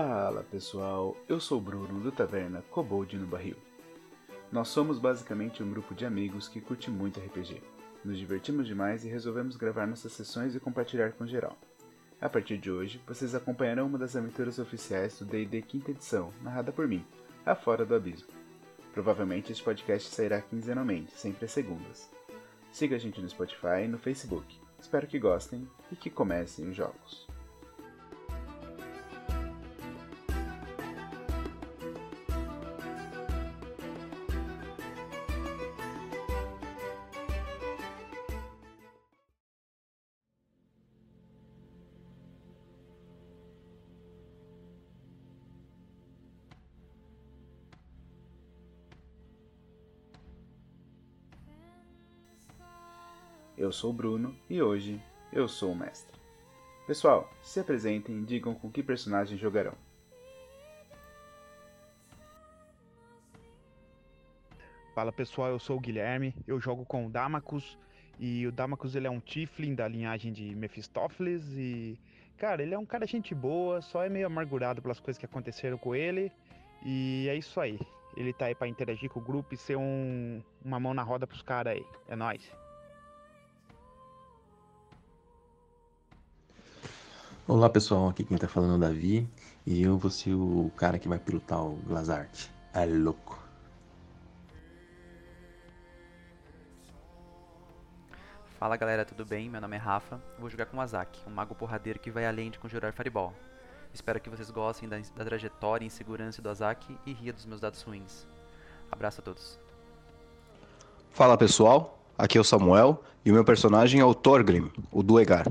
Fala pessoal, eu sou o Bruno do Taverna Cobold no Barril. Nós somos basicamente um grupo de amigos que curte muito RPG. Nos divertimos demais e resolvemos gravar nossas sessões e compartilhar com geral. A partir de hoje, vocês acompanharão uma das aventuras oficiais do D&D quinta edição, narrada por mim, A Fora do Abismo. Provavelmente este podcast sairá quinzenalmente, sempre às segundas. Siga a gente no Spotify e no Facebook. Espero que gostem e que comecem os jogos. Eu sou o Bruno e hoje eu sou o mestre. Pessoal, se apresentem e digam com que personagem jogarão. Fala pessoal, eu sou o Guilherme, eu jogo com o Damacus e o Damacus ele é um Tiflin da linhagem de Mephistófeles e cara, ele é um cara gente boa, só é meio amargurado pelas coisas que aconteceram com ele e é isso aí. Ele tá aí para interagir com o grupo e ser um, uma mão na roda pros caras aí. É nóis. Olá pessoal, aqui quem tá falando é o Davi e eu vou ser o cara que vai pilotar o Glazart. É louco. Fala galera, tudo bem? Meu nome é Rafa. vou jogar com o Azak, um mago porradeiro que vai além de conjurar Fireball. Espero que vocês gostem da, da trajetória e insegurança do Azak e ria dos meus dados ruins. Abraço a todos. Fala pessoal, aqui é o Samuel e o meu personagem é o Thorgrim, o Duegar.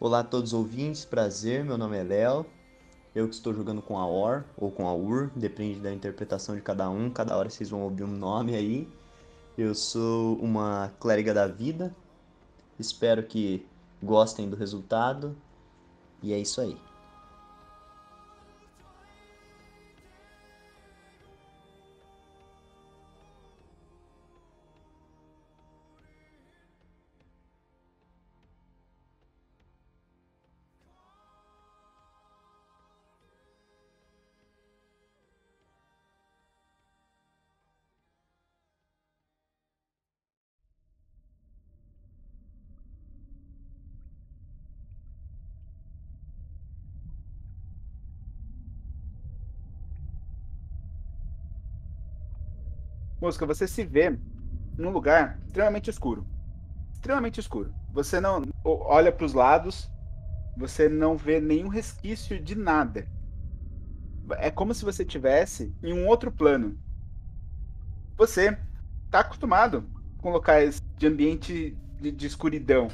Olá a todos os ouvintes, prazer, meu nome é Léo. Eu que estou jogando com a OR ou com a UR, depende da interpretação de cada um, cada hora vocês vão ouvir um nome aí. Eu sou uma clériga da vida, espero que gostem do resultado e é isso aí. Música, você se vê num lugar extremamente escuro. Extremamente escuro. Você não olha para os lados, você não vê nenhum resquício de nada. É como se você tivesse em um outro plano. Você está acostumado com locais de ambiente de, de escuridão.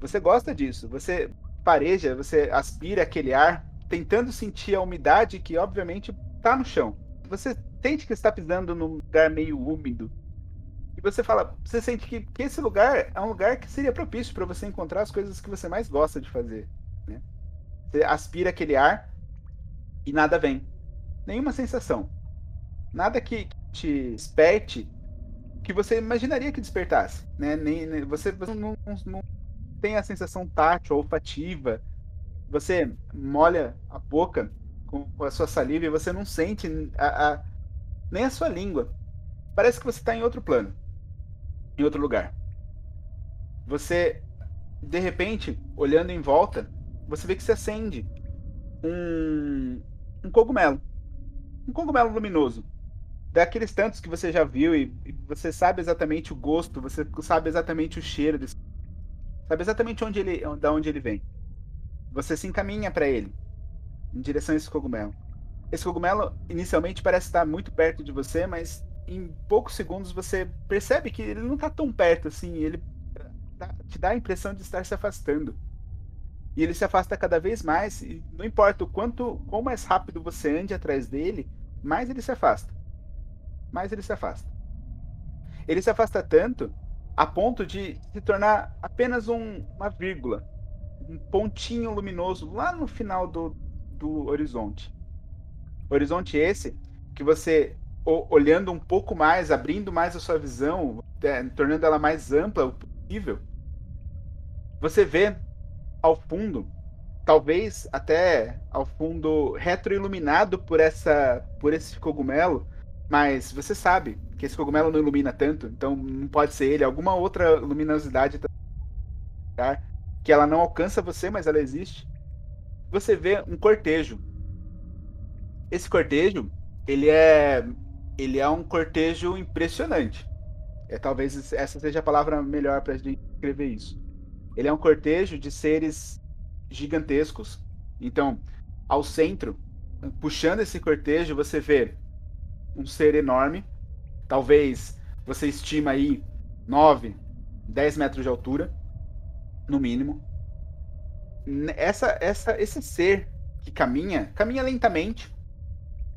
Você gosta disso. Você pareja, você aspira aquele ar, tentando sentir a umidade que obviamente está no chão. Você sente que está pisando num lugar meio úmido. E você fala, você sente que, que esse lugar é um lugar que seria propício para você encontrar as coisas que você mais gosta de fazer. Né? Você aspira aquele ar e nada vem. Nenhuma sensação. Nada que te desperte que você imaginaria que despertasse. Né? Nem, nem você, você não, não, não tem a sensação tátil, olfativa. Você molha a boca com, com a sua saliva e você não sente a, a nem a sua língua. Parece que você está em outro plano, em outro lugar. Você, de repente, olhando em volta, você vê que se acende um, um cogumelo. Um cogumelo luminoso. Daqueles tantos que você já viu e, e você sabe exatamente o gosto, você sabe exatamente o cheiro desse. Sabe exatamente onde ele, da onde ele vem. Você se encaminha para ele, em direção a esse cogumelo. Esse cogumelo inicialmente parece estar muito perto de você, mas em poucos segundos você percebe que ele não está tão perto assim. Ele te dá a impressão de estar se afastando. E ele se afasta cada vez mais, e não importa o quanto, quão mais rápido você ande atrás dele, mais ele se afasta. Mais ele se afasta. Ele se afasta tanto a ponto de se tornar apenas um, uma vírgula, um pontinho luminoso lá no final do, do horizonte. Horizonte esse que você, olhando um pouco mais, abrindo mais a sua visão, é, tornando ela mais ampla o possível, você vê ao fundo, talvez até ao fundo retroiluminado por essa por esse cogumelo, mas você sabe que esse cogumelo não ilumina tanto, então não pode ser ele, alguma outra luminosidade que ela não alcança você, mas ela existe. Você vê um cortejo. Esse cortejo, ele é ele é um cortejo impressionante. É talvez essa seja a palavra melhor para gente descrever isso. Ele é um cortejo de seres gigantescos. Então, ao centro, puxando esse cortejo, você vê um ser enorme. Talvez você estima aí 9, 10 metros de altura, no mínimo. Essa, essa, esse ser que caminha, caminha lentamente.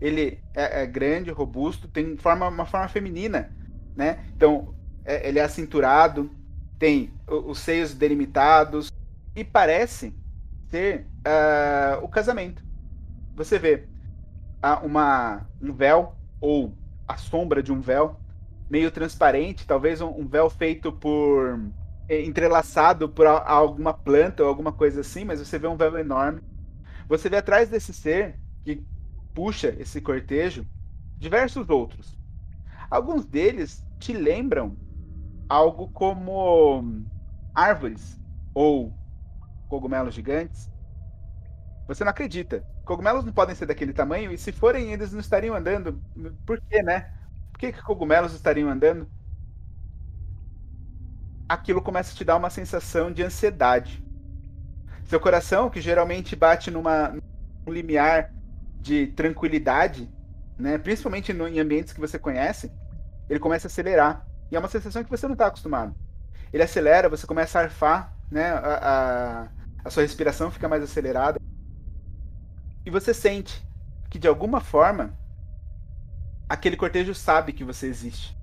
Ele é, é grande, robusto, tem forma, uma forma feminina, né? Então, é, ele é acinturado, tem os seios delimitados e parece ser uh, o casamento. Você vê uh, uma, um véu ou a sombra de um véu meio transparente, talvez um, um véu feito por eh, entrelaçado por alguma planta ou alguma coisa assim, mas você vê um véu enorme. Você vê atrás desse ser que puxa esse cortejo diversos outros. Alguns deles te lembram algo como árvores ou cogumelos gigantes. Você não acredita. Cogumelos não podem ser daquele tamanho e se forem, eles não estariam andando. Por quê, né? Por que, que cogumelos estariam andando? Aquilo começa a te dar uma sensação de ansiedade. Seu coração, que geralmente bate numa, num limiar de tranquilidade, né? principalmente no, em ambientes que você conhece, ele começa a acelerar. E é uma sensação que você não está acostumado. Ele acelera, você começa a arfar, né? A, a, a sua respiração fica mais acelerada. E você sente que de alguma forma aquele cortejo sabe que você existe.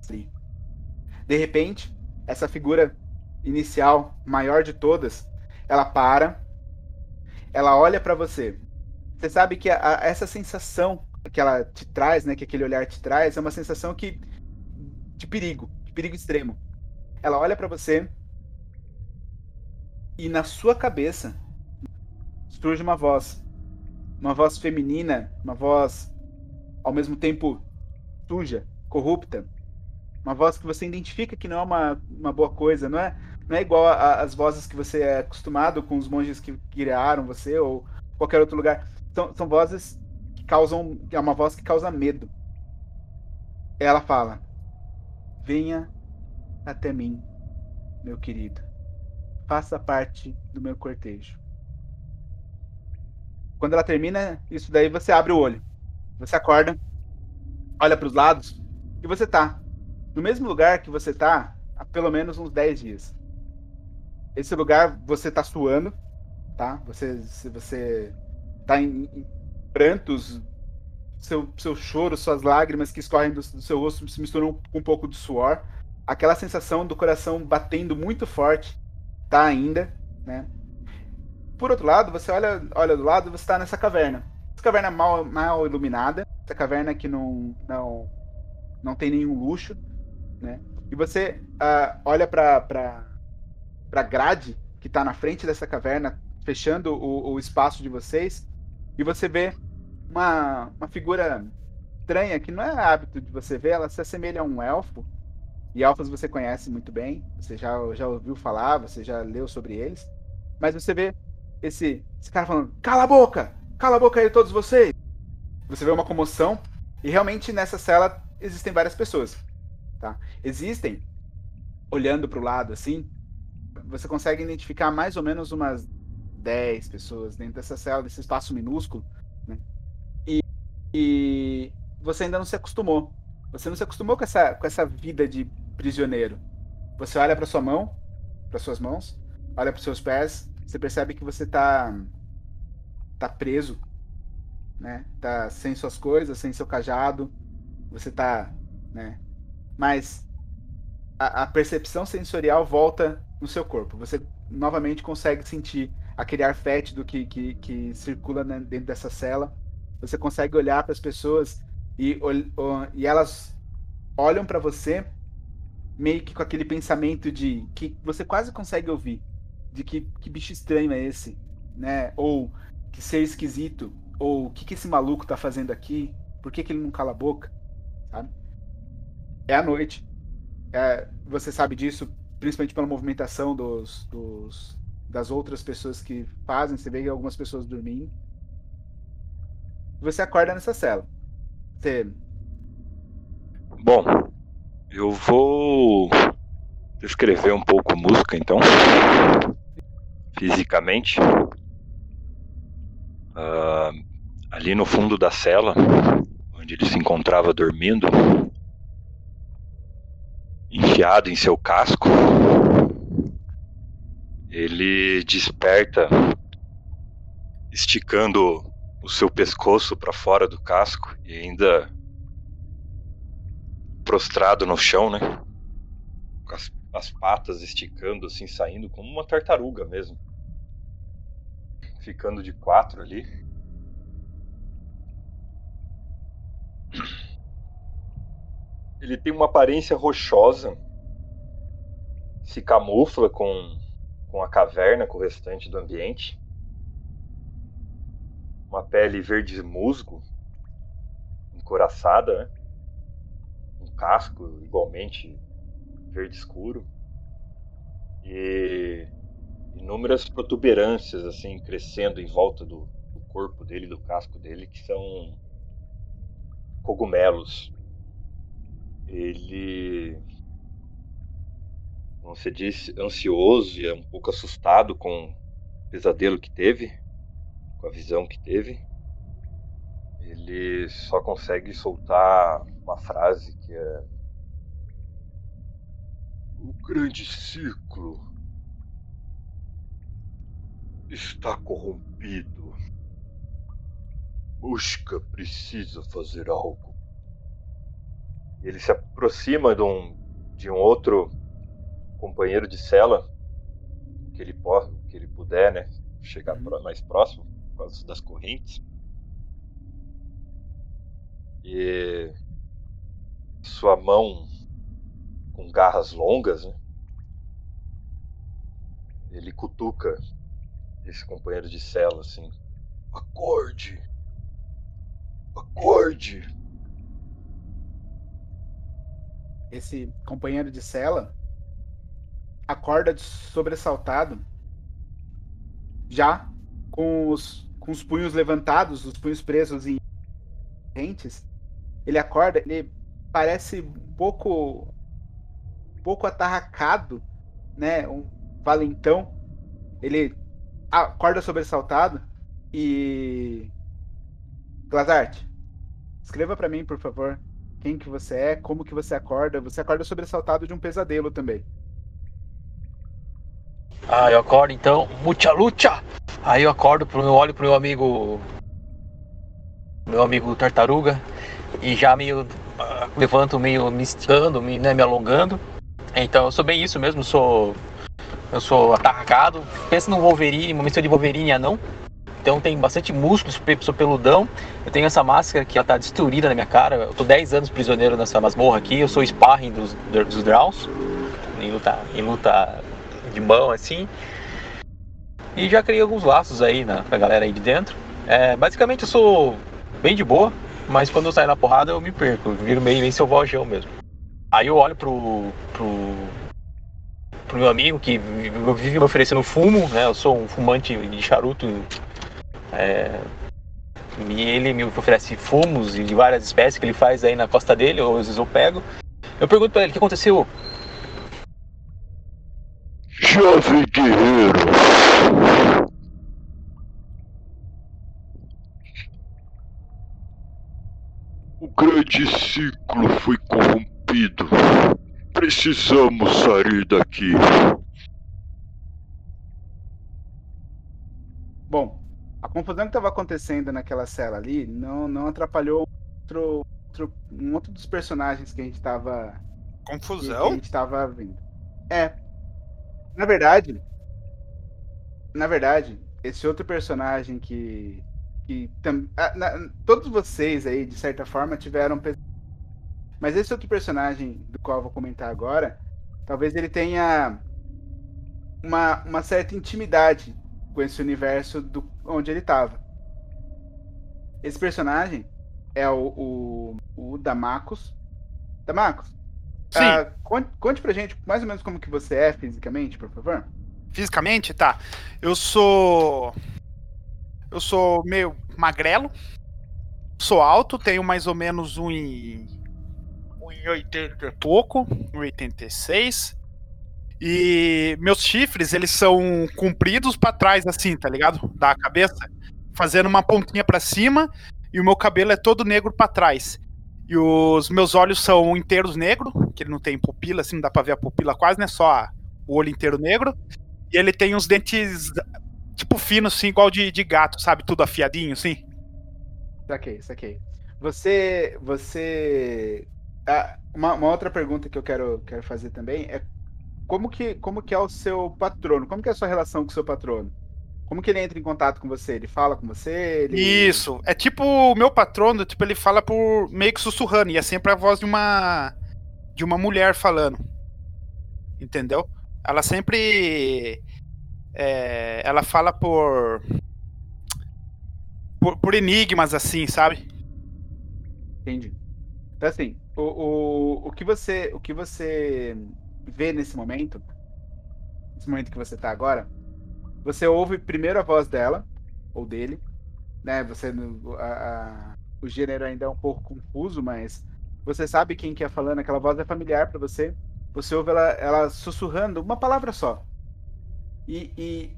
De repente, essa figura inicial, maior de todas, ela para, ela olha para você. Você sabe que a, a, essa sensação que ela te traz, né, que aquele olhar te traz, é uma sensação que de perigo perigo extremo. Ela olha para você e na sua cabeça surge uma voz. Uma voz feminina, uma voz ao mesmo tempo suja, corrupta. Uma voz que você identifica que não é uma, uma boa coisa, não é, não é igual às vozes que você é acostumado com os monges que criaram você ou qualquer outro lugar. São, são vozes que causam. É uma voz que causa medo. Ela fala: Venha até mim, meu querido. Faça parte do meu cortejo. Quando ela termina isso daí, você abre o olho. Você acorda, olha para os lados e você tá no mesmo lugar que você tá há pelo menos uns 10 dias. Esse lugar você tá suando, tá? Você você tá em, em prantos, seu, seu choro, suas lágrimas que escorrem do, do seu rosto se misturam com um pouco de suor. Aquela sensação do coração batendo muito forte tá ainda, né? Por outro lado, você olha, olha do lado, você está nessa caverna. Essa caverna mal, mal iluminada, essa caverna que não, não, não tem nenhum luxo, né? E você uh, olha para para grade que está na frente dessa caverna, fechando o, o espaço de vocês, e você vê uma, uma figura estranha que não é hábito de você ver, ela se assemelha a um elfo. E elfos você conhece muito bem, você já, já ouviu falar, você já leu sobre eles. Mas você vê esse, esse cara falando: Cala a boca! Cala a boca aí, todos vocês! Você vê uma comoção, e realmente nessa cela existem várias pessoas. Tá? Existem, olhando para o lado assim, você consegue identificar mais ou menos umas 10 pessoas dentro dessa cela, desse espaço minúsculo. Né? E você ainda não se acostumou. Você não se acostumou com essa, com essa vida de prisioneiro. Você olha para sua mão, para suas mãos, olha para seus pés, você percebe que você tá tá preso, né? Tá sem suas coisas, sem seu cajado. Você tá, né? Mas a, a percepção sensorial volta no seu corpo. Você novamente consegue sentir aquele ar fétido que, que, que circula dentro dessa cela você consegue olhar para as pessoas e, e elas olham para você meio que com aquele pensamento de que você quase consegue ouvir. de que, que bicho estranho é esse, né? Ou que ser esquisito, ou o que, que esse maluco tá fazendo aqui, por que, que ele não cala a boca, sabe? É a noite. É, você sabe disso principalmente pela movimentação dos, dos, das outras pessoas que fazem. Você vê algumas pessoas dormindo. Você acorda nessa cela. Você... Bom, eu vou descrever um pouco música então. Fisicamente. Uh, ali no fundo da cela, onde ele se encontrava dormindo, enfiado em seu casco, ele desperta esticando o seu pescoço para fora do casco e ainda prostrado no chão, né? Com as, as patas esticando assim, saindo como uma tartaruga mesmo. Ficando de quatro ali. Ele tem uma aparência rochosa, se camufla com, com a caverna, com o restante do ambiente. Uma pele verde musgo, encoraçada, né? um casco igualmente verde escuro e inúmeras protuberâncias assim crescendo em volta do, do corpo dele, do casco dele, que são cogumelos ele, você disse, ansioso e um pouco assustado com o pesadelo que teve, com a visão que teve. Ele só consegue soltar uma frase que é o grande ciclo está corrompido. Busca precisa fazer algo. Ele se aproxima de um, de um outro companheiro de cela que ele, pode, que ele puder, né? Chegar uhum. mais próximo por causa das correntes. E sua mão com garras longas, né? Ele cutuca esse companheiro de cela assim. Acorde! Acorde! esse companheiro de cela acorda sobressaltado, já com os, com os punhos levantados, os punhos presos em rentes. Ele acorda, ele parece um pouco, um pouco atarracado, né? Um valentão. Ele acorda sobressaltado e Glazart, escreva para mim, por favor, quem que você é, como que você acorda. Você acorda sobressaltado de um pesadelo também. Ah, eu acordo então, mucha lucha! Aí eu acordo, pro, eu olho pro meu amigo. Meu amigo tartaruga. E já meio. Uh, levanto meio me me, né, me alongando. Então eu sou bem isso mesmo, sou. Eu sou atarracado. Pensa no Wolverine, uma mistura de Wolverine anão. Então tem bastante músculo, sou peludão. Eu tenho essa máscara que ela tá destruída na minha cara. Eu tô 10 anos prisioneiro nessa masmorra aqui. Eu sou sparring dos, dos Drowns. Em luta, em luta de mão, assim. E já criei alguns laços aí na, pra galera aí de dentro. É, basicamente eu sou bem de boa, mas quando eu saio na porrada eu me perco. Eu viro meio, meio selvagem mesmo. Aí eu olho pro, pro, pro meu amigo que vive me oferecendo fumo, né? Eu sou um fumante de charuto é, e ele me oferece fumos de várias espécies que ele faz aí na costa dele, ou às vezes eu pego. Eu pergunto para ele: o que aconteceu? Jovem guerreiro. O grande ciclo foi corrompido. Precisamos sair daqui. Bom, a confusão que estava acontecendo naquela cela ali não, não atrapalhou outro, outro, um outro dos personagens que a gente estava. Confusão? Que, que a gente estava vendo. É. Na verdade. Na verdade, esse outro personagem que. que tam, ah, na, todos vocês aí, de certa forma, tiveram. Mas esse outro personagem do qual eu vou comentar agora, talvez ele tenha uma, uma certa intimidade com esse universo do, onde ele estava. Esse personagem é o, o, o Damacos. Damacos, Sim. ah, conte, conte pra gente mais ou menos como que você é fisicamente, por favor. Fisicamente, tá. Eu sou. Eu sou meio magrelo. Sou alto, tenho mais ou menos um em. Um em 80 e pouco, um 86. E meus chifres, eles são compridos pra trás, assim, tá ligado? Da cabeça. Fazendo uma pontinha pra cima. E o meu cabelo é todo negro pra trás. E os meus olhos são inteiros negros, que ele não tem pupila, assim, não dá pra ver a pupila quase, né? Só o olho inteiro negro. E ele tem uns dentes, tipo, finos, assim, igual de, de gato, sabe? Tudo afiadinho, assim. Saquei, saquei. Você. Você. Ah, uma, uma outra pergunta que eu quero, quero fazer também é como que, como que é o seu patrono? Como que é a sua relação com o seu patrono? Como que ele entra em contato com você? Ele fala com você? Ele... Isso. É tipo o meu patrono, tipo, ele fala por meio que sussurrando, e é sempre a voz de uma de uma mulher falando. Entendeu? Ela sempre é, ela fala por, por por enigmas assim, sabe? Entendi. Então assim, o, o, o que você o que você vê nesse momento, nesse momento que você tá agora, você ouve primeiro a voz dela ou dele, né? Você a- a- o gênero ainda é um pouco confuso, mas você sabe quem que é falando, aquela voz é familiar pra você. Você ouve ela, ela sussurrando uma palavra só. E, e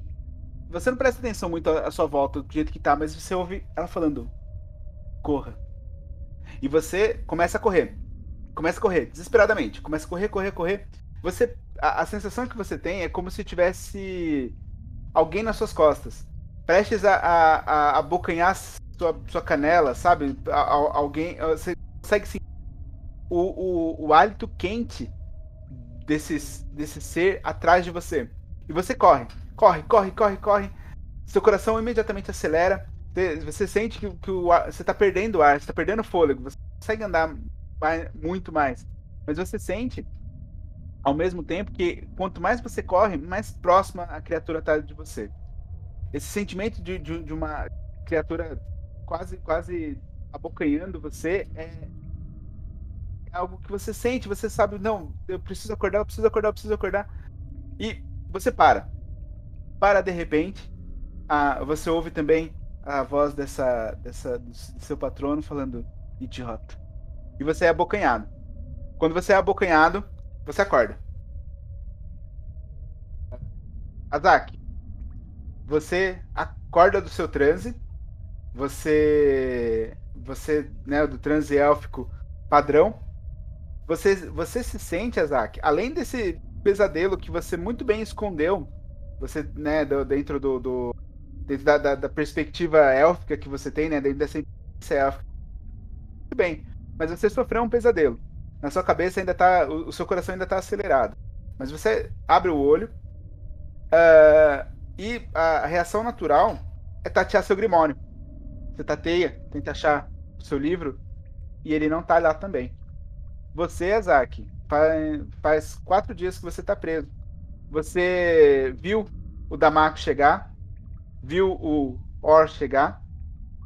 você não presta atenção muito à à sua volta do jeito que tá, mas você ouve ela falando: corra. E você começa a correr. Começa a correr, desesperadamente. Começa a correr, correr, correr. Você. A, a sensação que você tem é como se tivesse alguém nas suas costas. Prestes a, a, a abocanhar sua, sua canela, sabe? A- a- alguém. Você consegue sentir o, o, o hálito quente desse, desse ser atrás de você. E você corre. Corre, corre, corre, corre. Seu coração imediatamente acelera. Você- sente que, que o ar- você está perdendo ar, você está perdendo fôlego. Você consegue andar mais- muito mais. Mas você sente, ao mesmo tempo, que quanto mais você corre, mais próxima a criatura está de você. Esse sentimento de, de, de uma criatura quase, quase abocanhando você é, é algo que você sente. Você sabe, não, eu preciso acordar, eu preciso acordar, eu preciso acordar. E você para. Para de repente. Ah, você ouve também a voz dessa, dessa do seu patrono falando idiota. E você é abocanhado. Quando você é abocanhado, você acorda. Azak, você acorda do seu transe. Você você, né, do transe élfico padrão. Você você se sente, Azak, além desse pesadelo que você muito bem escondeu, você, né, dentro do, do dentro da, da, da perspectiva élfica que você tem, né, dentro dessa élfica. Muito bem, mas você sofreu um pesadelo. Na sua cabeça ainda tá, o, o seu coração ainda tá acelerado. Mas você abre o olho ah, e a, reação natural é tatear seu grimório. Você tateia, tenta achar o seu livro e ele não tá lá também. Você, Azaki, faz, faz quatro dias que você tá preso. Você viu o Damaco chegar, viu o Or chegar,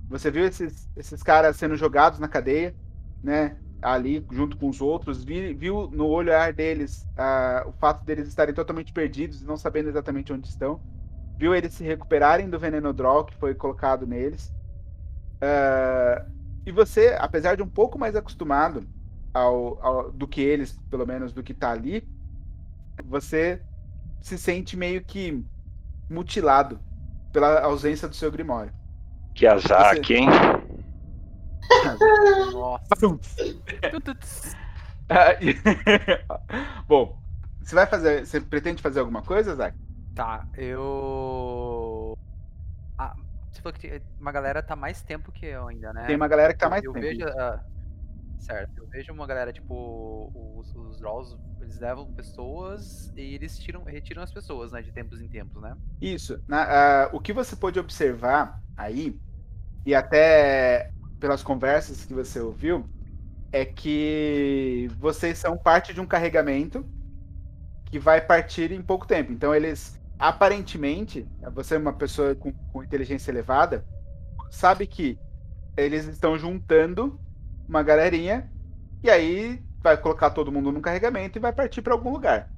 você viu esses, esses caras sendo jogados na cadeia, né? Ali junto com os outros, vi- viu no olhar deles ah, o fato deles estarem totalmente perdidos e não sabendo exatamente onde estão. Viu eles se recuperarem do veneno Droll que foi colocado neles. Ah, e você, apesar de um pouco mais acostumado ao, ao- do que eles, pelo menos do que tá ali, você se sente meio que mutilado pela ausência do seu Grimório. Que azak, hein? Nossa. Bom, você vai fazer. Você pretende fazer alguma coisa, Zack? Tá, eu. Ah, você falou que uma galera tá mais tempo que eu ainda, né? Tem uma galera que tá mais eu tempo. Vejo, ah, certo, eu vejo uma galera, tipo, os, os Draws, eles levam pessoas e eles tiram, retiram as pessoas, né, de tempos em tempos, né? Isso. Na- ah, o que você pôde observar aí, e até pelas conversas que você ouviu, é que vocês são parte de um carregamento que vai partir em pouco tempo. Então eles aparentemente, você é uma pessoa com, com inteligência elevada, sabe que eles estão juntando uma galerinha e aí vai colocar todo mundo no carregamento e vai partir para algum lugar.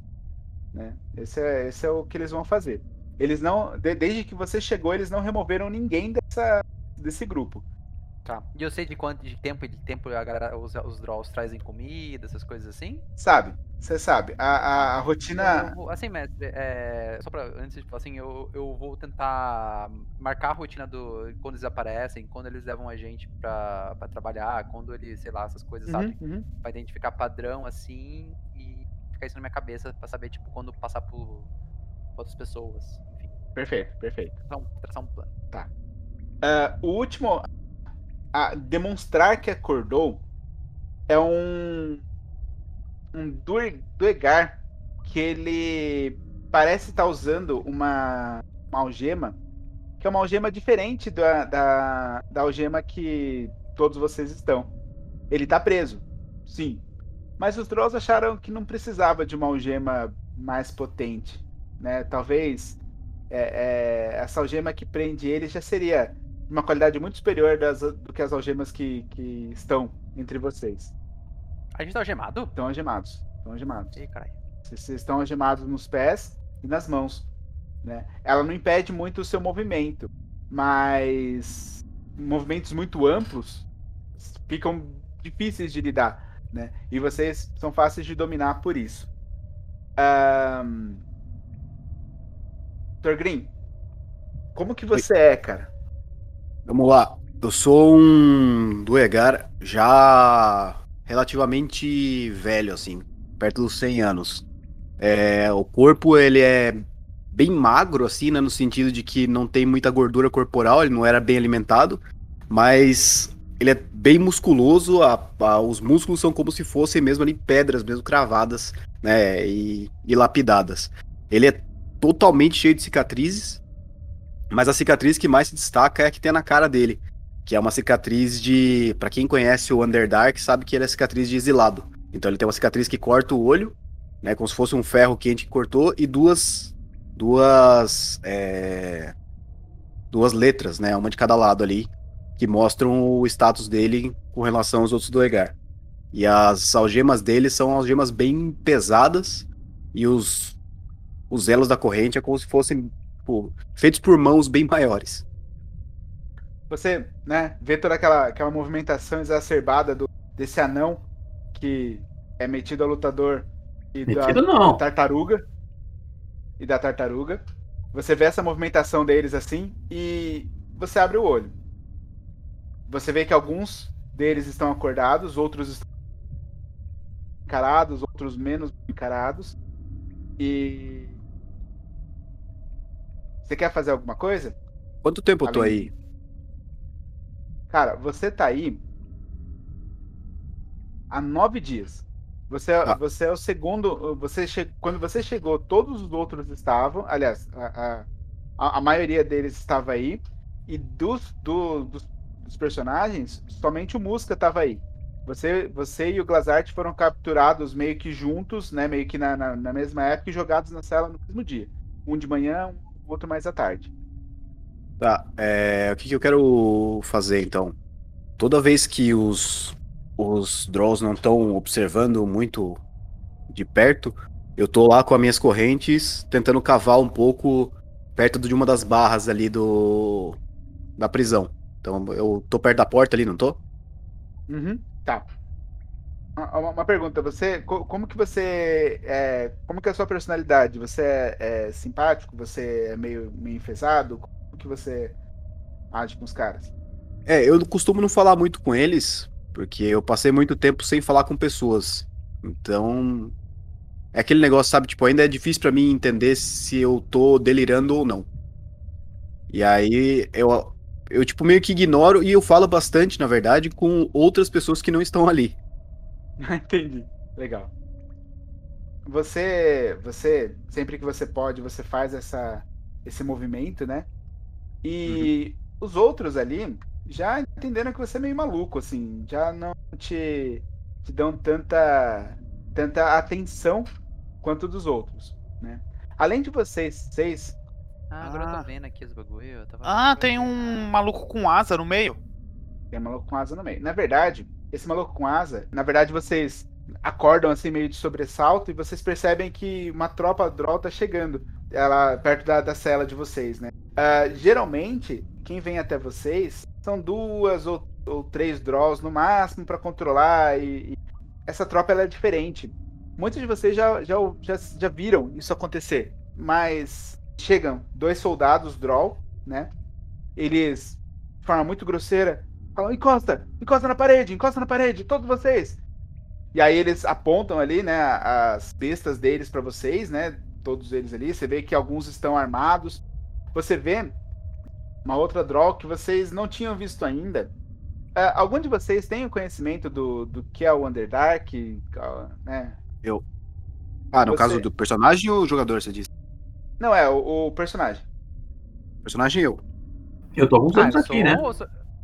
Né? Esse, é, esse é o que eles vão fazer. Eles não, de, desde que você chegou, eles não removeram ninguém dessa, desse grupo. Tá. E eu sei de quanto de tempo de tempo a galera, os, os draws trazem comida, essas coisas assim? Sabe, você sabe. A, a, a rotina. Vou, assim, mestre, é, só pra. Antes de assim, eu, eu vou tentar marcar a rotina do. Quando eles aparecem, quando eles levam a gente pra, pra trabalhar, quando eles, sei lá, essas coisas, Uhum, sabe? uhum. Pra identificar padrão assim e ficar isso na minha cabeça pra saber, tipo, quando passar por, por outras pessoas. Enfim, Perfeito, perfeito. traçar um, traçar um plano. Ah, o último a demonstrar que acordou é um um Due- Duegar que ele parece estar usando uma, uma algema que é uma algema diferente da, da, da algema que todos vocês estão. Ele tá preso, sim. Mas os Trolls acharam que não precisava de uma algema mais potente, né? Talvez é, é, essa algema que prende ele já seria uma qualidade muito superior das, do que as algemas que, que estão entre vocês. A gente tá algemado? Estão algemados. Estão algemados. Ih, caralho. Vocês vocês estão algemados nos pés e nas mãos. Né? Ela não impede muito o seu movimento, mas movimentos muito amplos ficam difíceis de lidar. Né? E vocês são fáceis de dominar por isso. Torgrim, como que você é, cara? Vamos lá. Eu sou um Duegar já relativamente velho, assim, perto dos 100 anos. É, o corpo, ele é bem magro, assim, né, no sentido de que não tem muita gordura corporal, ele não era bem alimentado, mas ele é bem musculoso, a- a- os músculos são como se fossem mesmo ali pedras, mesmo cravadas, né, e, e lapidadas. Ele é totalmente cheio de cicatrizes, mas a cicatriz que mais se destaca é a que tem na cara dele, que é uma cicatriz de, Pra quem conhece o Underdark, sabe que ele é cicatriz de exilado. Então ele tem uma cicatriz que corta o olho, né, como se fosse um ferro quente que cortou e duas duas é, duas letras, né, uma de cada lado ali, que mostram o status dele com relação aos outros do Egar. E as algemas dele são algemas bem pesadas e os os elos da corrente é como se fossem tipo, feitos por mãos bem maiores. Você, né, vê toda aquela, aquela movimentação exacerbada do, desse anão que é metido a lutador e Metido da não. tartaruga e da tartaruga. Você vê essa movimentação deles assim e você abre o olho. Você vê que alguns deles estão acordados, outros estão encarados, outros menos encarados. E você quer fazer alguma coisa? Quanto tempo eu tô Além aí? Cara, você tá aí há nove dias. Você, Ah. você é o segundo. Você che... Quando você chegou, todos os outros estavam. Aliás, a, a, a maioria deles estava aí. E dos, do- dos, dos personagens, somente o Musca estava aí. Você, você e o Glazart foram capturados meio que juntos, né? Meio que na, na, na mesma época e jogados na cela no mesmo dia. Um de manhã, o outro mais à tarde. Tá, é, o que, que eu quero fazer então? Toda vez que os, os Draws não estão observando muito de perto, eu tô lá com as minhas correntes tentando cavar um pouco perto de uma das barras ali do da prisão. Então eu tô perto da porta ali, não tô? Uhum, tá. Uma, uma- pergunta, você, co- como que você, é, como que é a sua personalidade? Você é, é simpático? Você é meio, meio enfesado? Como que você age com os caras? É, eu costumo não falar muito com eles, porque eu passei muito tempo sem falar com pessoas. Então, é aquele negócio, sabe? Tipo, ainda é difícil pra mim entender se eu tô delirando ou não. E aí, eu, eu tipo, meio que ignoro e eu falo bastante, na verdade, com outras pessoas que não estão ali. Entendi. Legal. Você, você, sempre que você pode, você faz essa, esse movimento, né? E os outros ali já entenderam que você é meio maluco, assim, já não te, te dão tanta, tanta atenção quanto dos outros, né? Além de vocês seis, Ah, agora eu Ah. tô vendo aqui os bagulho. eu tava- Ah, tem um maluco com asa no meio. tem um maluco com asa no meio. Na verdade, esse maluco com asa, na verdade vocês acordam assim meio de sobressalto e vocês percebem que uma tropa Droll tá chegando. Ela perto da, da cela de vocês, né? Ah, geralmente, quem vem até vocês são duas ou, ou três Drolls no máximo pra controlar e, e essa tropa ela é diferente. Muitos de vocês já, já, já, já viram isso acontecer, mas chegam dois soldados Droll, né? Eles, de forma muito grosseira, falam: encosta, encosta na parede, encosta na parede, todos vocês. E aí eles apontam ali, né, as bestas deles pra vocês, né? Todos eles ali. Você vê que alguns estão armados. Você vê uma outra Droll que vocês não tinham visto ainda. Ah, algum de vocês tem o conhecimento do, do que é o Underdark? Ah, Né? Eu. Ah, no Você- caso do personagem ou jogador, você disse? Não, é o, o personagem. Personagem eu. Eu tô alguns Ah, anos aqui, sou- né?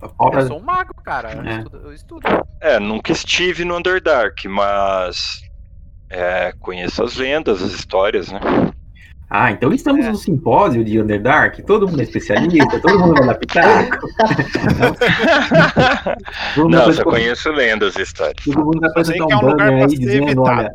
Eu sou- Obra- Eu sou um mago, cara. Eu, É. estudo, eu estudo. É, nunca estive no Underdark, mas é, conheço as lendas, as histórias, né? Ah, então estamos É. no simpósio de Underdark, todo mundo é especialista, todo mundo vai dar pitaco. Não, só conheço lendas e histórias. Todo mundo vai apresentar que é um um lugar banner aí dizendo, evitado. olha,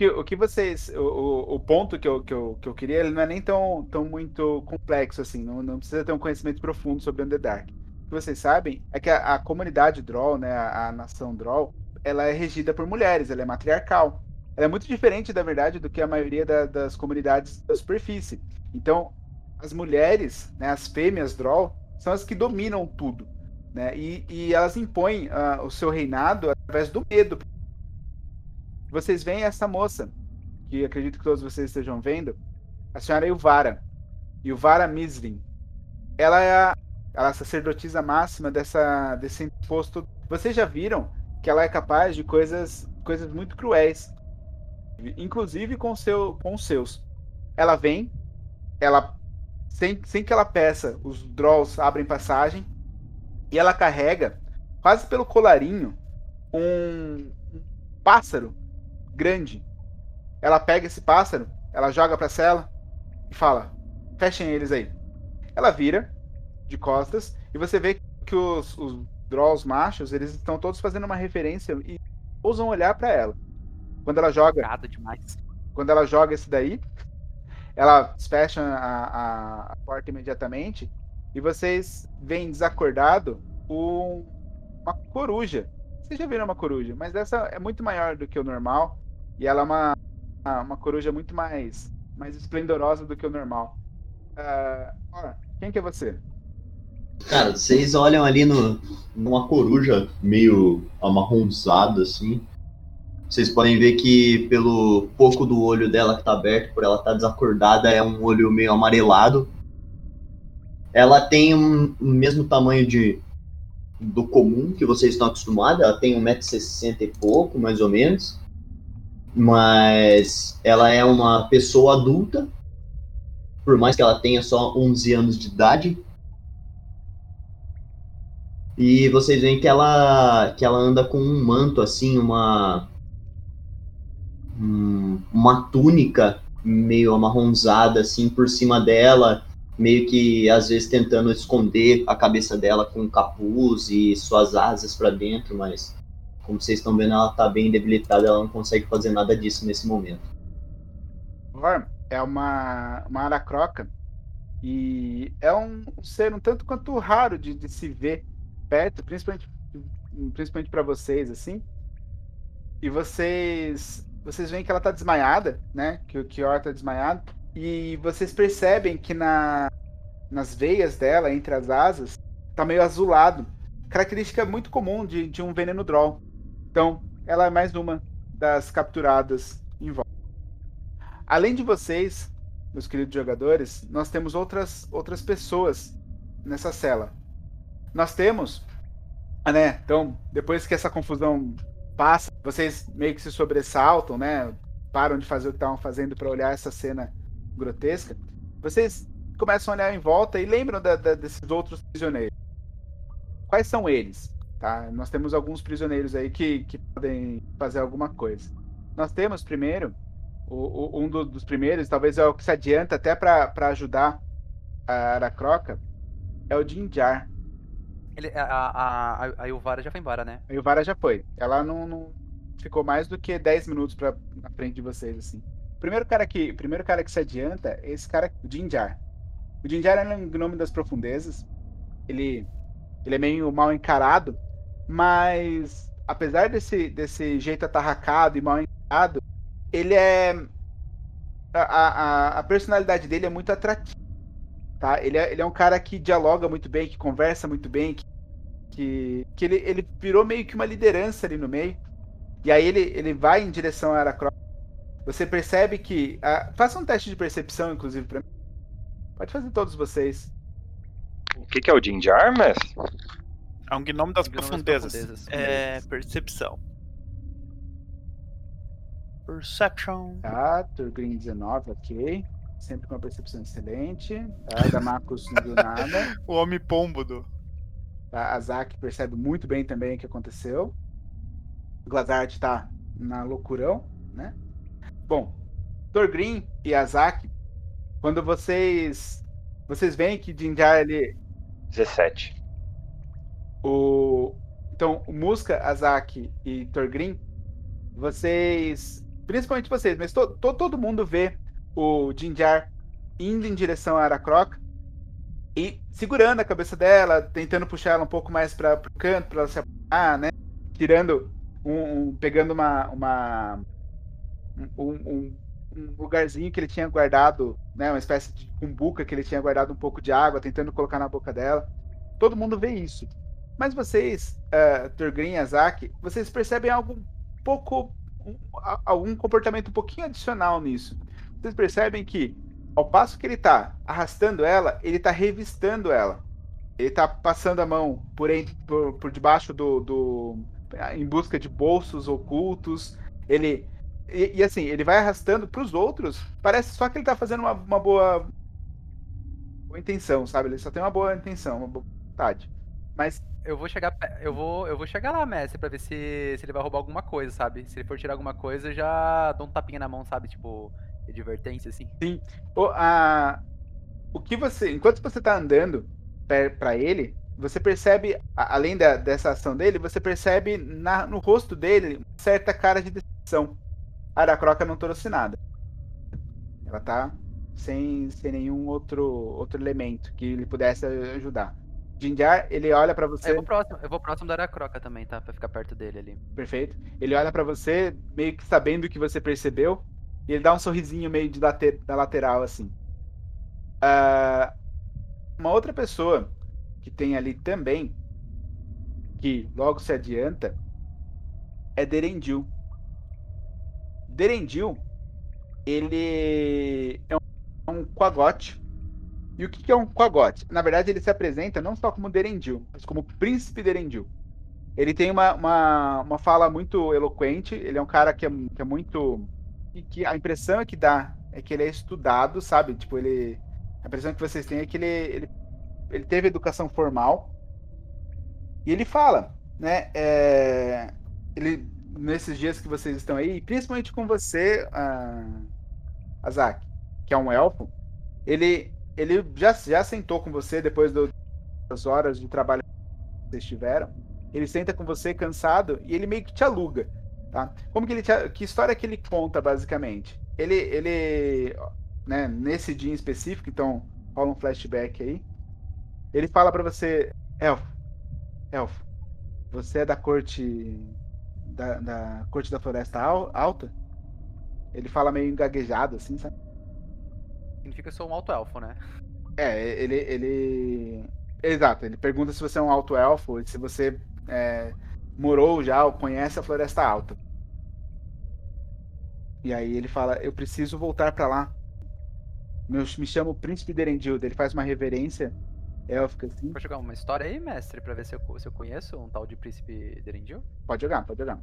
que, o que vocês. O, o, ponto que eu, que, eu, que eu queria, ele não é nem tão, tão muito complexo assim. Não, não precisa ter um conhecimento profundo sobre Underdark. O que vocês sabem é que a, a comunidade Droll, né, a, a nação Droll, ela é regida por mulheres, ela é matriarcal. Ela é muito diferente, da verdade, do que a maioria da- das comunidades da superfície. Então, as mulheres, né, as fêmeas Droll, são as que dominam tudo. Né? E, e elas impõem ah, o seu reinado através do medo. Vocês veem essa moça, que acredito que todos vocês estejam vendo, a senhora Ilvara. Ilvara Mislin. Ela é a, ela é a sacerdotisa máxima dessa, desse imposto. Vocês já viram que ela é capaz de coisas, coisas muito cruéis. Inclusive com, seu, com os seus. Ela vem, ela sem, sem que ela peça, os Drolls abrem passagem e ela carrega, quase pelo colarinho, um pássaro grande. Ela pega esse pássaro, ela joga pra cela e fala: fechem eles aí. Ela vira de costas e você vê que os, os Drolls machos eles estão todos fazendo uma referência e ousam olhar pra ela. Quando ela joga, Nada demais. quando ela joga esse daí, ela fecha a, a- a porta imediatamente e vocês veem desacordado um- uma coruja. Vocês já viram uma coruja, mas essa é muito maior do que o normal e ela é uma, uma, coruja muito mais, mais esplendorosa do que o normal. Ah, ó, quem que é você? Cara, vocês olham ali no, numa coruja meio amarronzada, assim. Vocês podem ver que pelo pouco do olho dela que tá aberto, por ela estar desacordada, é um olho meio amarelado. Ela tem um, o mesmo tamanho de do comum que vocês estão acostumados. Ela tem 1,60m e pouco, mais ou menos. Mas ela é uma pessoa adulta. Por mais que ela tenha só 11 anos de idade. E vocês veem que ela que ela anda com um manto assim, uma um- uma túnica meio amarronzada assim por cima dela, meio que às vezes tentando esconder a cabeça dela com capuz e suas asas para dentro, mas como vocês estão vendo, ela tá bem debilitada, ela não consegue fazer nada disso nesse momento. Vorm é uma, uma aracroca e é um ser um tanto quanto raro de, de se ver perto, principalmente principalmente para vocês assim. E vocês vocês veem que ela tá desmaiada, né? Que o Kior tá desmaiado e vocês percebem que na nas veias dela, entre as asas, tá meio azulado. Característica muito comum de, de um veneno Droll. Então, ela é mais uma das capturadas em volta. Além de vocês, meus queridos jogadores, nós temos outras, outras pessoas nessa cela. Nós temos, ah, né? Então, depois que essa confusão passa, vocês meio que se sobressaltam, né? Param de fazer o que estavam fazendo para olhar essa cena grotesca. Vocês começam a olhar em volta e lembram da- da- desses outros prisioneiros. Quais são eles? Tá? Nós temos alguns prisioneiros aí que, que podem fazer alguma coisa. Nós temos primeiro o, o- um do- dos primeiros, talvez é o que se adianta até pra ajudar a Aracroca, é o Jinjar. Ele, a, a, a, a Yuvara já foi embora, né? A Yuvara já foi. Ela não, não ficou mais do que 10 minutos pra, na frente de vocês, assim. O primeiro cara que, primeiro cara que se adianta é esse cara, o Jinjar. O Jinjar é um gnome das profundezas. Ele, ele é meio mal encarado, mas apesar desse, desse jeito atarracado e mal encarado, ele é. A, a, a personalidade dele é muito atrativa. Tá? Ele, é, ele é um cara que dialoga muito bem, que conversa muito bem, que, que, que ele, ele virou meio que uma liderança ali no meio. E aí ele, ele vai em direção a Aracroft. Você percebe que. ah, faça um teste de percepção, inclusive, pra mim. Pode fazer todos vocês. O que, que é o Jinjar, mestre? É um gnome das Gnome das profundezas. profundezas. É. Percepção. Perception. Tá, Turgreen 19, ok. Sempre com uma percepção excelente. Tá, Damacus não viu nada. O homem pombo do. Tá, Azak percebe muito bem também o que aconteceu. Glazart tá na loucurão, né? Bom, Torgrim e Azak, quando vocês vocês veem que Jinjar ele 17. o então o Muska, Azak e Torgrim, vocês, principalmente vocês, mas to, to- todo mundo vê o Jinjar indo em direção a Aracroca e segurando a cabeça dela, tentando puxar ela um pouco mais para o canto para ela se apoiar, né? Tirando um, um- pegando uma uma um, um- um lugarzinho que ele tinha guardado, né, uma espécie de cumbuca que ele tinha guardado um pouco de água, tentando colocar na boca dela. Todo mundo vê isso. Mas vocês, uh, Turgrim e Azak, vocês percebem algo pouco. um- algum comportamento um pouquinho adicional nisso. Vocês percebem que, ao passo que ele tá arrastando ela, ele tá revistando ela. Ele tá passando a mão por, en- por, por debaixo do, do. em busca de bolsos ocultos. Ele. E, e assim, ele vai arrastando pros outros. Parece só que ele tá fazendo uma, uma boa. boa intenção, sabe? Ele só tem uma boa intenção, uma boa vontade. Mas Eu vou chegar, eu vou, eu vou chegar lá, mestre, pra ver se, se ele vai roubar alguma coisa, sabe? Se ele for tirar alguma coisa, eu já dou um tapinha na mão, sabe? Tipo, de advertência, assim. Sim. O, a, o que você. Enquanto você tá andando pra ele, você percebe, além da- dessa ação dele, você percebe na- no rosto dele uma certa cara de decepção. A Aracroca não trouxe nada. Ela tá sem, sem nenhum outro, outro elemento que lhe pudesse ajudar. Jinjar, ele olha pra você. Eu vou próximo, eu vou próximo da Aracroca também, tá? Pra ficar perto dele ali. Perfeito. Ele olha pra você, meio que sabendo o que você percebeu, e ele dá um sorrisinho meio de late- da lateral, assim. Ah, uma outra pessoa que tem ali também, que logo se adianta, é Derendil. Derendil, ele é um, é um quagote. E o que é um quagote? Na verdade, ele se apresenta não só como Derendil, mas como Príncipe Derendil. Ele tem uma, uma, uma fala muito eloquente, ele é um cara que é, que é muito. Que a impressão que dá é que ele é estudado, sabe? Tipo, ele. A impressão que vocês têm é que ele, ele, ele teve educação formal. E ele fala, né? é, ele, nesses dias que vocês estão aí, principalmente com você, ah, Azak, que é um elfo, ele, ele já, já sentou com você depois do- das horas de trabalho que vocês tiveram. Ele senta com você cansado e ele meio que te aluga, tá? Como que ele te, que história que ele conta basicamente? Ele ele, né, nesse dia em específico, então rola um flashback aí. Ele fala pra você, elfo, elfo, você é da corte da, da corte da floresta Al- alta? Ele fala meio engaguejado assim, sabe? Significa que eu sou um alto elfo, né? É, ele, ele. Exato, ele pergunta se você é um alto elfo e se você é, morou já ou conhece a Floresta Alta. E aí ele fala: Eu preciso voltar pra lá. Meu, me chamo Príncipe Derendil. Ele faz uma reverência élfica assim. Pode jogar uma história aí, mestre, pra ver se eu, se eu conheço um tal de Príncipe Derendil? Pode jogar, pode jogar.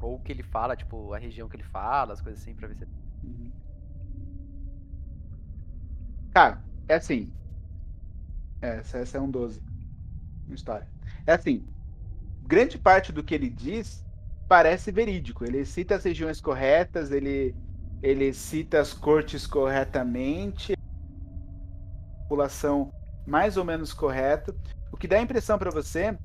Ou o que ele fala, tipo, a região que ele fala, as coisas assim, pra ver se. Uhum. Cara, é assim. É, essa, essa é um 12. Uma história. É assim. Grande parte do que ele diz parece verídico. Ele cita as regiões corretas, ele, ele cita as cortes corretamente, a população mais ou menos correta. O que dá a impressão para você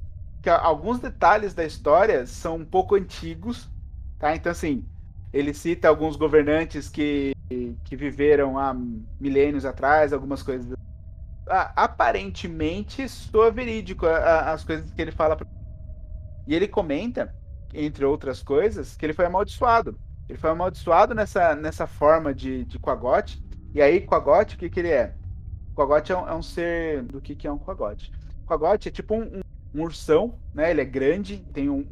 que alguns detalhes da história são um pouco antigos, tá? Então, assim, ele cita alguns governantes que, que viveram há milênios atrás, algumas coisas. Aparentemente, soa verídico as coisas que ele fala. E ele comenta, entre outras coisas, que ele foi amaldiçoado. Ele foi amaldiçoado nessa, nessa forma de, de Quagote. E aí, Quagote, o que, que ele é? Quagote é um, é um ser. Do que, que é um Quagote? Quagote é tipo um, um, ursão, né? Ele é grande, tem um,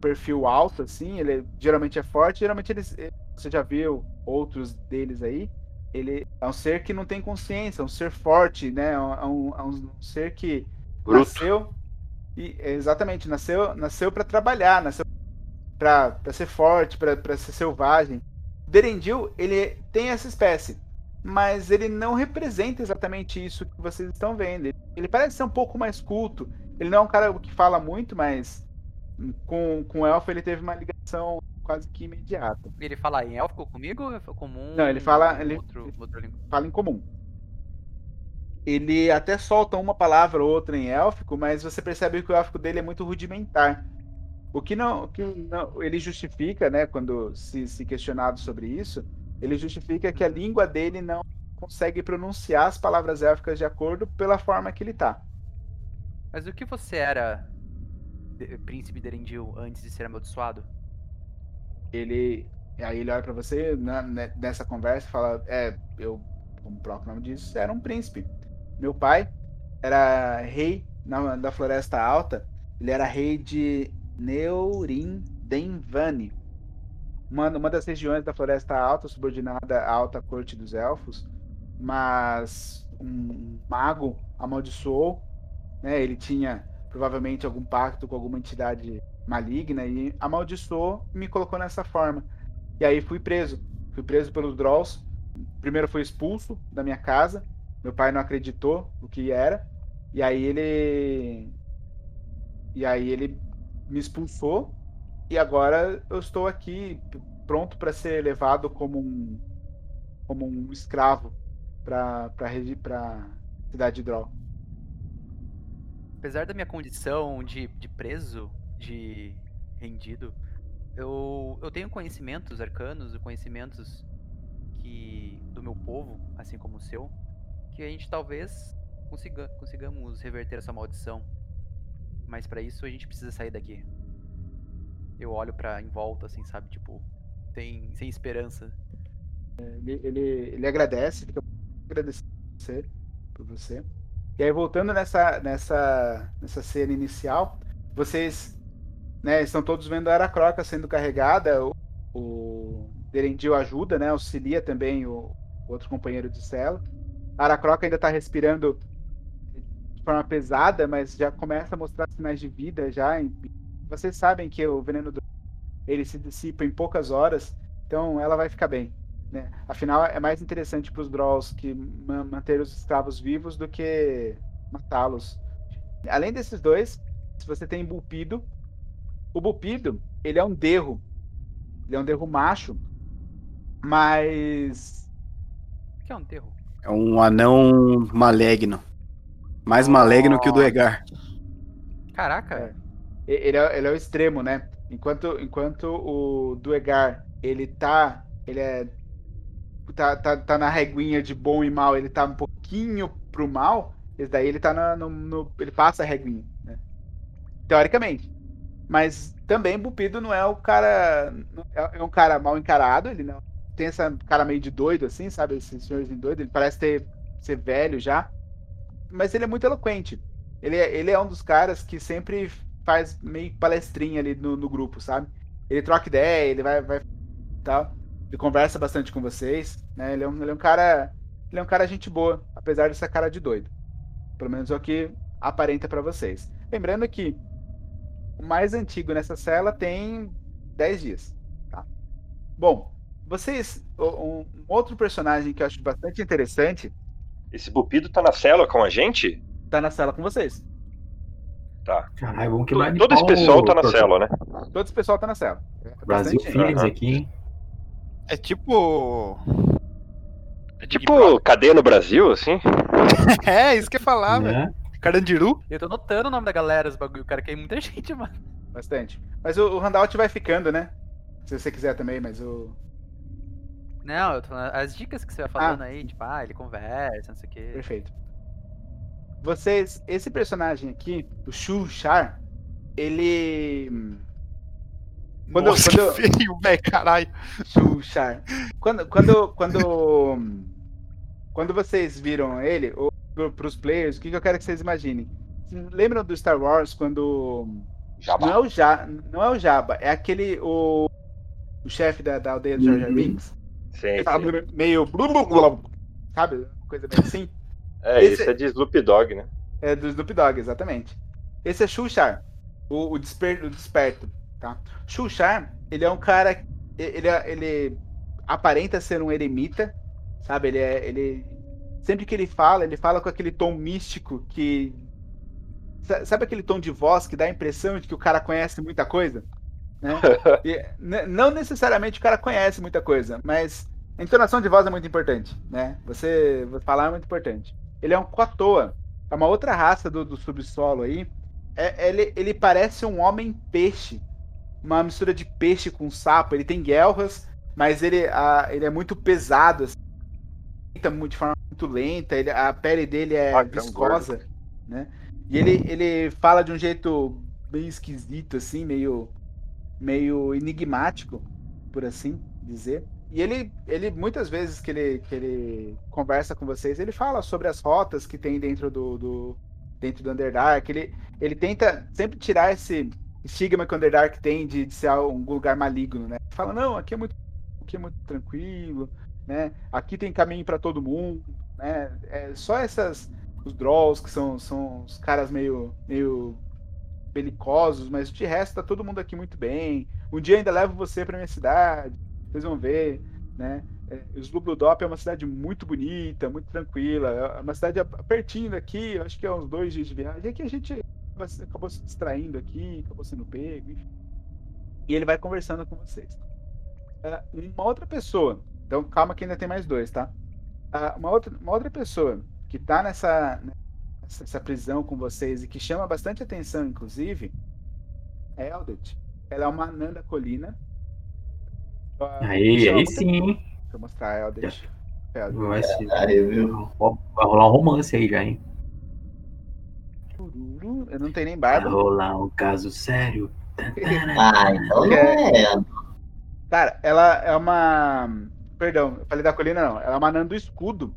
perfil alto, assim, ele geralmente é forte, geralmente eles. Eh, você já viu outros deles aí. Ele é um ser que não tem consciência, é um ser forte, né? É um, é um ser que Bruto. nasceu. E, exatamente, nasceu, nasceu para trabalhar, nasceu para ser forte, para ser selvagem. O Derendil, ele tem essa espécie, mas ele não representa exatamente isso que vocês estão vendo. Ele parece ser um pouco mais culto. Ele não é um cara que fala muito, mas com, com o elfo ele teve uma ligação quase que imediata. Ele fala em élfico comigo ou é comum? Não, ele fala. Ele, outro, outro ele fala em comum. Ele até solta uma palavra ou outra em élfico, mas você percebe que o élfico dele é muito rudimentar. O que não, que não ele justifica, né, quando se, se questionado sobre isso, ele justifica que a língua dele não consegue pronunciar as palavras élficas de acordo pela forma que ele tá. Mas o que você era príncipe Derendil antes de ser amaldiçoado? Ele. Aí ele olha pra você na, né, nessa conversa e fala: É, eu, como o próprio nome diz, era um príncipe. Meu pai era rei na, da Floresta Alta. Ele era rei de Neurin Denvani, uma, uma das regiões da Floresta Alta, subordinada à Alta Corte dos Elfos. Mas um mago amaldiçoou. Né, ele tinha provavelmente algum pacto com alguma entidade maligna e amaldiçoou e me colocou nessa forma. E aí fui preso. Fui preso pelos Drolls. Primeiro fui expulso da minha casa. Meu pai não acreditou o que era. E aí ele. E aí ele me expulsou. E agora eu estou aqui pronto para ser levado como um como um escravo para para cidade de Droll apesar da minha condição de, de preso, de rendido, eu, eu tenho conhecimentos arcanos conhecimentos que do meu povo, assim como o seu, que a gente talvez consiga, consigamos reverter essa maldição. Mas para isso a gente precisa sair daqui. Eu olho para em volta, assim, sabe, tipo, sem, sem esperança. Ele, ele, ele agradece, fica agradecido por você. E aí, voltando nessa, nessa, nessa cena inicial, vocês né, estão todos vendo a Aracroca sendo carregada, o, o Derendil ajuda, né, auxilia também o, o outro companheiro de cela. A Aracroca ainda está respirando de forma pesada, mas já começa a mostrar sinais de vida já. Vocês sabem que o veneno do ele se dissipa em poucas horas, então ela vai ficar bem. Né? Afinal, é mais interessante para os Drolls que manter os escravos vivos do que matá-los. Além desses dois, se você tem Bupido, o Bupido, ele é um derro. Ele é um derro macho, mas... O que é um derro? É um anão maligno. Mais maligno oh. que o do Egar. Caraca! É. Ele, é, ele é o extremo, né? Enquanto, enquanto o Duegar, ele tá. Ele é tá, tá, tá na reguinha de bom e mal, ele tá um pouquinho pro mal, esse daí ele tá no, no, Ele passa a reguinha, né? Teoricamente. Mas também Bupido não é o cara. É, é um cara mal encarado, ele não. Tem essa cara meio de doido, assim, sabe? Esse senhorzinho doido. Ele parece ter, ser velho já. Mas ele é muito eloquente. Ele é, ele é um dos caras que sempre faz meio palestrinha ali no, no grupo, sabe? Ele troca ideia, ele vai. vai tal. Ele conversa bastante com vocês, né? Ele é um, ele é um cara. Ele é um cara gente boa, apesar dessa cara de doido. Pelo menos é o que aparenta para vocês. Lembrando que o mais antigo nessa cela tem 10 dias. Tá? Bom, vocês. Um, um, outro personagem que eu acho bastante interessante. Esse Bupido tá na cela com a gente? Tá na cela com vocês. Tá. Caralho, vamos quebrar de Todo esse pessoal tá na cela, né? Todo esse pessoal tá na cela. É Brasil. Feelings Aham. aqui, hein? É tipo. É Tipo, cadeia no Brasil, assim? É, isso que eu ia falar, velho. Né? Carandiru. Eu tô notando o nome da galera, os bagulho, cara, que é muita gente, mano. Bastante. Mas o, o handout vai ficando, né? Se você quiser também, mas o. Não, eu tô falando, as dicas que você vai falando aí, tipo, ah, ele conversa, não sei o quê. Perfeito. Vocês. Esse personagem aqui, o Shu Char, ele. Quando, Nossa, quando, que feio, velho, caralho. Shu Char. Quando, quando, quando, quando vocês viram ele, ou pro, pros players, o que, que eu quero que vocês imaginem? Vocês Lembram do Star Wars quando. Jabba. Não é o, ja, não é o Jabba, é aquele. O, o chefe da, da aldeia do Jar Uhum. Sim, sim. meio. Sabe? Uma Coisa meio assim. É, Esse- isso é de Snoop Dogg, né? É do Snoop Dogg, exatamente. Esse é Xuxar, o, o, desper, o desperto, tá? Xuxar, ele é um cara, ele, é- ele aparenta ser um eremita, sabe? Ele é, ele sempre que ele fala, ele fala com aquele tom místico que sa- sabe aquele tom de voz que dá a impressão de que o cara conhece muita coisa, né? E, n- não necessariamente o cara conhece muita coisa, mas a entonação de voz é muito importante, né? Você falar é muito importante. Ele é um Kotoa, é uma outra raça do, do subsolo aí. É, ele, ele parece um homem-peixe. Uma mistura de peixe com sapo. Ele tem guelras, mas ele, a, ele é muito pesado. Assim, de forma muito lenta. Ele, a pele dele é Ah, é viscosa. Né? E ele, ele fala de um jeito bem esquisito, assim, meio, meio enigmático, por assim dizer. E ele, ele muitas vezes que ele, que ele conversa com vocês, ele fala sobre as rotas que tem dentro do, do dentro do Underdark. Ele, ele tenta sempre tirar esse estigma que o Underdark tem de, de ser um lugar maligno, né? Fala, não, aqui é muito, aqui é muito tranquilo, né? Aqui tem caminho para todo mundo, né? É só essas os Drolls que são, são os caras meio meio belicosos, mas de resto tá todo mundo aqui muito bem. Um dia ainda levo você para minha cidade, vocês vão ver, né? É, Slubludop é uma cidade muito bonita, muito tranquila, é uma cidade pertinho daqui, acho que é uns dois dias de viagem. Aqui a gente acabou se distraindo aqui, acabou sendo pego, enfim. E ele vai conversando com vocês. Ah, uma outra pessoa, então calma que ainda tem mais dois, tá? Ah, uma, outra, uma outra pessoa que tá nessa, nessa, prisão com vocês e que chama bastante atenção, inclusive, é Eldred. Ela é uma anã da colina. Aí, aí sim, hein? Deixa eu mostrar a Eldred. Eldred. Vai, ser, Caralho, viu? vai rolar um romance aí já, hein? Eu não tenho nem Vai barba. rolar um caso sério. Ah, então é. Cara, ela é uma. Perdão, eu falei da colina, não. Ela é uma anã do escudo.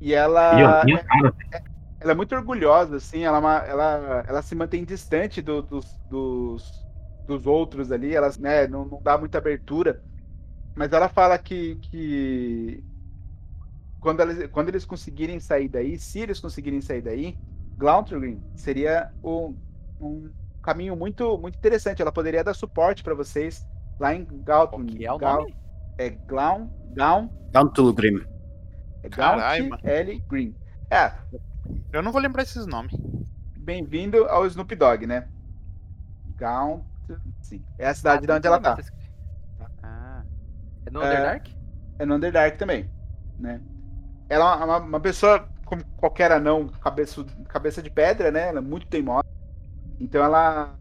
E ela. Minha cara. ela é muito orgulhosa, assim, ela, é uma- ela, ela se mantém distante do- dos, dos, dos outros ali, ela né, não, não dá muita abertura. Mas ela fala que, que quando, eles, quando eles conseguirem sair daí, se eles conseguirem sair daí, Glauntringrim seria um, um caminho muito, muito interessante. Ela poderia dar suporte para vocês lá em que é nome? É Glaun, Gaun, Grim. é Gaunt L. Green. É, Eu não vou lembrar esses nomes. Bem-vindo ao Snoop Dogg, né? Gaunt. Sim. É a cidade de Ah, onde ela tá. Ah. É no É. Underdark? É no Underdark também, né? Ela é uma, uma pessoa como qualquer anão, cabeça, cabeça de pedra, né? Ela é muito teimosa. Então ela.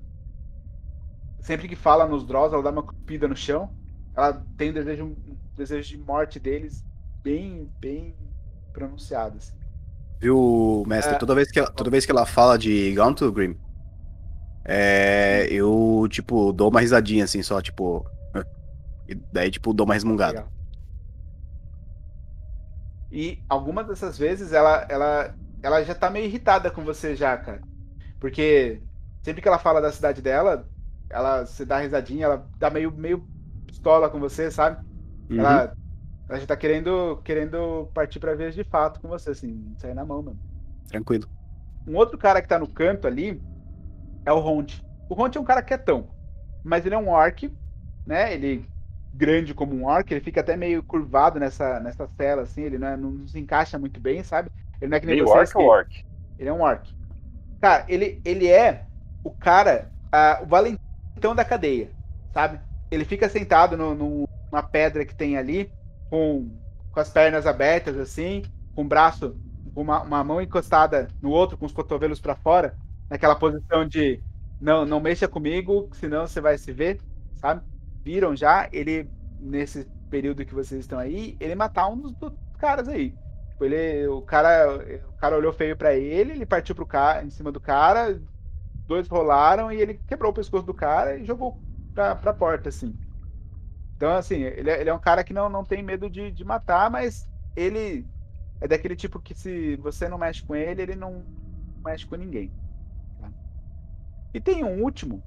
Sempre que fala nos Draws, ela dá uma cuspida no chão. Ela tem um desejo, um desejo de morte deles bem, bem pronunciado. assim. Viu, mestre? É. Toda, vez que ela, toda vez que ela fala de Gone to Grim, é, eu, tipo, dou uma risadinha assim, só, tipo. E daí, tipo, dou uma resmungada. Legal. E algumas dessas vezes ela, ela, ela já tá meio irritada com você já, cara. Porque sempre que ela fala da cidade dela, ela se dá risadinha, ela dá meio, meio pistola com você, sabe? Uhum. Ela, ela já tá querendo, querendo partir pra vez de fato com você, assim, sair na mão, mano. Tranquilo. Um outro cara que tá no canto ali é o Ront. O Ront é um cara quietão, mas ele é um orc, né? Ele grande como um orc, ele fica até meio curvado nessa, nessa cela, assim, ele não, é- não se encaixa muito bem, sabe? Ele não é que nem Meio vocês orc ou que- orc? Ele é um orc. Cara, ele, ele é o cara, ah, o valentão da cadeia, sabe? Ele fica sentado no, no- numa pedra que tem ali, com, com as pernas abertas, assim, com o braço, com uma, uma mão encostada no outro, com os cotovelos pra fora, naquela posição de não, não mexa comigo, senão você vai se ver, sabe? Viram já? Ele, nesse período que vocês estão aí, ele matar um dos, dos caras aí. Tipo, Ele, o cara, o cara olhou feio pra ele, ele partiu pro cara, em cima do cara, dois rolaram e ele quebrou o pescoço do cara e jogou pra, pra porta, assim. Então, assim, ele, é- ele é um cara que não, não tem medo de, de matar, mas ele é daquele tipo que se você não mexe com ele, ele não mexe com ninguém. tá? E tem um último,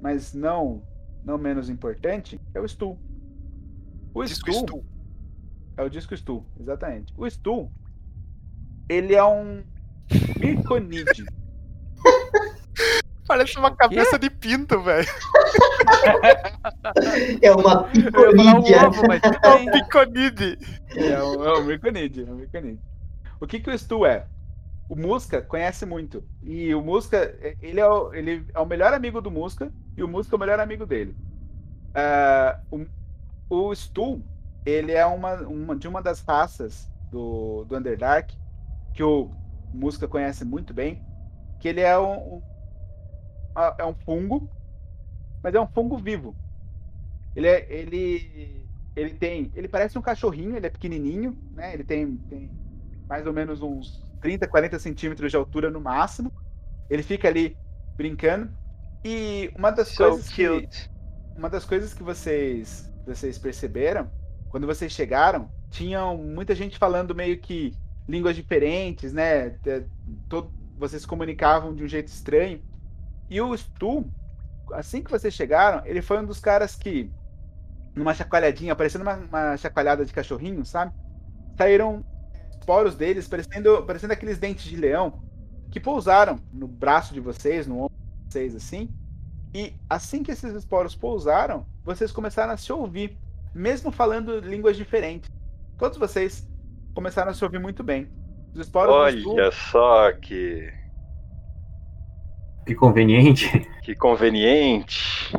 mas não não menos importante, é o Stu. O Disco Stu, Stu. é o disco Stu, exatamente. O Stu, ele é um Mirconide. Parece uma cabeça de pinto, velho. É uma um ovo, mas É um piconide. É um, é um é um. O que, que o Stu é? O Musca conhece muito. E o Musca, é- ele é o, ele é o melhor amigo do Musca e o Musca é o melhor amigo dele. Ah, o, o Stu, ele é uma, uma- de uma das raças do, do Underdark que o Musca conhece muito bem, que ele é um, um- a- é um fungo, mas é um fungo vivo. Ele é, ele ele tem, ele parece um cachorrinho, ele é pequenininho, né? Ele tem, tem mais ou menos uns 30, 40 centímetros de altura no máximo. Ele fica ali brincando. E uma das So coisas que, cute. uma das coisas que vocês vocês perceberam quando vocês chegaram, tinham muita gente falando meio que línguas diferentes, né? Te- todo- vocês comunicavam de um jeito estranho. E o Stu, assim que vocês chegaram, ele foi um dos caras que, numa chacoalhadinha, parecendo uma, uma chacoalhada de cachorrinho, sabe? Saíram poros deles, parecendo, parecendo aqueles dentes de leão, que pousaram no braço de vocês, no ombro de vocês, assim. E assim que esses esporos pousaram, vocês começaram a se ouvir, mesmo falando línguas diferentes. Todos vocês começaram a se ouvir muito bem. Os esporos Olha só que, Que conveniente. que conveniente.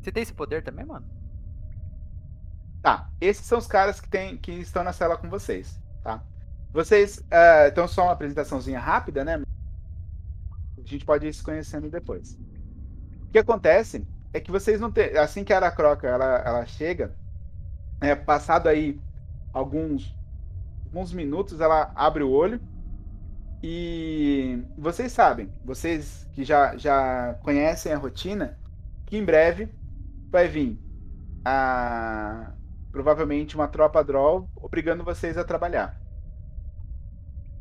Você tem esse poder também, mano? Tá, esses são os caras que, tem, que estão na cela com vocês, tá? Vocês, ah, então só uma apresentaçãozinha rápida, né? A gente pode ir se conhecendo depois. O que acontece é que vocês não têm, assim que a Aracroca ela, ela chega, é, passado aí alguns, alguns minutos, ela abre o olho e vocês sabem, vocês que já, já conhecem a rotina, que em breve vai vir a provavelmente uma tropa Droll obrigando vocês a trabalhar.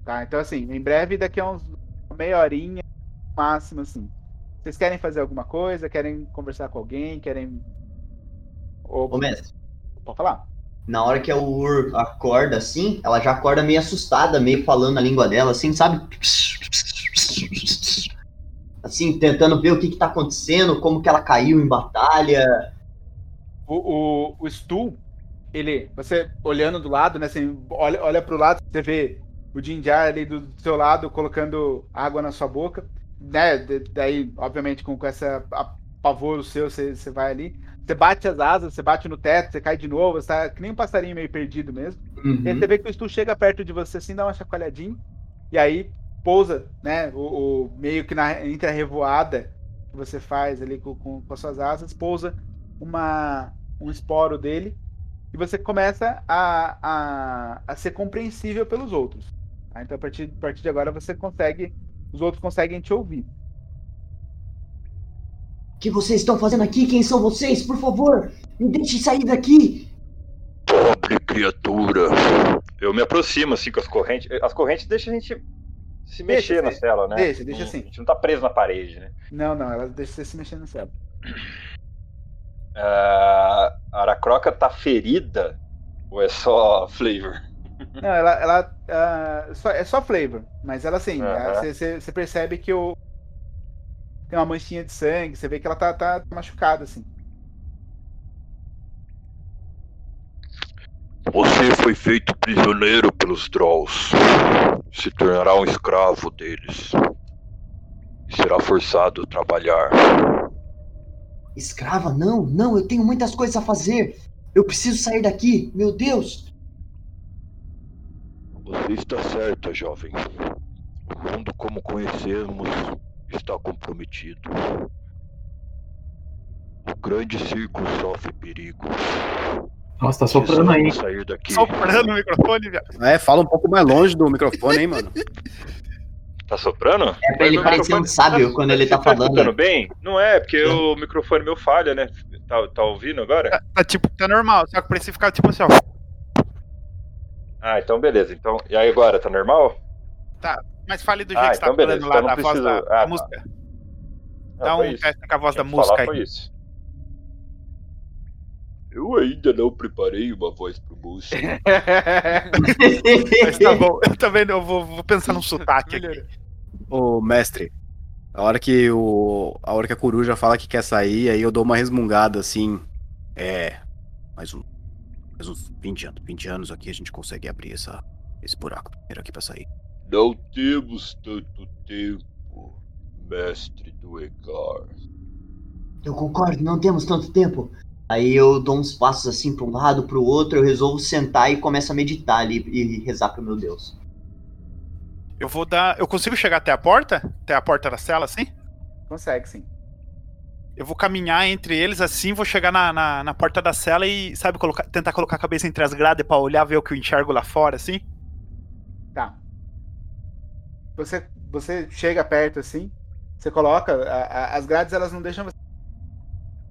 Tá? Então, assim, em breve, daqui a uns meia horinha, máximo, assim. Vocês querem fazer alguma coisa? Querem conversar com alguém? Querem. Ou... Ô, mestre, Pode falar? na hora que a Ur acorda assim, ela já acorda meio assustada, meio falando a língua dela, assim, sabe? Assim, tentando ver o que que tá acontecendo, como que ela caiu em batalha. O, o, o Stu, ele. Você olhando do lado, né? Assim, olha, olha pro lado, você vê o Jinjar ali do seu lado colocando água na sua boca. Né? Daí, obviamente, com, com essa apavoro seu, você, você vai ali. Você bate as asas, você bate no teto, você cai de novo, você tá que nem um passarinho meio perdido mesmo. Uhum. E aí você vê que o Stu chega perto de você assim, dá uma chacoalhadinha, e aí pousa, né? O, o- meio que na, entre a revoada que você faz ali com, com, com as suas asas, pousa uma, um esporo dele, e você começa a, a, a ser compreensível pelos outros. tá? Então a partir, a partir de agora você consegue. Os outros conseguem te ouvir. O que vocês estão fazendo aqui? Quem são vocês? Por favor, me deixem sair daqui. Pobre criatura. Eu me aproximo assim com as correntes. As correntes deixam a gente se Deixa, mexer na deixa. cela, né? Deixa, deixa Não- assim. A gente não tá preso na parede, né? Não, não, ela deixa você se mexer no céu. Ah, a Aracroca tá ferida? Ou é só flavor? Não, ela, ela ah, só- é só flavor, mas ela assim, você percebe que o tem uma manchinha de sangue, você vê que ela tá, tá machucada assim. Você foi feito prisioneiro pelos Drolls. Se tornará um escravo deles. será forçado a trabalhar. Escrava? Não, não, eu tenho muitas coisas a fazer. Eu preciso sair daqui, meu Deus. Você está certa, jovem. O mundo como conhecemos está comprometido. O grande círculo sofre perigo. Nossa, tá soprando aí. Sair daqui. Soprando o microfone, viado. É, fala um pouco mais longe do microfone, hein, mano. Tá soprando? É pra ele parecer um sábio quando ele tá Tá falando. escutando bem? Não é, porque o microfone meu falha, né? Tá, tá ouvindo agora? Tá tipo, tá normal, só que precisa ficar tipo assim, ó. Ah, então beleza. Então, e aí agora, tá normal? Tá, mas fale do jeito Ah, que você então tá beleza, falando lá então da não voz da, ah, tá. música. Ah, Dá um teste com a voz da música falar, aí. Foi isso. Eu ainda não preparei uma voz pro moço. Mas tá bom, eu também não, vou, vou pensar num sotaque aqui. Ô, mestre, a hora que o. A hora que a coruja fala que quer sair, aí eu dou uma resmungada assim. É. Mais um. Mais uns 20 anos. 20 anos aqui a gente consegue abrir essa, esse buraco primeiro aqui pra sair. Não temos tanto tempo, mestre do Egar. Eu concordo, não temos tanto tempo. Aí eu dou uns passos assim pra um lado, pro outro, eu resolvo sentar e começo a meditar ali e rezar pro meu Deus. Eu vou dar. Eu consigo chegar até a porta? Até a porta da cela, assim? Consegue, sim. Eu vou caminhar entre eles assim, vou chegar na, na, na porta da cela e, sabe, colocar, tentar colocar a cabeça entre as grades pra olhar, ver o que eu enxergo lá fora, assim? Tá. Você, você chega perto assim, você coloca. a- a- as grades elas não deixam você.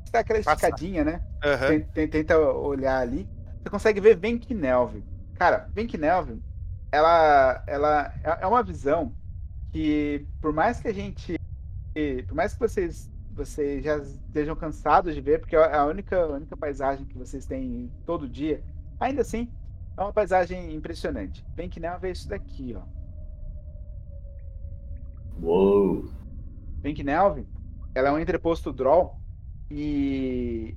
Você dá aquela esticadinha, né? Aham. Ten- ten- Tenta olhar ali. Você consegue ver Venkinelv. Cara, Venkinelv, ela, ela é é uma visão que, por mais que a gente. Por mais que vocês, vocês já estejam cansados de ver, porque é a única, a única paisagem que vocês têm todo dia, ainda assim, é uma paisagem impressionante. Venkinelv é isso daqui, ó. Uou. Venkinelv, ela é um entreposto draw e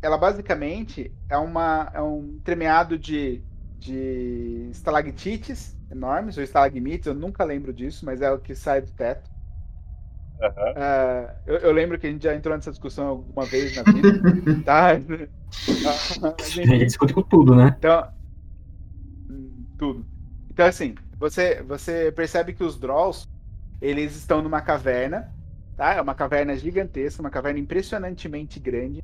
ela basicamente é uma é um entremeado de de estalactites enormes ou estalagmites, eu nunca lembro disso, mas é o que sai do teto. Ah, eu, eu lembro que a gente já entrou nessa discussão alguma vez na vida, tá? A gente discute com tudo, né? Então, tudo. Então, assim, você, você percebe que os Drolls, eles estão numa caverna, tá? É uma caverna gigantesca, uma caverna impressionantemente grande.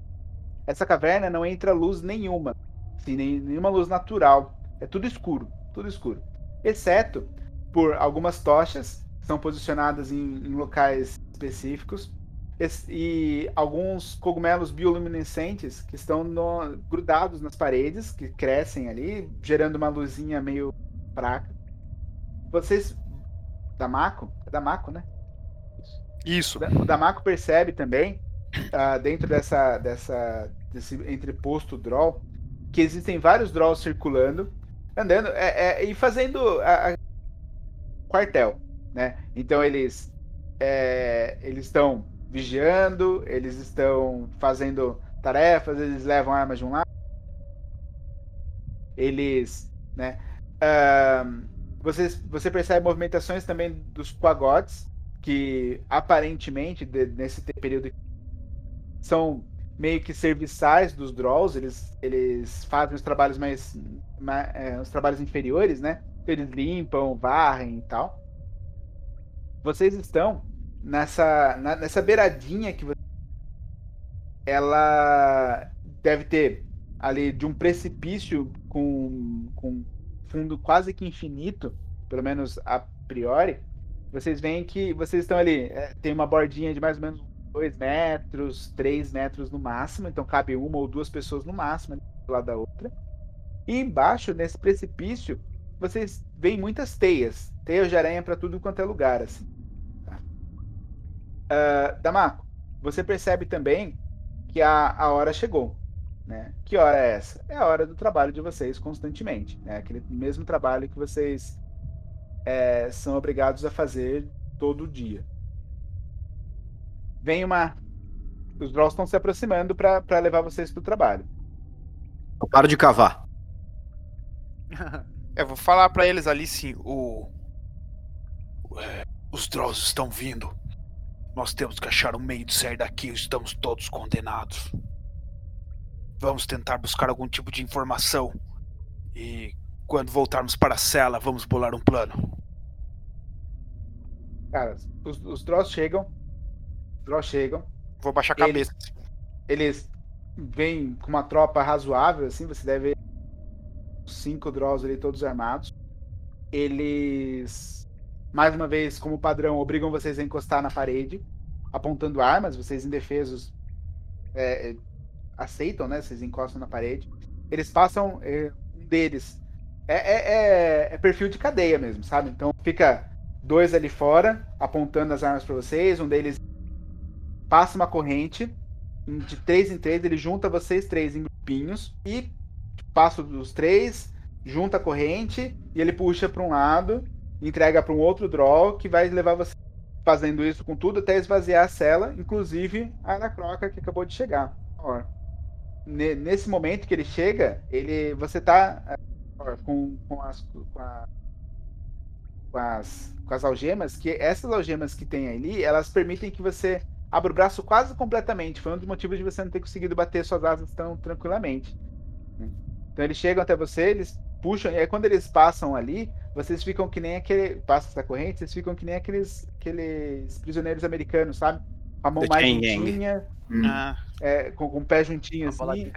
Essa caverna não entra luz nenhuma, assim, nem, nenhuma luz natural. É tudo escuro, tudo escuro. Exceto por algumas tochas que são posicionadas em, em locais específicos es- e alguns cogumelos bioluminescentes que estão no- grudados nas paredes, que crescem ali, gerando uma luzinha meio fraca. Vocês. Damaco? É Damaco, né? Isso. O Da- O Damaco percebe também, ah, dentro dessa, dessa, desse entreposto draw, que existem vários draws circulando, andando é, é, e fazendo a- a- quartel, né? Então eles é, eles estão vigiando, eles estão fazendo tarefas, eles levam armas de um lado, eles, né? ahn, vocês, você percebe movimentações também dos quagotes, que aparentemente de- nesse período são meio que serviçais dos draws, eles, eles fazem os trabalhos mais, ma- é, os trabalhos inferiores, né? Eles limpam, varrem e tal. Vocês estão nessa na- nessa beiradinha que vo- ela deve ter ali de um precipício com, com fundo quase que infinito, pelo menos a priori. Vocês veem que vocês estão ali, é, tem uma bordinha de mais ou menos 2 metros, 3 metros no máximo, então cabe uma ou duas pessoas no máximo do lado da outra. E embaixo, nesse precipício, vocês veem muitas teias, teias de aranha para tudo quanto é lugar, assim. tá? Ah, Damaco, você percebe também que a, a hora chegou. Né? Que hora é essa? É a hora do trabalho de vocês constantemente. Né? Aquele mesmo trabalho que vocês é, são obrigados a fazer todo dia. Vem uma. Os Drolls estão se aproximando para levar vocês para o trabalho. Eu paro de cavar. Eu vou falar pra eles ali sim, o. Os Drolls estão vindo. Nós temos que achar um meio de sair daqui, estamos todos condenados. Vamos tentar buscar algum tipo de informação. E quando voltarmos para a cela, vamos bolar um plano. Cara, os, os Dross chegam. Dross chegam. Vou baixar a Eles- cabeça. Eles vêm com uma tropa razoável, assim, você deve ver cinco Dross ali, todos armados. Eles, mais uma vez, como padrão, obrigam vocês a encostar na parede, apontando armas, vocês indefesos é, é, aceitam, né? Vocês encostam na parede. Eles passam, é, um deles é, é- é- é perfil de cadeia mesmo, sabe? Então fica dois ali fora, apontando as armas pra vocês, um deles passa uma corrente de três em três, ele junta vocês três em grupinhos e passa os três, junta a corrente e ele puxa para um lado, entrega para um outro draw que vai levar você fazendo isso com tudo até esvaziar a cela, inclusive a Anacroca que acabou de chegar. Nesse momento que ele chega, ele você tá com, com as com, a- com as com as algemas, que essas algemas que tem ali, elas permitem que você abra o braço quase completamente. Foi um dos motivos de você não ter conseguido bater suas asas tão tranquilamente. né? Então eles chegam até você, eles puxam, e aí quando eles passam ali, vocês ficam que nem aquele. Passa essa corrente, vocês ficam que nem aqueles, aqueles prisioneiros americanos, sabe? Com a mão The mais juntinha, Hum. Ah, é, com, com o pé juntinho Uma assim.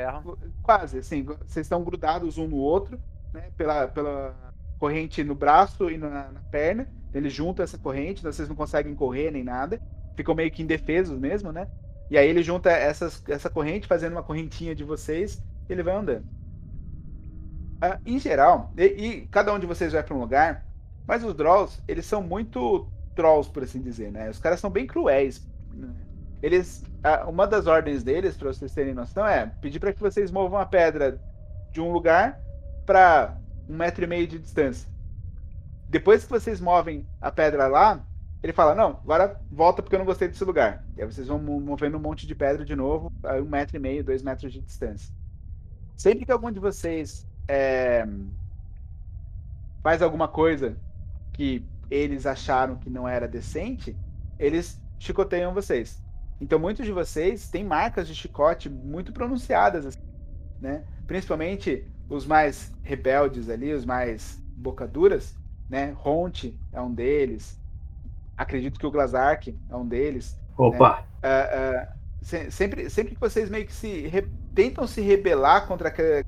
Quase, assim, vocês estão grudados um no outro, né? Pela, pela corrente no braço e na, na perna. Eles juntam essa corrente, então vocês não conseguem correr nem nada. Ficam meio que indefesos mesmo, né? E aí ele junta essas, essa corrente, fazendo uma correntinha de vocês, e ele vai andando. Ah, em geral, e, e cada um de vocês vai para um lugar, mas os Drolls, eles são muito trolls, por assim dizer, né? Os caras são bem cruéis. né? Eles, uma das ordens deles, para vocês terem noção, é pedir para que vocês movam a pedra de um lugar para um metro e meio de distância. Depois que vocês movem a pedra lá, ele fala: Não, agora volta porque eu não gostei desse lugar. E aí vocês vão mo- movendo um monte de pedra de novo, a um metro e meio, dois metros de distância. Sempre que algum de vocês é, faz alguma coisa que eles acharam que não era decente, eles chicoteiam vocês. Então muitos de vocês têm marcas de chicote muito pronunciadas, assim, né? Principalmente os mais rebeldes ali, os mais bocaduras, né? Ronte é um deles. Acredito que o Glazark é um deles. Opa! né? Ah, ah, se- sempre, sempre que vocês meio que se re- tentam se rebelar contra aquela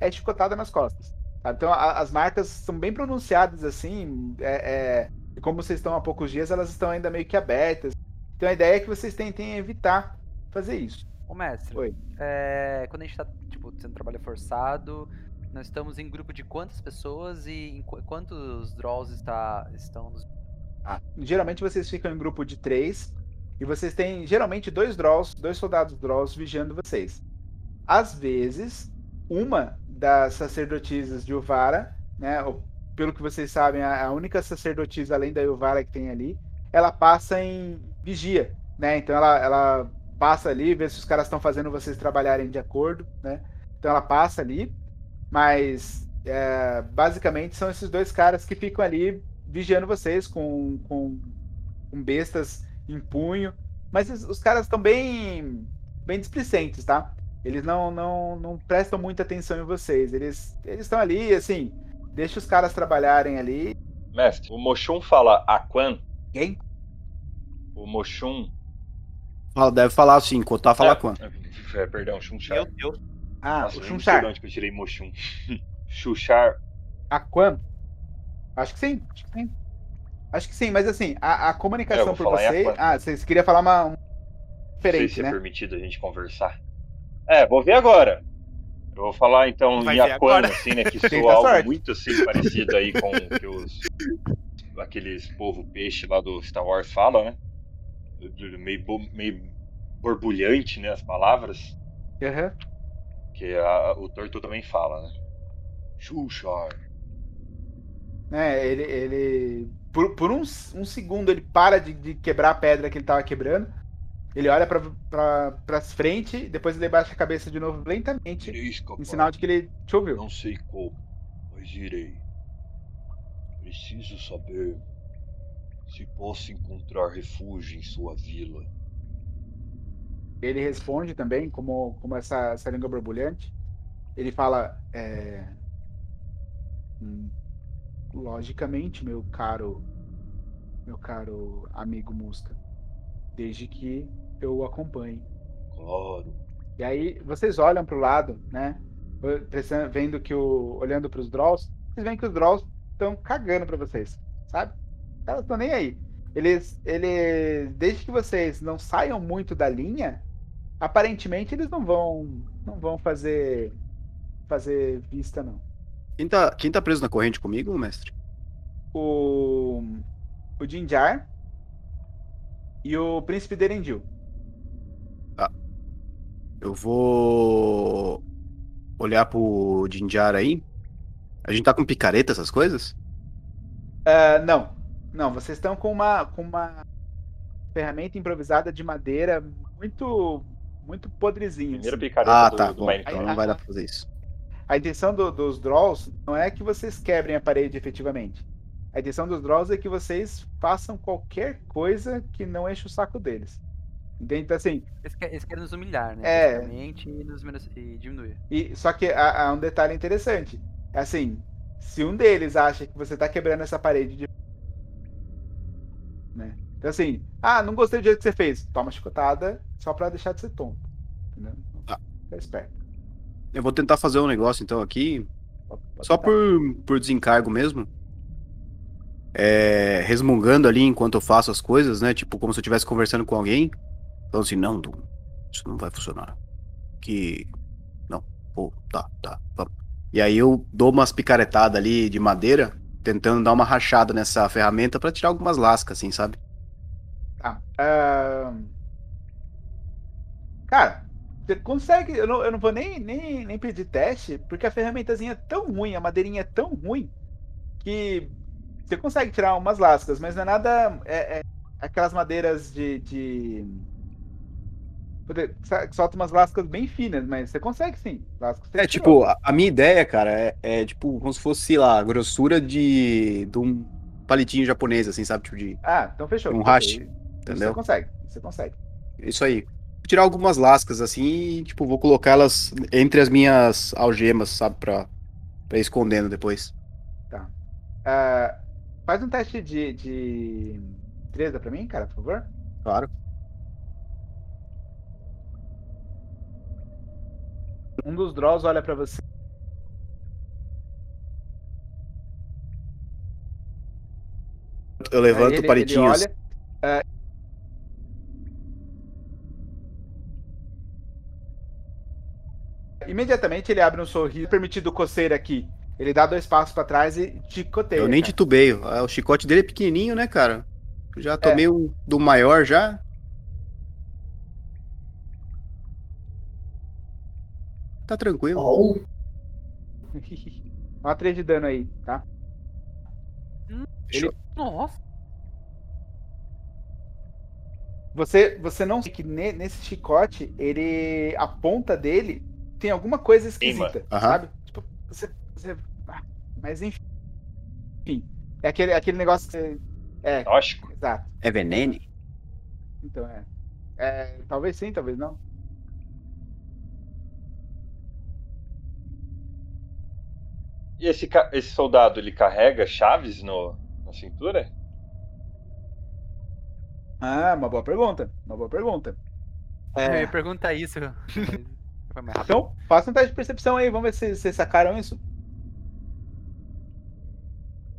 é chicotada nas costas. sabe? Então a- as marcas são bem pronunciadas assim. é- é, e como vocês estão há poucos dias, elas estão ainda meio que abertas. Então a ideia é que vocês tentem evitar fazer isso. Ô mestre, Oi. é, quando a gente tá, tipo, sendo trabalho forçado, nós estamos em grupo de quantas pessoas e quantos draws está, estão nos... Ah, geralmente vocês ficam em grupo de três e vocês têm geralmente dois draws, dois soldados draws vigiando vocês. Às vezes, uma das sacerdotisas de Uvara, né, pelo que vocês sabem, a única sacerdotisa além da Uvara que tem ali, ela passa em vigia, né? Então ela, ela passa ali, vê se os caras estão fazendo vocês trabalharem de acordo, né? Então ela passa ali, mas é, basicamente são esses dois caras que ficam ali vigiando vocês com, com, com bestas em punho. Mas os, os caras estão bem, bem displicentes, tá? Eles não, não, não prestam muita atenção em vocês. Eles eles estão ali, assim, deixa os caras trabalharem ali. Mestre, o Moshun fala Aquan. Quem? O Moshun. Fala, deve falar assim, contar falar é, quando. É, perdão, Chunchar. meu Deus. Ah, Nossa, o eu não sei Chunchar. de onde que eu tirei Moshun. Chuchar. Aquan? Acho que sim, acho que sim. Acho que sim, mas assim, a, a É, comunicação vou por. Aquan. Ah, vocês queriam falar uma. um- Não sei Diferente, se é né? permitido a gente conversar. É, vou ver agora. Eu vou falar então Vai em assim, né? Que soa algo sorte. muito assim parecido aí com o que os. aqueles povo peixe lá do Star Wars falam, né? Meio, meio borbulhante, né? As palavras. Aham. Que a- o Torto também fala, né? Xuxar. É, ele, ele por, por um, um segundo ele para de, de quebrar a pedra que ele tava quebrando. Ele olha pra, pra, pras frente, depois ele baixa a cabeça de novo lentamente, escapar. em sinal de que ele te ouviu. Não sei como, mas irei. Preciso saber Se posso encontrar refúgio em sua vila. Ele responde também, como, como essa, essa língua borbulhante. Ele fala: é, hum, Logicamente, meu caro, meu caro amigo Musca, desde que eu o acompanhe. Claro. E aí vocês olham para o lado, né? Vendo que o. olhando para os Drolls, vocês veem que os Drolls estão cagando para vocês, sabe? Elas estão nem aí. Eles, eles. Desde que vocês não saiam muito da linha, aparentemente eles não vão. não vão fazer. fazer vista, não. Quem tá, quem tá preso na corrente comigo, mestre? O. O Jinjar e o Príncipe Derendil. Eu vou olhar pro Jinjar aí. A gente tá com picareta, essas coisas? Ah, não. Não, vocês estão com uma, com uma ferramenta improvisada de madeira muito muito podrezinha. Primeira assim. picareta Ah, do, tá. do Bom, então não vai dar pra fazer isso. A intenção do- dos Drolls não é que vocês quebrem a parede efetivamente. A intenção dos Drolls é que vocês façam qualquer coisa que não enche o saco deles. Entende? Então, assim, Eles, eles querem nos humilhar, né? É. E, nos e diminuir. E, só que há, há um detalhe interessante. É assim, se um deles acha que você tá quebrando essa parede de. Então assim, ah, não gostei do jeito que você fez. Toma chicotada só pra deixar de ser tonto. Entendeu? Tá. Fica esperto. Eu vou tentar fazer um negócio então aqui, Pode- pode só tentar. por, por desencargo mesmo. É, resmungando ali enquanto eu faço as coisas, né? Tipo, como se eu estivesse conversando com alguém. Então assim, não, Dum, isso não vai funcionar. Que. Não, pô, tá, tá, vamos. E aí eu dou umas picaretadas ali de madeira, tentando dar uma rachada nessa ferramenta pra tirar algumas lascas, assim, sabe? Tá. Ahn, Cara, você consegue. Eu não, eu não vou nem, nem, nem pedir teste, porque a ferramentazinha é tão ruim, a madeirinha é tão ruim, que você consegue tirar umas lascas, mas não é nada. É, é aquelas madeiras de. de... Solta umas lascas bem finas, mas você consegue sim. Lascas É, tirou. tipo, a, a minha ideia, cara, é, é, tipo, como se fosse, sei lá, a grossura de, de um palitinho japonês, assim, sabe? Tipo de. Ah, então fechou. um fechou. Isso Você entendeu? consegue, você consegue. Isso aí. Vou tirar algumas lascas, assim, e, tipo, vou colocá-las entre as minhas algemas, sabe? Pra, pra ir escondendo depois. Tá. Ah, faz um teste de, de destreza pra mim, cara, por favor. Claro. Um dos Draws olha pra você. Eu levanto ele- o palitinho. ele olha, ah, Imediatamente ele abre um sorriso permitido coceira aqui. Ele dá dois passos pra trás e chicoteia. Eu nem cara. titubeio. Ah, O chicote dele é pequenininho, né, cara? Eu É. já tomei um do maior já. Tá tranquilo. Uma 3 de dano aí, tá? Ele, Nossa. você, você não sabe que ne- nesse chicote, ele. A ponta dele tem alguma coisa esquisita, sabe? Tipo, você. você ah, mas enfim. Enfim. É aquele, aquele negócio que você. É. Tóxico. Exato. É veneno? Então é. é. Talvez sim, talvez não. E esse, esse soldado, ele carrega chaves no, na cintura? Ah, uma boa pergunta. Uma boa pergunta. É. Me pergunta isso. Foi mais rápido. Então, faça um teste de percepção aí, vamos ver se vocês sacaram isso.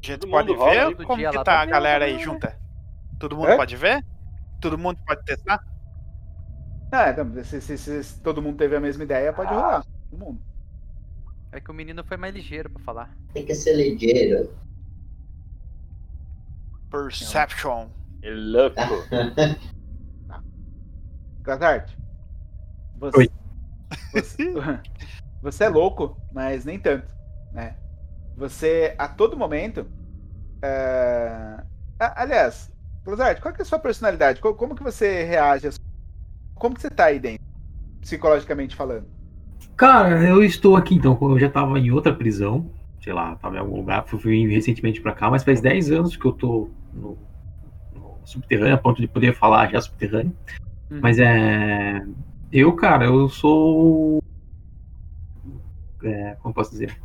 A gente Todo pode mundo ver como Dia que tá tá a galera aí né? junta? Todo mundo Hã? pode ver? Todo mundo pode testar? Ah, então, se, se- se todo mundo teve a mesma ideia, pode rolar. Todo mundo. É que o menino foi mais ligeiro pra falar. Tem que ser ligeiro. Perception. Ele é louco. Gazart, você, Oi. Você, você é louco, mas nem tanto, né? Você, a todo momento... é, Aliás, Gazart, qual é a sua personalidade? Co- Como que você reage? Como que você tá aí dentro, psicologicamente falando? Cara, eu estou aqui então. Eu já tava em outra prisão. Sei lá, tava em algum lugar. Fui, fui recentemente pra cá, mas faz 10 anos que eu tô no, subterrâneo, a ponto de poder falar já subterrâneo. Uhum. Mas é. Eu, cara, eu sou. É, como posso dizer?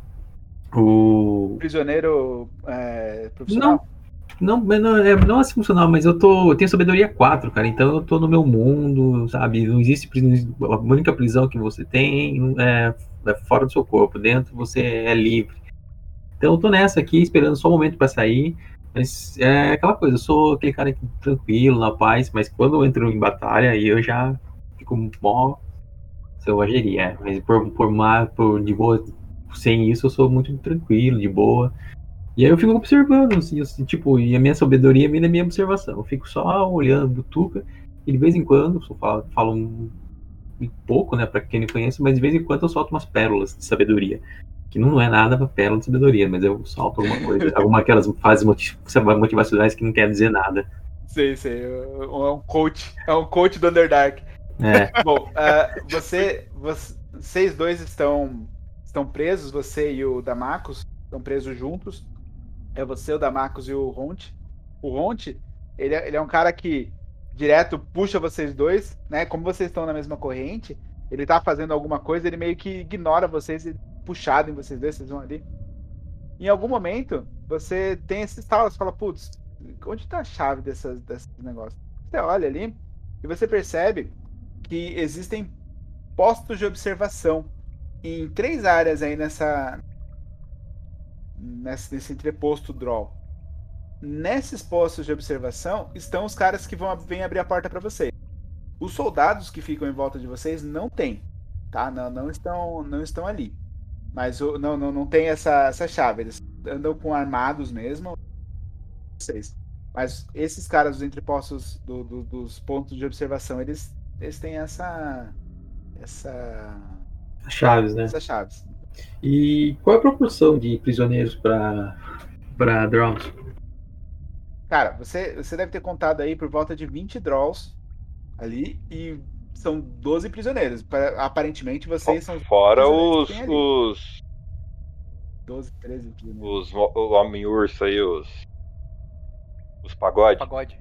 O. Prisioneiro é, profissional? Não, não, não, é, não assim funcional, mas eu tô. Eu tenho sabedoria 4, cara. Então eu tô no meu mundo, sabe? Não existe prisão. A única prisão que você tem é, é fora do seu corpo. Dentro você é livre. Então eu tô nessa aqui, esperando só o momento pra sair. Mas é aquela coisa, eu sou aquele cara tranquilo, na paz, mas quando eu entro em batalha, aí eu já fico mó selvageria. É. Mas por, por, má, por de boa, sem isso, eu sou muito tranquilo, de boa. E aí eu fico observando, assim, assim, tipo, e a minha sabedoria vem da minha observação. Eu fico só olhando, butuca, e de vez em quando, eu falo, falo um, um pouco, né, pra quem me conhece, mas de vez em quando eu solto umas pérolas de sabedoria. Que não é nada pra pérola de sabedoria, mas eu solto alguma coisa, alguma aquelas fases motiv- motivacionais que não quer dizer nada. Sei, sei. É um coach. É um coach do Underdark. É. Bom, ah, você, você- Vocês dois estão, estão presos, você e o Damacos estão presos juntos. É você, o Damacos e o Ronte. O Ronte, ele é, ele é um cara que direto puxa vocês dois, né? Como vocês estão na mesma corrente, ele tá fazendo alguma coisa, ele meio que ignora vocês, e puxado em vocês dois, vocês vão ali. Em algum momento, você tem esse estalo, você fala, putz, onde tá a chave dessas, desses negócios? Você olha ali e você percebe que existem postos de observação em três áreas aí nessa, nesse, nesse entreposto draw. Nesses postos de observação estão os caras que vão vêm abrir a porta para vocês. Os soldados que ficam em volta de vocês não tem, tá? Não, não estão não estão ali. Mas não, não, não tem essa, essa chave. Eles andam com armados mesmo. Vocês. Mas esses caras dos entrepostos do, do- dos pontos de observação, eles, eles têm essa. Essa. Chaves, né? Essas chaves. E qual é a proporção de prisioneiros pra, pra Drowns? Cara, você, você deve ter contado aí por volta de 20 draws ali e são 12 prisioneiros. Pa- Aparentemente vocês são. Fora os. os. 12, 13 prisioneiros. os o Homem-Urso aí, os. Os pagodes. Pagode.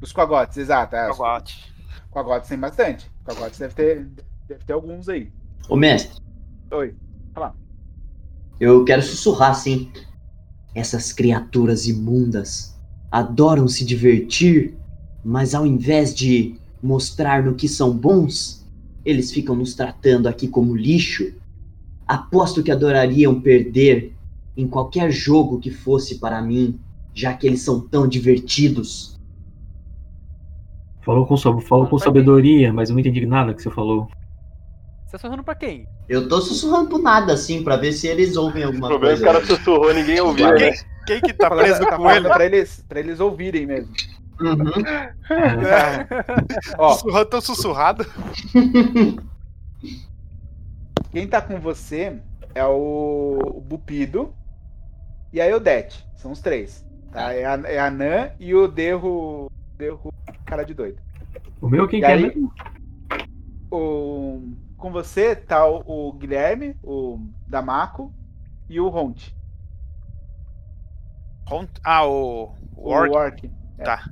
Os cogotes, exato. É, os Cogote. cogotes tem bastante. Cogotes deve ter, deve ter alguns aí. Ô, mestre, Oi, fala. eu quero sussurrar assim. Essas criaturas imundas adoram se divertir, mas ao invés de mostrar no que são bons, eles ficam nos tratando aqui como lixo. Aposto que adorariam perder em qualquer jogo que fosse para mim, já que eles são tão divertidos. Falou com, falou com sabedoria, mas eu não entendi nada que você falou. Você tá sorrindo pra quem? Eu tô sussurrando por nada, assim, pra ver se eles ouvem O alguma problema é que coisa. o cara sussurrou e ninguém ouviu, né? Quem que tá preso tá com ele? pra eles, pra eles ouvirem mesmo. Uhum. É. Ó. Sussurrando, tão sussurrado. Quem tá com você é o, o Bupido e a Eudete. São os três. Tá? É, a, é a Nan e o Derro. Derro cara de doido. O meu quem E que aí- mesmo? O, com você tá o, o Guilherme, o Damaco e o Ronte. Ront- Ah, o. O O. Orc. é. Tá.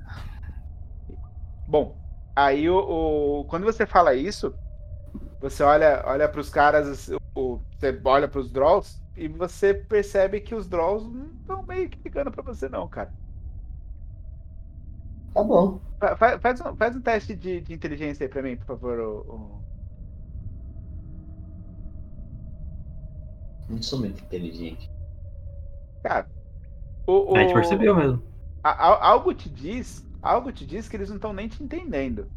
Bom, aí o, o- quando você fala isso, você olha, olha para os caras, o, você olha para os draws e você percebe que os draws não estão meio que ligando para você não, cara. Tá bom. Fa- fa- Faz, um, faz um teste de, de inteligência aí para mim, por favor. o- o- Não sou muito inteligente. Cara, o, A gente o- percebeu mesmo. a- a- algo te diz, algo te diz que eles não estão nem te entendendo.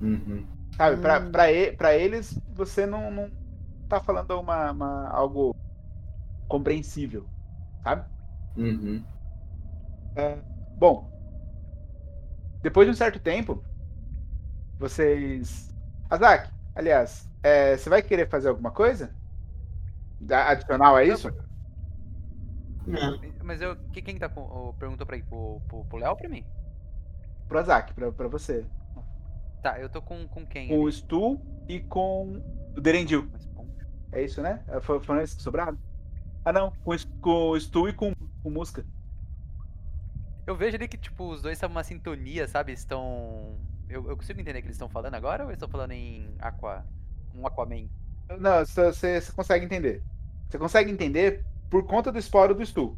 Uhum. Sabe, pra, Hum. pra, e- pra eles, você não, não tá falando uma, uma- algo compreensível, sabe? Uhum. É, bom, depois de um certo tempo, vocês. Azak, aliás, é, você vai querer fazer alguma coisa? Adicional a isso? Mas eu. que- Quem que tá com. o- Perguntou pra, pro, pro, pro Léo ou pra mim? Pro Azak, pra, pra você. Tá, eu tô com, com quem? Com o? Stu e com o Derendil. É isso, né? É, foi- Foram esses que sobraram? Ah, não. Com, com o Stu e com. com música. Eu vejo ali que, tipo, os dois são uma sintonia, sabe? Estão. Eu, eu consigo entender o que eles estão falando agora ou eles estão falando em Aqua. Um Aquaman? Não, você, consegue entender. Você consegue entender por conta do esporo do Stu.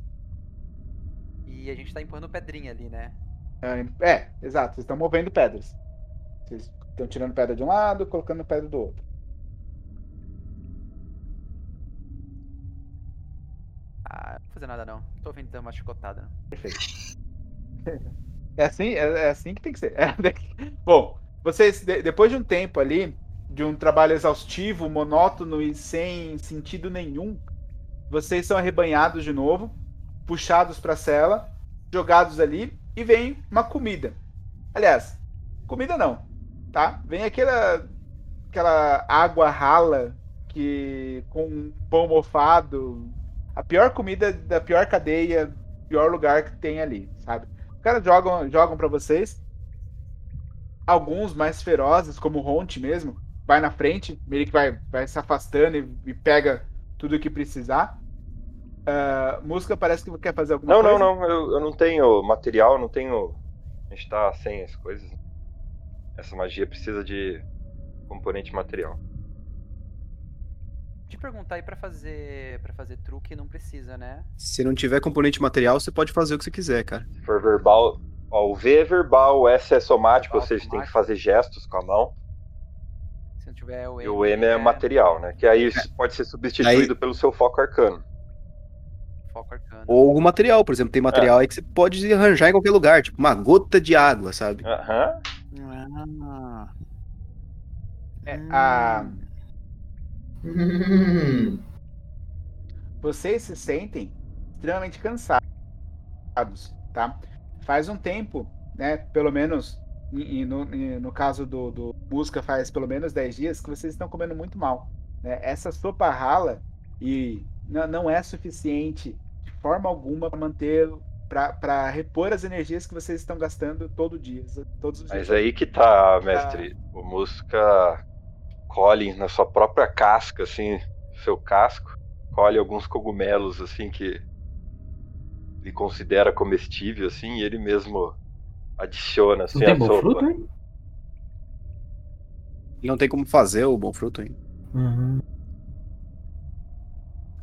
E a gente tá empurrando pedrinha ali, né? É, é, exato. Vocês estão movendo pedras. Vocês estão tirando pedra de um lado, colocando pedra do outro. Ah, não vou fazer nada não. Tô vendo dar uma chicotada. Perfeito. É assim, é, é assim que tem que ser. É, Bom, vocês, de- depois de um tempo ali, de um trabalho exaustivo, monótono e sem sentido nenhum, vocês são arrebanhados de novo, puxados para a cela, jogados ali e vem uma comida. Aliás, comida não, tá? Vem aquela aquela água rala que com pão mofado, a pior comida da pior cadeia, pior lugar que tem ali, sabe? Os caras jogam jogam para vocês. Alguns mais ferozes, como o mesmo, vai na frente, meio que vai, vai se afastando e, e pega tudo que precisar. Ah, música parece que quer fazer alguma Não, coisa. não, não. Eu, eu não tenho material, não tenho. A gente tá sem as coisas. Essa magia precisa de componente material. Te perguntar aí pra fazer. para fazer truque não precisa, né? Se não tiver componente material, você pode fazer o que você quiser, cara. Se for verbal. Ó, o V é verbal, o S é somático, ou seja, tem que fazer gestos com a mão. Se não tiver o E o M é material, né? Que aí pode ser substituído Aí- pelo seu foco arcano. foco arcano. Ou algum material, por exemplo, tem material aí que você pode arranjar em qualquer lugar, tipo uma gota de água, sabe? Aham. Ah. É, a... Hum. vocês se sentem extremamente cansados, tá? Faz um tempo, né? Pelo menos e- no, e no caso do, do música faz pelo menos 10 dias que vocês estão comendo muito mal. Né? Essa sopa rala e não, não é suficiente de forma alguma para manter para repor as energias que vocês estão gastando todo dia, todos os Mas dias. aí que tá, mestre. O Musca colhe na sua própria casca, assim, seu casco, colhe alguns cogumelos, assim, que ele considera comestível, assim, e ele mesmo adiciona, assim, Não tem a bom sopa. fruto, hein? Não tem como fazer o bom fruto ainda. Uhum.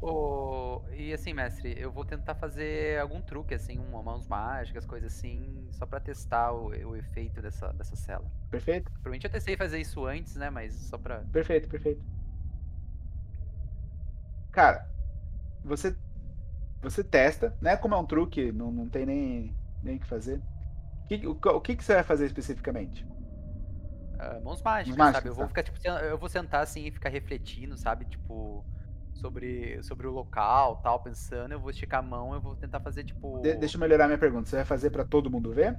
Ô, e assim, mestre, eu vou tentar fazer algum truque, assim, um, mãos mágicas, coisas assim, só pra testar o, o efeito dessa, dessa cela. Perfeito? Provavelmente eu testei fazer isso antes, né? Mas só pra. Perfeito, perfeito. Cara, você você testa, né? Como é um truque, não, não tem nem nem o que fazer. O que, o, o que, que você vai fazer especificamente? ah, mãos mágicas, mágicas, sabe? Eu vou tá. ficar, tipo, eu vou sentar assim e ficar refletindo, sabe? Tipo, sobre, sobre o local tal, pensando, eu vou esticar a mão, eu vou tentar fazer, tipo. De- deixa eu melhorar minha pergunta. Você vai fazer pra todo mundo ver?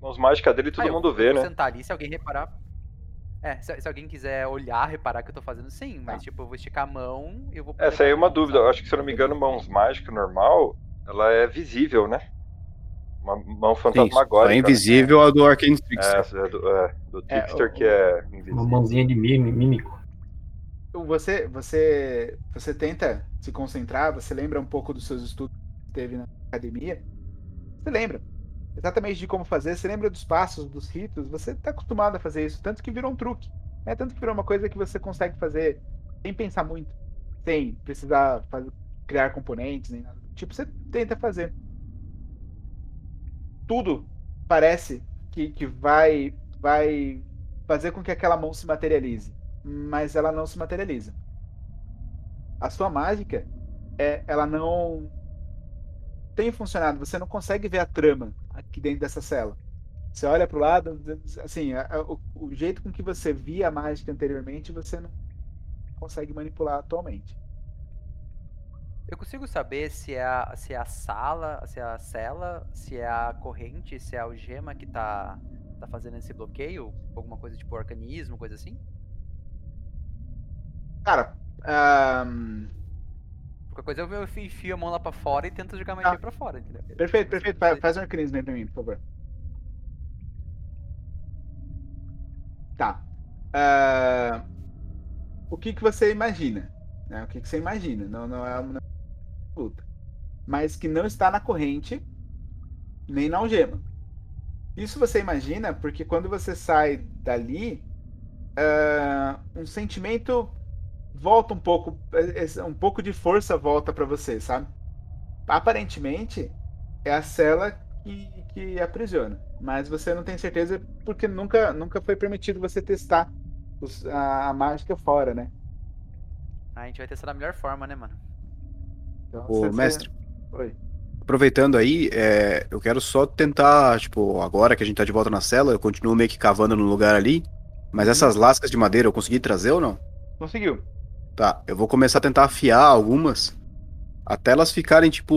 Mãos mágicas dele todo Ah, eu- mundo eu vê, vou né? sentar ali, se alguém reparar. É, se, se alguém quiser olhar, reparar que eu tô fazendo, sim, mas Tá. tipo, eu vou esticar a mão e eu vou. Essa aí é uma dúvida. Eu acho que, se eu não me engano, mãos mágicas normal, ela é visível, né? Uma mão Sim, fantasmagórica. é né? invisível a do Arcane Strix. É, essa é do, é, do É, Trickster o- que é Uma invisível. mãozinha de mí- mímico. Você você você tenta se concentrar, você lembra um pouco dos seus estudos que teve na academia? Você lembra exatamente de como fazer, você lembra dos passos, dos ritos, você tá acostumado a fazer isso, tanto que virou um truque. É tanto que virou uma coisa que você consegue fazer sem pensar muito, sem precisar fazer- criar componentes nem nada. Tipo, você tenta fazer. Tudo parece que, que vai vai fazer com que aquela mão se materialize, mas ela não se materializa. A sua mágica é, ela não tem funcionado. Você não consegue ver a trama aqui dentro dessa cela. Você olha para o lado, assim, a- a- o, o jeito com que você via a mágica anteriormente, você não consegue manipular atualmente. Eu consigo saber se é, a, se é a sala, se é a cela, se é a corrente, se é a algema que tá, tá fazendo esse bloqueio? Alguma coisa tipo organismo, coisa assim? Cara, ahn, Qualquer coisa eu enfio- a mão lá pra fora e tento jogar magia Ah. pra fora, entendeu? perfeito, perfeito. Fa- Faz um arcanismo aí pra mim, por favor. Tá. Ah, o que que você imagina? né? O que que você imagina? Não, não é uma luta. mas que não está na corrente nem na algema. Isso você imagina porque quando você sai dali, ah, um sentimento volta um pouco, eh, um pouco de força volta para você, sabe? Aparentemente é a cela que, que aprisiona, mas você não tem certeza porque nunca, nunca foi permitido você testar os- a, a mágica fora, né? A gente vai testar da melhor forma, né, mano? Então, Ô, você- mestre. Oi. Aproveitando aí, é, eu quero só tentar, tipo, agora que a gente tá de volta na cela, eu continuo meio que cavando no lugar ali. Mas essas lascas de madeira eu consegui trazer ou não? Conseguiu. Tá, eu vou começar a tentar afiar algumas até elas ficarem, tipo,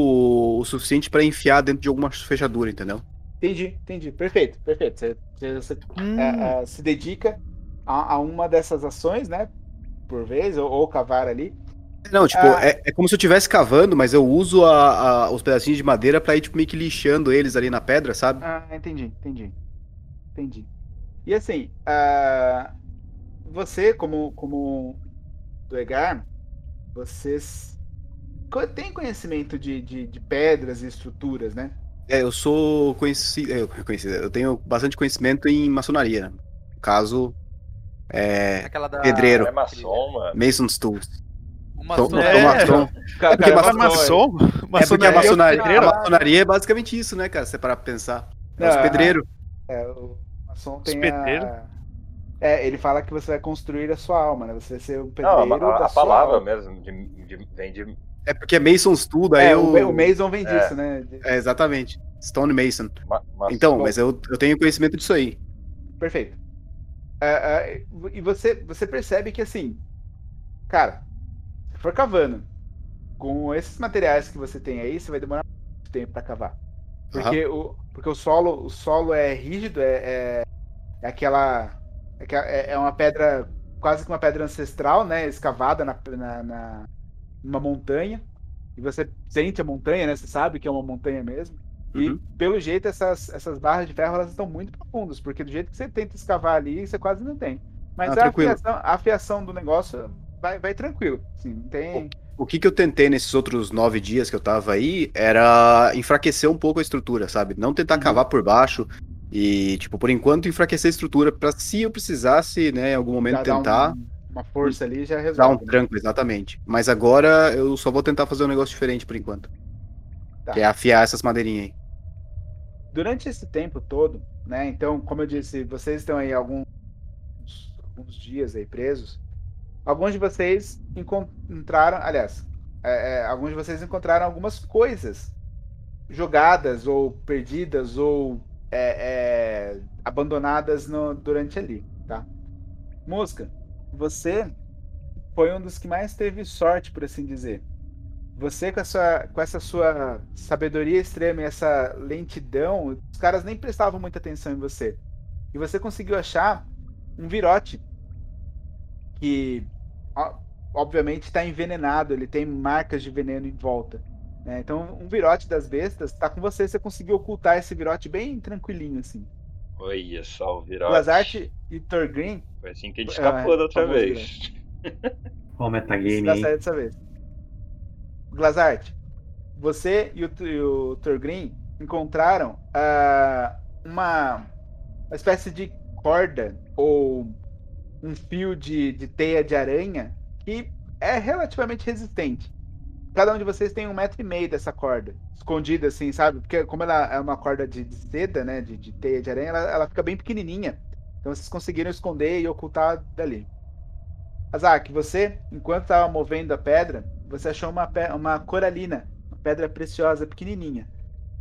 o suficiente pra enfiar dentro de alguma fechadura, entendeu? Entendi, entendi. Perfeito, perfeito. Você, você- você, é, é, se dedica a, a uma dessas ações, né? Por vez, ou, ou cavar ali. Não, tipo, Ah. é, é como se eu estivesse cavando, mas eu uso a- a- os pedacinhos de madeira pra ir, tipo, meio que lixando eles ali na pedra, sabe? Ah, entendi, entendi. Entendi. E assim, ah, você, como, como do Egar, vocês tem conhecimento de, de, de pedras e estruturas, né? É, eu sou conhecido, eu, conhecido, eu tenho bastante conhecimento em maçonaria. No caso, é, Aquela da- pedreiro. É maçom, mano. Mason's Tools. Uma Sou- só- sou É. maçom. É porque cara, maçom- maçom? É porque a Maçonaria é a maçonaria é basicamente isso, né, cara? Você parar pra pensar. É os Não, pedreiros. É, o maçom Os tem pedreiros? a... É, ele fala que você vai construir a sua alma, né? Você vai ser o Não, pedreiro a, a- da a sua palavra alma. mesmo de, de- vem de. É porque é Mason's Tool, daí É, eu... o, o Mason vem É. disso, né? É, exatamente. Stone Mason. ma- maçom. Então, mas eu, eu tenho conhecimento disso aí. Perfeito. É, é, e você, você percebe que assim, cara, se for cavando, com esses materiais que você tem aí, você vai demorar muito tempo pra cavar. Porque, o, porque o solo, o solo é rígido, é, é, é aquela. É, é- é uma pedra, quase que uma pedra ancestral, né? Escavada na, na, na- numa montanha. E você sente a montanha, né? Você sabe que é uma montanha mesmo. E Uhum. pelo jeito, essas, essas barras de ferro elas estão muito profundas, porque do jeito que você tenta escavar ali, você quase não tem. Mas Ah, a, afiação, a afiação do negócio vai, vai tranquilo. Assim, tem. O que que eu tentei nesses outros nove dias que eu tava aí era enfraquecer um pouco a estrutura, sabe? Não Uhum. tentar cavar por baixo e, tipo, por enquanto enfraquecer a estrutura pra se eu precisasse, né, em algum momento dá um- tentar uma força ali já dar um resolve. tranco, exatamente. Mas agora eu só vou tentar fazer um negócio diferente por enquanto. Tá. Que é afiar essas madeirinhas aí. Durante esse tempo todo, né? Então, como eu disse, vocês estão aí alguns, alguns dias aí presos. Alguns de vocês encontraram, aliás, é, é, alguns de vocês encontraram algumas coisas jogadas ou perdidas ou é, é, abandonadas no- durante ali, tá? Mosca, você foi um dos que mais teve sorte, por assim dizer. Você com, sua, com essa sua sabedoria extrema e essa lentidão, os caras nem prestavam muita atenção em você. E você conseguiu achar um virote que, obviamente, está envenenado, ele tem marcas de veneno em volta. Né? Então, um virote das bestas está com você, você conseguiu ocultar esse virote bem tranquilinho, assim. Olha só o virote. Blazart e Thorgrim Foi assim que a gente escapou Ah, da outra vez. Ó, o Isso metagame certo dessa vez. Glazart, você e o, e o Thorgrim encontraram ah, uma, uma espécie de corda ou um fio de, de teia de aranha que é relativamente resistente. Cada um de vocês tem um metro e meio dessa corda, escondida assim, sabe? Porque como ela é uma corda de, seda, né, de, de teia de aranha, ela, ela fica bem pequenininha. Então vocês conseguiram esconder e ocultar dali. Azak, você, enquanto estava movendo a pedra, você achou uma, uma coralina, uma pedra preciosa, pequenininha.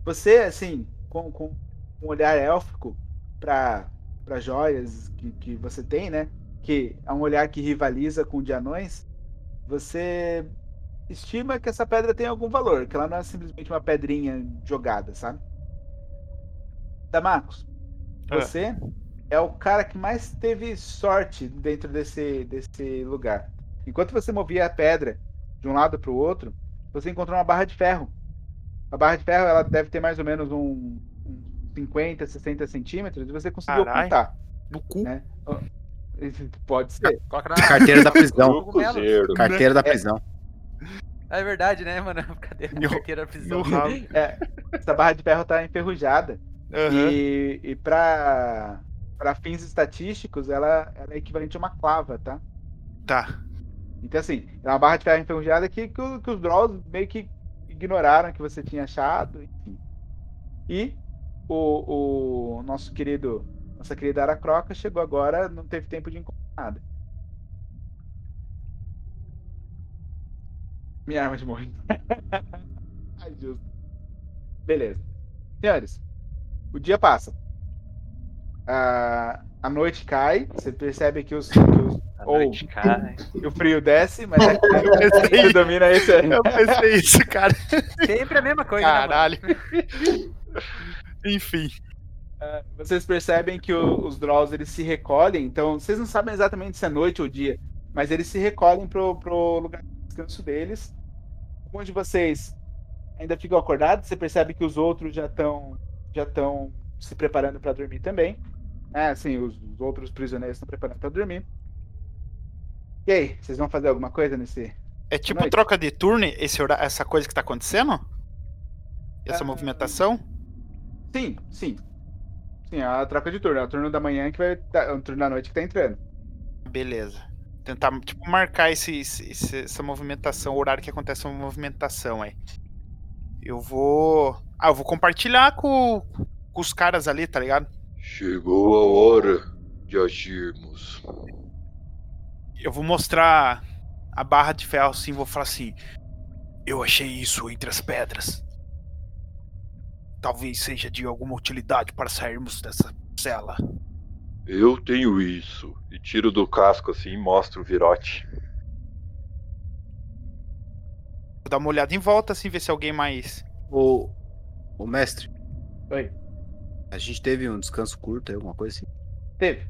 Você, assim, com, com um olhar élfico para joias que, que você tem, né? Que é um olhar que rivaliza com o de anões, você estima que essa pedra tem algum valor, que ela não é simplesmente uma pedrinha jogada, sabe? Damacos, Ah. você é o cara que mais teve sorte dentro desse, desse lugar. Enquanto você movia a pedra de um lado para o outro, você encontrou uma barra de ferro. A barra de ferro ela deve ter mais ou menos um, um 50, 60 centímetros e você conseguiu Carai. ocultar. No cu? Né? Pode ser. Coloca na... Carteira da prisão. Carteira da É. prisão. É verdade, né, mano? Cadê a carteira da prisão? É, essa barra de ferro tá enferrujada. Aham. E, e pra, pra fins estatísticos, ela, ela é equivalente a uma clava, tá? Tá. Então, assim, é uma barra de ferro enferrujada que, que, que os Drolls meio que ignoraram que você tinha achado, enfim. E o, o nosso querido, nossa querida Aracroca chegou agora, não teve tempo de encontrar nada. Minha arma de morrer. Ai, Deus. Beleza. Senhores, o dia passa. A, a noite cai, você percebe que os. Que os A ou noite cai. o frio desce, mas é, Eu pensei você domina esse. Eu pensei isso, cara. Sempre a mesma coisa, né, Caralho. Enfim. É, vocês percebem que o- os Drolls eles se recolhem, então vocês não sabem exatamente se é noite ou dia, mas eles se recolhem pro, pro lugar descanso deles. Alguns de vocês ainda ficam acordados, você percebe que os outros já estão já estão se preparando para dormir também. É, assim, os, os outros prisioneiros estão preparando para dormir. E aí, vocês vão fazer alguma coisa nesse. É tipo noite? troca de turno, esse essa coisa que tá acontecendo? Essa Ah. movimentação? Sim, sim. Sim, é a troca de turno. É o turno da manhã que vai. tá- É o turno da noite que tá entrando. Beleza. Tentar, tipo, marcar esse, esse- essa movimentação, o horário que acontece a movimentação aí. Eu vou. Ah, eu vou compartilhar com, com os caras ali, tá ligado? Chegou a hora de agirmos. Eu vou mostrar a barra de ferro assim, vou falar assim. Eu achei isso entre as pedras. Talvez seja de alguma utilidade para sairmos dessa cela. Eu tenho isso. E tiro do casco assim e mostro o virote. Vou dar uma olhada em volta assim, ver se alguém mais. Ô, ô mestre, Oi. a gente teve um descanso curto aí, alguma coisa assim. Teve.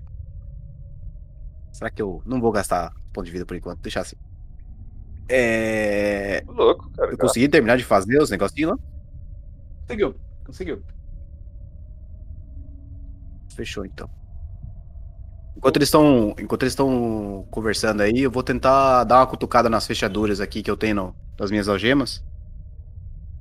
Será que eu não vou gastar ponto de vida por enquanto? Deixar assim. É. Louco, cara. Eu consegui terminar de fazer os negocinhos lá? Conseguiu. Conseguiu. Fechou então. Enquanto eles estão, enquanto eles estão conversando aí, eu vou tentar dar uma cutucada nas fechaduras aqui que eu tenho no- das minhas algemas.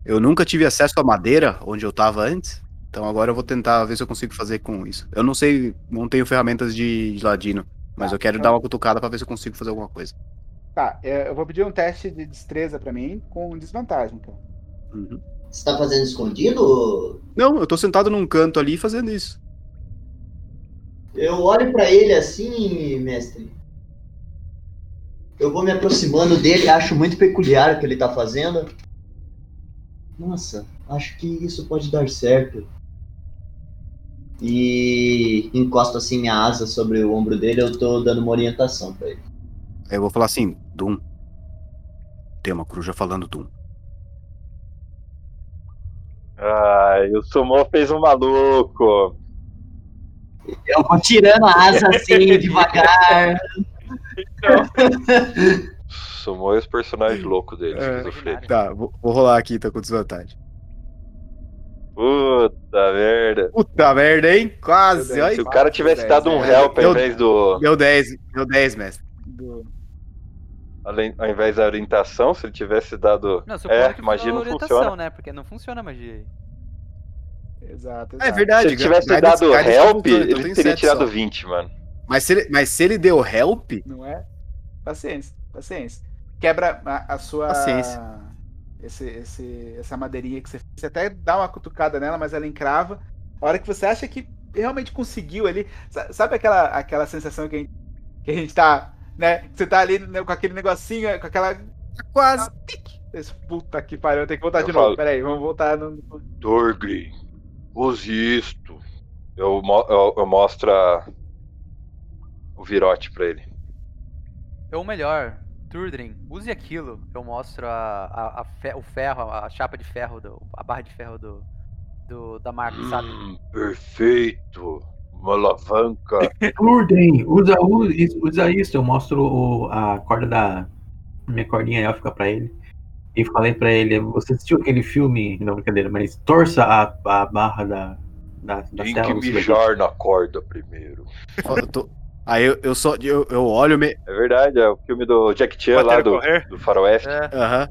Eu nunca tive acesso à madeira onde eu tava antes, então agora eu vou tentar ver se eu consigo fazer com isso. Eu não sei, não tenho ferramentas de, de ladino, mas Tá, eu quero então- dar uma cutucada pra ver se eu consigo fazer alguma coisa. Tá, é, eu vou pedir um teste de destreza pra mim com desvantagem, então. Você tá fazendo escondido? Não, eu tô sentado num canto ali fazendo isso. Eu olho pra ele assim, mestre. Eu vou me aproximando dele, acho muito peculiar o que ele tá fazendo. Nossa, acho que isso pode dar certo. E encosto assim minha asa sobre o ombro dele, eu tô dando uma orientação pra ele. Eu vou falar assim, Doom. Tem uma coruja falando Doom. Ai, o Sumo fez um maluco. Eu vou tirando a asa assim, devagar. Sumo é os personagens loucos dele, esquizofrênico. Tá, vou, vou rolar aqui, tá com desvantagem. Puta merda. Puta merda, hein? Quase. Se Ai, o cara tivesse dado um é. help ao invés do. Deu 10, deu 10, mestre. além- Ao invés da orientação, se ele tivesse dado. Não, é, magia não orientação, funciona. né? Porque não funciona a magia aí. Exato, É verdade. Se ele tivesse guidance- dado guidance help, então ele tem teria tirado só. 20, mano. Mas se, ele, mas se ele deu help, Não é? Paciência, paciência. Quebra a, a sua. Paciência. Esse, esse, essa madeirinha que você fez. Você até dá uma cutucada nela, mas ela encrava. A hora que você acha que realmente conseguiu ali. sa- Sabe aquela, aquela sensação que a gente, que a gente tá. Né? Você tá ali né, com aquele negocinho, com aquela. Quase. Esse puta que pariu, eu tenho que voltar Eu de novo. falo- Peraí, vamos voltar no. Dorgrim, Use isto. Eu, eu, eu mostro a- o virote pra ele. Ou melhor, Turdrin, use aquilo. Eu mostro a, a, a fe- o ferro, a chapa de ferro, do, a barra de ferro do, do da marca, sabe? Hum, perfeito. Uma alavanca. Urden, usa, usa, usa isso. Eu mostro o- a corda da. Minha cordinha élfica pra ele. E falei pra ele: Você assistiu aquele filme? Não, brincadeira, mas torça a, a barra da. da, da Tem cela que do mijar na corda primeiro. eu tô- aí eu, eu só eu, eu olho me... É verdade, é o filme do Jack Chan lá do, correr? do Faroeste. É. Aham.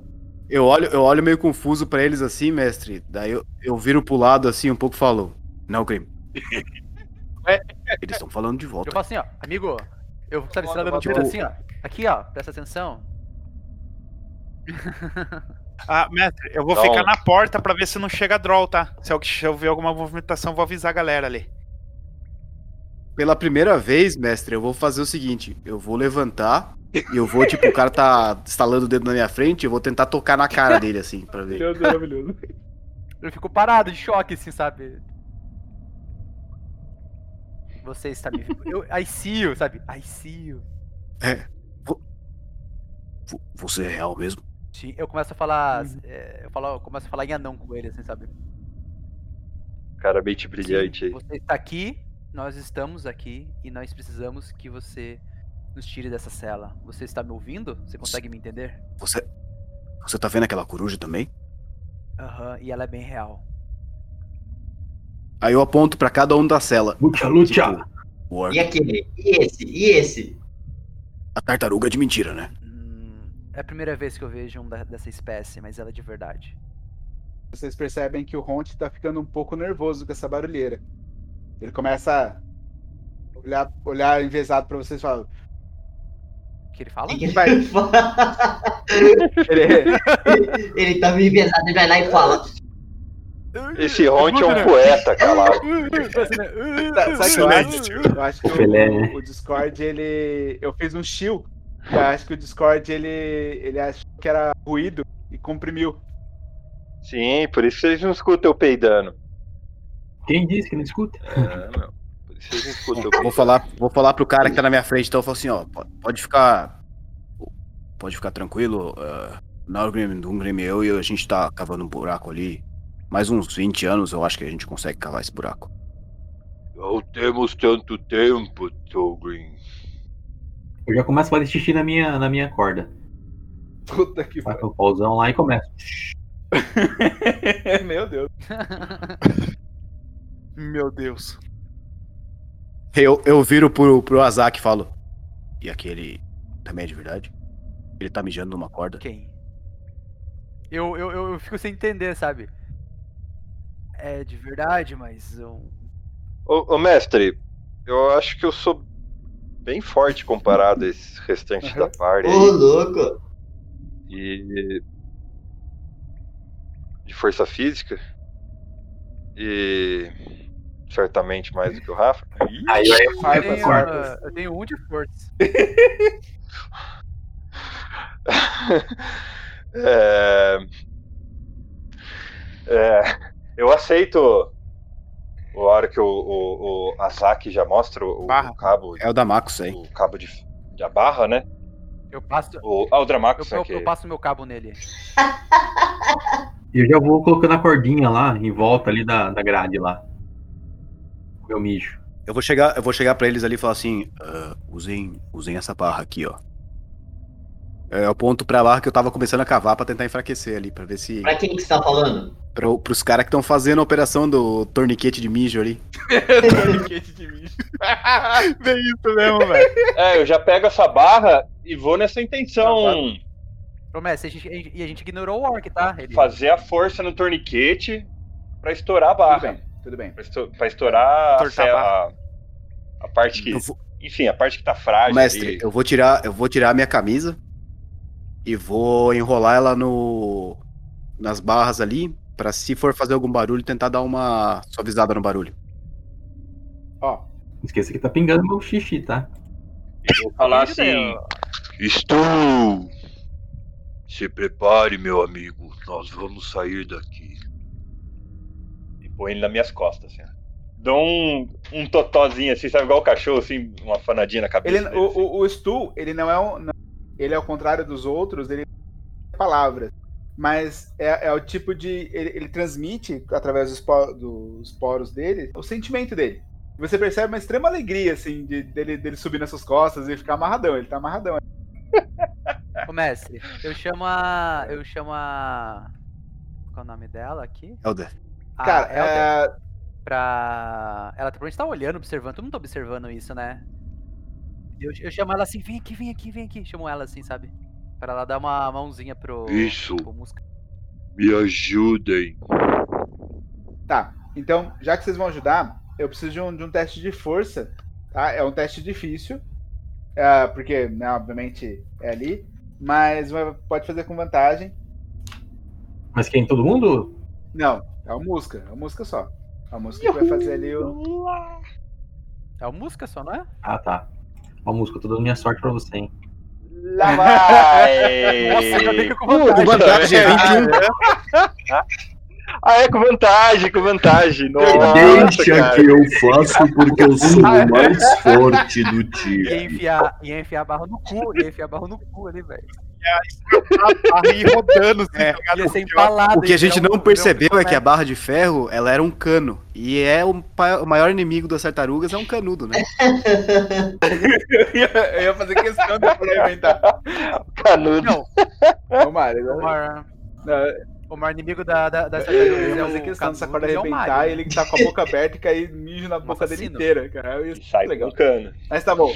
Eu olho, eu olho meio confuso pra eles assim, mestre. Daí eu, eu viro pro lado assim um pouco e falo: Não, Grim. Eles estão falando de volta. Eu falo assim, ó, amigo, eu dando um tiro volta. assim, ó. Aqui, ó, presta atenção. Ah, mestre, eu vou Então- ficar na porta pra ver se não chega droll, tá? Se eu, se eu ver alguma movimentação, eu vou avisar a galera ali. Pela primeira vez, mestre, eu vou fazer o seguinte: eu vou levantar e eu vou, tipo, o cara tá estalando o dedo na minha frente, eu vou tentar tocar na cara dele, assim, pra ver. Meu Deus, maravilhoso. Eu fico parado, de choque, assim, sabe? Você está me. Eu, I see you, sabe? I see you. É. vo- vo- Você é real mesmo? Sim, Eu começo a falar. é, eu, falo, eu começo a falar em anão com ele, assim, sabe? Cara, mente brilhante aí. Você está aqui, nós estamos aqui e nós precisamos que você nos tire dessa cela. Você está me ouvindo? Você consegue me entender? Você. Você tá vendo aquela coruja também? Aham, e ela é bem real. Aí eu aponto pra cada um da cela. Lucha, lucha! Tipo, E aquele? E esse? E esse? A tartaruga é de mentira, né? É a primeira vez que eu vejo um da- dessa espécie, mas ela é de verdade. Vocês percebem que o Ronte tá ficando um pouco nervoso com essa barulheira. Ele começa a olhar, olhar envezado pra vocês e fala. O que ele fala? Que ele Vai. Ele- Ele tá meio pesado, ele vai lá e fala. Esse Ronte é um poeta, calado. Tá, sabe eu acho? Eu acho que O o Discord, ele. Eu fiz um shield. Eu acho que o Discord, ele. Ele achou que era ruído e comprimiu. Sim, por isso vocês não escutam eu peidando. Quem disse que não escuta? É, meu. Por isso vocês não escutam eu Vou peidando. falar, vou falar pro cara que tá na minha frente, então eu falo assim, ó, po- pode ficar. Pode ficar tranquilo. Uh, Nargrim, Dungrim e eu e a gente tá cavando um buraco ali. Mais uns 20 anos eu acho que a gente consegue cavar esse buraco. Não temos tanto tempo, Tolgrim. Eu já começo a fazer xixi na minha, na minha corda. Puta que Vai pro pauzão lá e começo. Meu Deus. Meu Deus. Eu, eu viro pro, pro Azak e falo. E aquele também é de verdade? Ele tá mijando numa corda? Quem? Eu, eu, eu eu fico sem entender, sabe? É de verdade, mas eu. Ô, ô, mestre, eu acho que eu sou bem forte comparado a esse restante da party. Ô, louco! E. De força física. E. Certamente mais do que o Rafa. Aí Eu eu tenho, eu tenho um de força. É... É, eu aceito a hora que o, o, o Azaki já mostra o, o cabo, É o da Macos aí. o cabo de, de a barra, né? Eu passo. O, ah, o Eu, Dramax eu, aqui. eu passo meu cabo nele. E eu já vou colocando a cordinha lá, em volta ali da, da grade lá. Meu mijo. Eu vou chegar, eu vou chegar para eles ali e falar assim, "Ah, usem, usem essa barra aqui, ó. É o ponto pra barra que eu tava começando a cavar pra tentar enfraquecer ali, pra ver se Pra quem que você tá falando? Pro, pros caras que estão fazendo a operação do torniquete de mijo ali. Torniquete de mijo. Bem isso mesmo, velho. É, eu já pego essa barra e vou nessa intenção. Ô, mestre, a gente, a gente- e a gente ignorou o Orc, tá? Ele... Fazer a força no torniquete pra estourar a Tudo barra. bem, tudo bem. Pra, pra estourar a, a a, parte que. Vou- Enfim, a parte que tá frágil. Mestre, ali. eu vou tirar, eu vou tirar a minha camisa e vou enrolar ela no nas barras ali pra se for fazer algum barulho tentar dar uma suavizada no barulho. Ó, esqueça que tá pingando meu xixi, tá? Eu vou falar assim. Estou! Se prepare, meu amigo. Nós vamos sair daqui. E põe ele nas minhas costas, assim. Dou um, um totózinho assim, sabe? Igual o cachorro, assim, uma fanadinha na cabeça. ele, dele, o, assim. o, o Stu, ele não é um. não- ele é ao contrário dos outros, ele não tem palavras. Mas é, é o tipo de. Ele, ele transmite, através dos, po- dos poros dele, o sentimento dele. Você percebe uma extrema alegria, assim, de, dele, dele subir nas suas costas e ficar amarradão. Ele tá amarradão. Ô, mestre, eu chamo a. Eu chamo a. Qual é o nome dela aqui? Helder. A Cara, Elder, é, pra. Ela provavelmente tá olhando, observando. Todo mundo tá observando isso, né? Eu, eu chamo ela assim, vem aqui, vem aqui, vem aqui. Chamo ela assim, sabe? Pra ela dar uma mãozinha pro. Isso. pro Musca. Me ajudem. Tá, então, já que vocês vão ajudar, eu preciso de um, de um teste de força, tá? É um teste difícil, é, porque, né, obviamente, é ali, mas pode fazer com vantagem. Mas quem? Todo mundo? Não, é o Musca, é o Musca só. É o Musca que vai fazer ali o... É o Musca só, não é? Ah, tá. Ó, música, eu tô dando minha sorte pra você, hein? Lá vai! Nossa, já fica com vantagem, é 21. Ah, é com vantagem, com vantagem. Nossa, Deixa cara. que eu faço porque eu sou o mais forte do Ia time. enfiar, ia enfiar a barra no cu, ia enfiar a barra no cu ali, velho. Rodando, assim, É, tá? Ia ser empalado. O que a gente virar não percebeu é que a barra de ferro, ela era um cano. E é o, o maior inimigo das tartarugas é um canudo, né? eu, ia, eu ia fazer questão de complementar. Canudo. Não, Mário, o o maior inimigo da, da, das eu tartarugas ia é fazer o questão dessa corda é arrebentar e ele tá com a boca aberta e cair mijo na boca dele inteira, cara. Isso Sai legal. cano. Mas tá bom.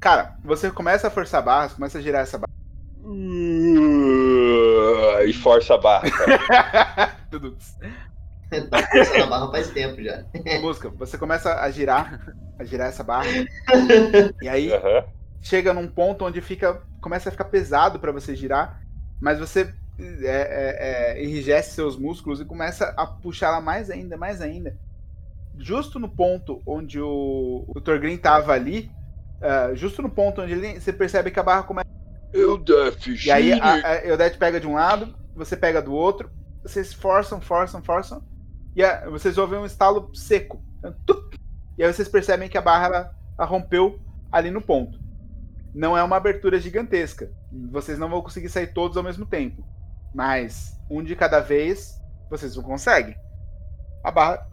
Cara, você começa a forçar a barra, você começa a girar essa barra. E força a barra. Tudo. tá forçando a barra faz tempo já. Busca, você começa a girar, a girar essa barra. E aí Aham. chega num ponto onde fica, começa a ficar pesado pra você girar, mas você é, é, é, enrijece seus músculos e começa a puxar ela mais ainda, mais ainda. Justo no ponto onde o, o Torgrim tava ali, ah, justo no ponto onde ele, você percebe que a barra começa. Eu deve E aí a, a Eudete pega de um lado, você pega do outro, vocês forçam, forçam, forçam, e a- vocês ouvem um estalo seco. E aí vocês percebem que a barra ela, ela rompeu ali no ponto. Não é uma abertura gigantesca. Vocês não vão conseguir sair todos ao mesmo tempo. Mas um de cada vez vocês não conseguem. A barra.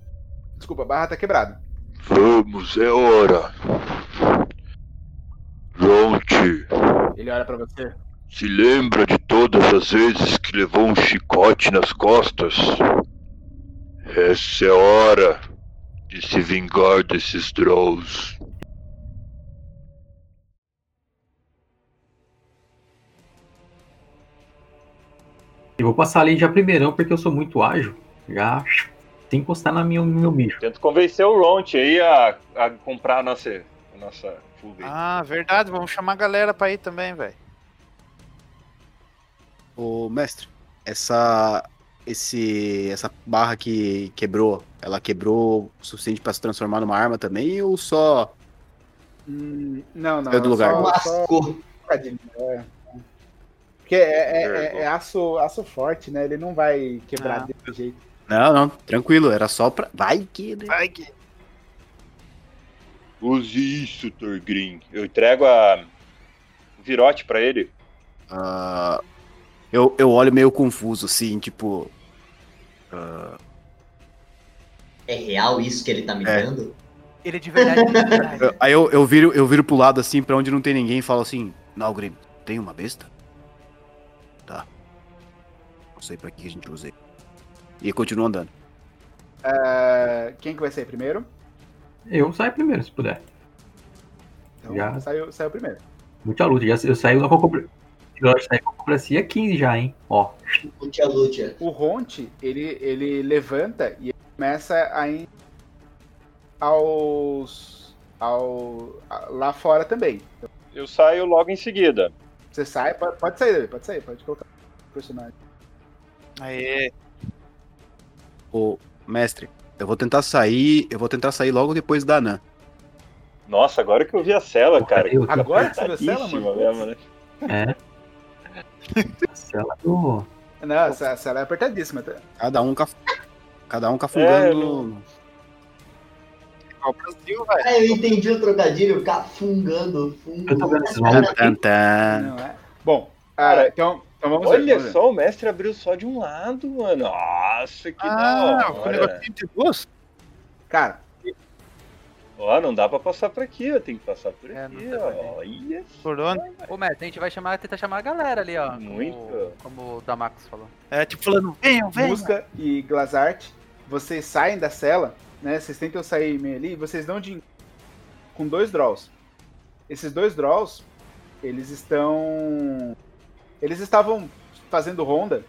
Desculpa, a barra tá quebrada. Vamos, é hora. Ronte, Ele olha pra você. se lembra de todas as vezes que levou um chicote nas costas? Essa é hora de se vingar desses Drows. Eu vou passar ali já primeirão porque eu sou muito ágil. Já sem encostar na minha, no meu bicho. Tento convencer o Ront aí a, a comprar a nossa, a nossa Ah, verdade, vamos chamar a galera pra ir também, velho. Ô, mestre, essa esse essa barra que quebrou, ela quebrou o suficiente pra se transformar numa arma também ou só Hum, não, não. Saiu do lugar. só- Lascou. É. Porque é, é- é- é aço, aço forte, né? Ele não vai quebrar Ah. desse jeito. Não, não, tranquilo, era só pra vai que né? Vai que. Use isso, Torgrim. Eu entrego a o virote pra ele. Ah, eu, eu olho meio confuso assim, tipo ah, É real isso que ele tá me É. dando? Ele de verdade, ele de verdade. eu- aí eu, eu viro eu viro pro lado assim pra onde não tem ninguém e falo assim: "Nalgrim, tem uma besta?" Tá. Não sei pra que a gente usa. ele." E continuo andando. É, quem que vai sair primeiro? Eu saio primeiro, se puder. Então, Já. saiu, saiu primeiro. Muita luta. Já, eu saio na concobra- Eu saio com a concobracia 15 já, hein? Ó. Lutia, lutia. O Ronte, ele, ele levanta e ele começa a ir aos. Ao, a- lá fora também. Eu saio logo em seguida. Você sai, pode, pode sair, Davi, pode sair, pode colocar o personagem. Aê. Ô, mestre, eu vou tentar sair, eu vou tentar sair logo depois da Nan. Nossa, agora que eu vi a cela, cara. eu- Agora que você viu a cela, mano? mesmo, né? É. Cela do. Não, essa, essa ela é apertadíssima. Tá? Cada um caf... cada um cafungando. O Brasil, velho. Ah, eu entendi o trocadilho, ficar fungando. Fungo. Eu tô vendo esses é? Bom, ah, Cara, então, então. Olha só, o mestre abriu só de um lado, mano. Nossa, que Ah, da o hora. negocinho de duas? Cara, Ó, não dá pra passar por aqui, ó. Tem que passar por É, aqui, ó. Olha Por onde? Ô, Mestre, a gente vai chamar, tentar chamar a galera ali, ó. Muito. Como, como o Damax falou. É tipo falando, venham, venham. Musca e Glazart, vocês saem da cela, né? Vocês tentam sair meio ali, vocês dão de com dois draws. Esses dois draws, eles estão. Eles estavam fazendo ronda,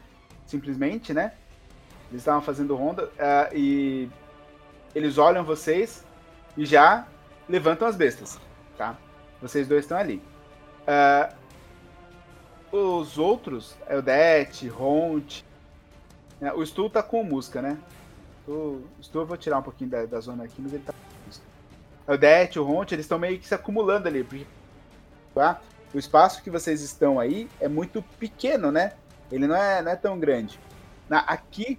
simplesmente, né? Eles estavam fazendo ronda ah, e eles olham vocês e já levantam as bestas, tá? Vocês dois estão ali. Ah, os outros, Eldete, Ront, né? o Stu tá com música, né? O Stu eu vou tirar um pouquinho da, da zona aqui, mas ele tá com música. Eldete, o Ront, eles estão meio que se acumulando ali, tá? O espaço que vocês estão aí é muito pequeno, né? Ele não é, não é tão grande. Na, aqui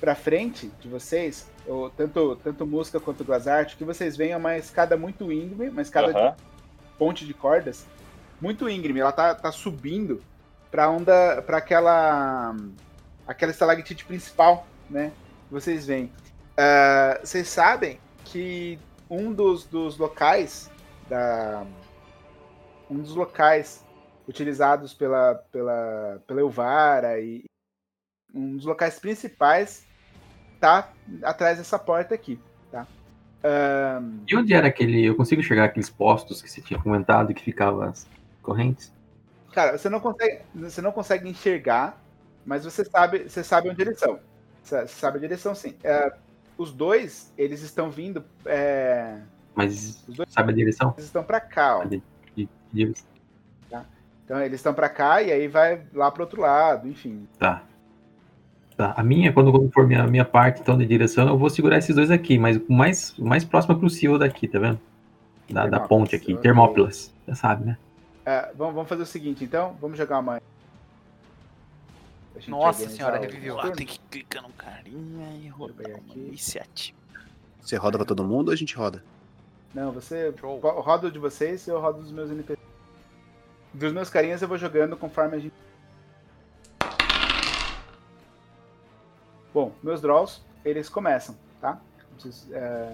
pra frente de vocês, ou tanto, tanto música quanto Glazart, o que vocês veem é uma escada muito íngreme, uma escada Aham. de ponte de cordas, muito íngreme. Ela tá, tá subindo pra onda, para aquela aquela estalactite principal, né? que Vocês veem. Ah, vocês sabem que um dos, dos locais da um dos locais utilizados pela pela pela Elvara e um dos locais principais tá atrás dessa porta aqui, tá? Ahn, E onde era aquele. Eu consigo chegar aqueles postos que você tinha comentado que ficava as correntes? Cara, você não consegue, você não consegue enxergar, mas você sabe, você sabe onde eles são. Você sabe a direção, sim. É, os dois, eles estão vindo, é, Mas Os dois- sabe a direção? eles estão para cá, ó. De- de- Tá? Então eles estão para cá e aí vai lá pro outro lado, enfim. Tá. Tá. A minha, quando for minha, minha parte, então, de direção, eu vou segurar esses dois aqui, mas o mais, o mais próximo é possível daqui, tá vendo? Da, da ponte aqui. Termópilas. Já sabe, né? É, vamos, vamos fazer o seguinte, então, vamos jogar uma. Nossa senhora, reviveu. os Ah, tem que clicar no carinha e rodar uma iniciativa. Você roda pra todo mundo ou a gente roda? Não, você ro- roda o de vocês e eu rodo dos meus NPCs. Dos meus carinhas eu vou jogando conforme a gente. Bom, meus draws, eles começam, tá? Vocês, é,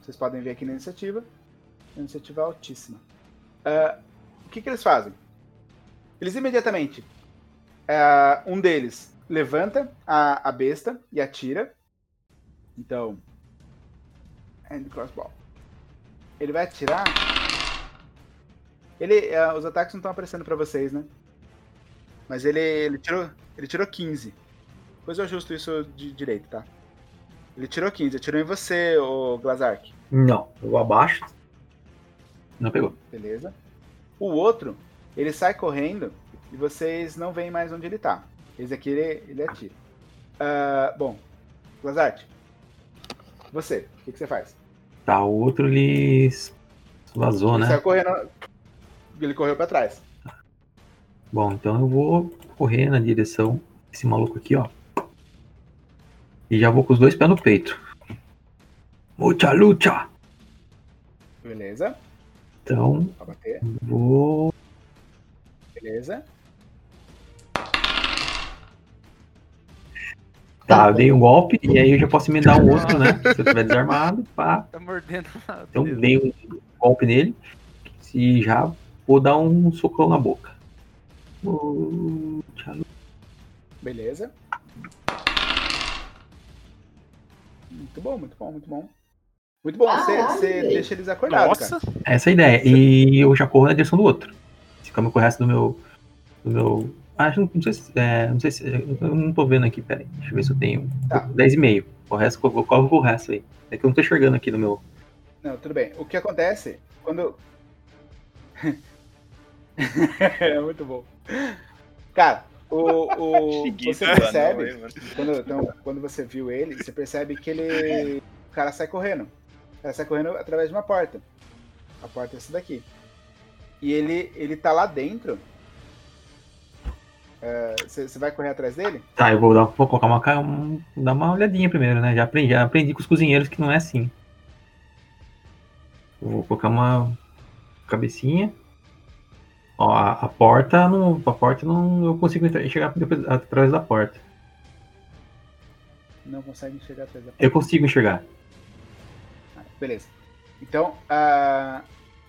vocês podem ver aqui na iniciativa. Iniciativa é altíssima. É, o que, que eles fazem? Eles imediatamente. é, um deles levanta a, a besta e atira. Então. Hand crossbow. Ele vai atirar. Ele, é, os ataques não estão aparecendo pra vocês, né? Mas ele, ele tirou, ele tirou 15. Depois eu ajusto isso de direito, tá? Ele tirou 15, atirou em você, o Glazark. Não, eu abaixo. Não pegou. Beleza. O outro, ele sai correndo e vocês não veem mais onde ele tá. Esse aqui ele, ele atira. Ah, bom, Glazart, você, o que, que você faz? Tá, o outro ele vazou, ele né? correndo. Ele correu pra trás. Bom, então eu vou correr na direção desse maluco aqui, ó. E já vou com os dois pés no peito. Mucha lucha! Beleza. Então, vou. Beleza. Tá, eu dei um golpe e aí eu já posso emendar um outro, né? Se eu tiver desarmado, pá. Tá mordendo. Então dei um golpe nele e já vou dar um socão na boca. Beleza. Muito bom, muito bom, muito bom. Muito bom, você deixa eles acordados, Nossa. cara. Essa é a ideia. E eu já corro na direção do outro. Se eu resto do meu. Do meu. Ah, não, não sei se. é, não sei se. Eu não tô vendo aqui, peraí. Deixa eu ver se eu tenho. Tá. 10,5. O resto, eu corro o resto aí. É que eu não tô enxergando aqui no meu. Não, tudo bem. O que acontece quando. é muito bom. Cara, o, o, você percebe, quando, então, quando você viu ele, você percebe que ele. O cara sai correndo. O cara sai correndo através de uma porta. A porta é essa daqui. E ele, ele tá lá dentro. É, Você você vai correr atrás dele? Tá, eu vou, dar, vou colocar uma, um, dar uma olhadinha primeiro, né? Já aprendi, já aprendi com os cozinheiros que não é assim. Eu vou colocar uma cabecinha. Ó, a, a porta não. A porta não. Eu consigo entrar, chegar depois, através da porta. Não consegue enxergar atrás da porta. Eu consigo enxergar. Beleza. Então, ah,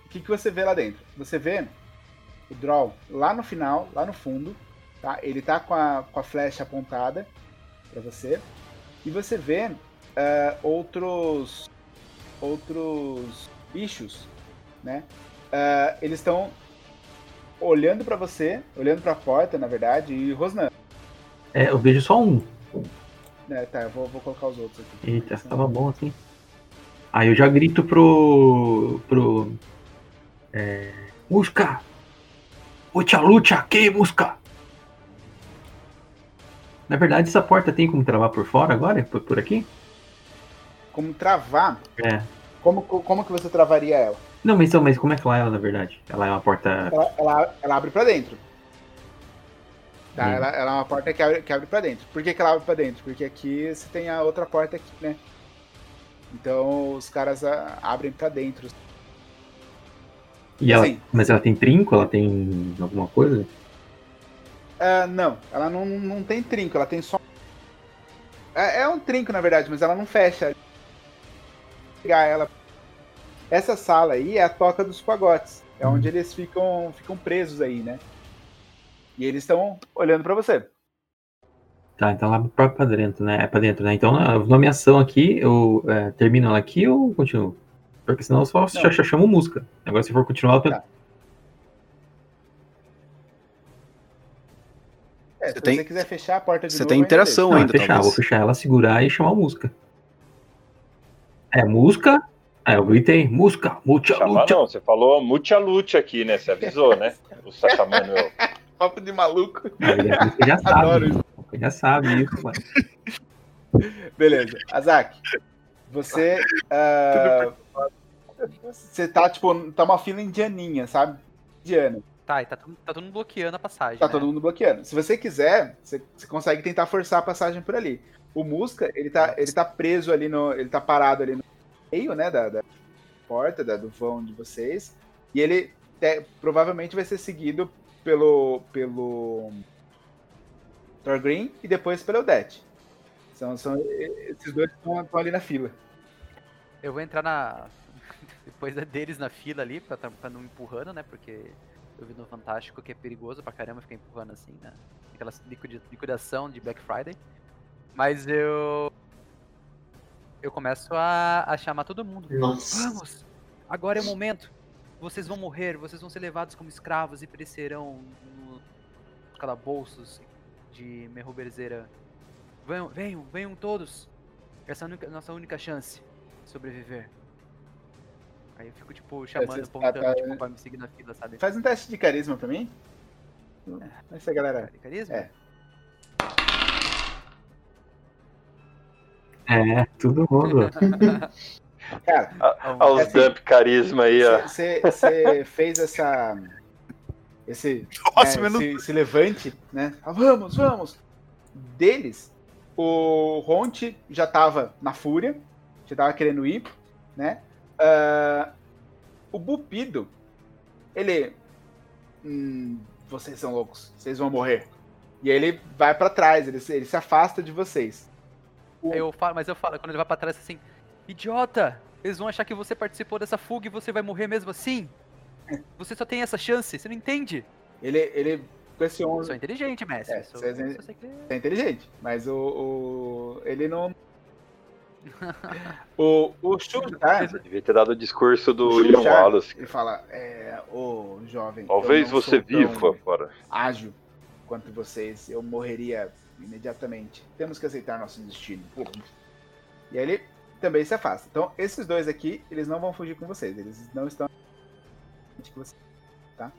o que, que você vê lá dentro? Você vê o draw lá no final, lá no fundo, tá? Ele tá com a, com a flecha apontada para você. E você vê ah, outros outros bichos, né? Ah, eles estão olhando pra você, olhando pra porta, na verdade, e Rosnan. É, eu vejo só um. É, tá, eu vou, vou colocar os outros aqui. Eita, tava bom assim. Aí eu já grito pro. pro. É. Musca! Lucha, lucha, que musca! Na verdade, essa porta tem como travar por fora agora? Por, por aqui? Como travar? É. Como, como que você travaria ela? Não, mas, então, mas como é que ela é, na verdade? Ela é uma porta. Ela, ela, ela abre pra dentro. Tá, Hum. ela, ela é uma porta que abre, que abre pra dentro. Por que, que ela abre pra dentro? Porque aqui você tem a outra porta aqui, né? Então os caras ah, abrem pra dentro. E ela, Sim. mas ela tem trinco? Ela tem alguma coisa? Ah, não, ela não, não tem trinco, ela tem só. É, é um trinco, na verdade, mas ela não fecha. Pegar ela. Essa sala aí é a toca dos pagotes. É onde eles ficam, ficam presos aí, né? E eles estão olhando pra você. Tá, então lá pra, pra dentro, né? É pra dentro, né? Então a nomeação aqui, eu é, termino ela aqui ou continuo? Porque senão eu só chamo música. Agora se for continuar, eu... Tá. É, se tem- você quiser fechar a porta de você novo, tem ainda interação deixo. Não, ainda, vou fechar, talvez. vou fechar ela, segurar e chamar música. É, música. É, eu gritei, música, mucha Chamar lucha. não, você falou mucha lute aqui, né? Você avisou, né? Você tá chamando eu. Papo de maluco. Aí a música já Adoro sabe. Você já sabe isso, mano. Beleza. Azak, você. ah, você tá, tipo, tá uma fila indianinha, sabe? Indiana. Tá, e tá, todo- tá todo mundo bloqueando a passagem. Tá né? todo mundo bloqueando. Se você quiser, você, você consegue tentar forçar a passagem por ali. O Musca, ele tá, ele tá preso ali no. Ele tá parado ali no meio, né? Da, da porta, da, do vão de vocês. E ele te- provavelmente vai ser seguido pelo. pelo. Thorgreen e depois pelo Odette. São, são, esses dois estão estão ali na fila. Eu vou entrar na. Depois deles na fila ali, pra, tá- pra não empurrando, né? Porque eu vi no Fantástico que é perigoso pra caramba ficar empurrando assim, né? Aquela liquidação de Black Friday. Mas eu. Eu começo a, a chamar todo mundo. Nossa. Vamos! Agora é o momento! Vocês vão morrer, vocês vão ser levados como escravos e perecerão nos calabouços de Merruberzeira. Venham, venham, venham todos! Essa é a nossa única chance de sobreviver. Aí eu fico, tipo, chamando, você apontando, tá- tipo, pra me seguir na fila, sabe? Faz um teste de carisma pra mim. Essa galera. Carisma? É. É, todo mundo. Cara, Olha os assim, dump carisma aí, ó. Você fez essa. Esse, Nossa, né, esse, esse levante, né? Ah, vamos, vamos! Deles, o Ronte já tava na fúria, já tava querendo ir, né? Ah, o Bupido, ele. Hum, vocês são loucos, vocês vão morrer. E aí ele vai pra trás, ele, se- ele se afasta de vocês. Aí eu falo, mas eu falo, quando ele vai pra trás assim, idiota! Eles vão achar que você participou dessa fuga e você vai morrer mesmo assim? Você só tem essa chance, você não entende? Ele, ele com esse Eu 11. sou inteligente, mestre. É, eu sou, você é- eu que- É inteligente, mas o, o- ele não. O o Shushar, Devia ter dado o discurso do o William Wallace. ele fala, é, ô jovem, Talvez você viva fora. ágil quanto vocês, eu morreria imediatamente. Temos que aceitar nosso destino. E aí ele também se afasta. Então, esses dois aqui, eles não vão fugir com vocês, eles não estão com vocês, tá?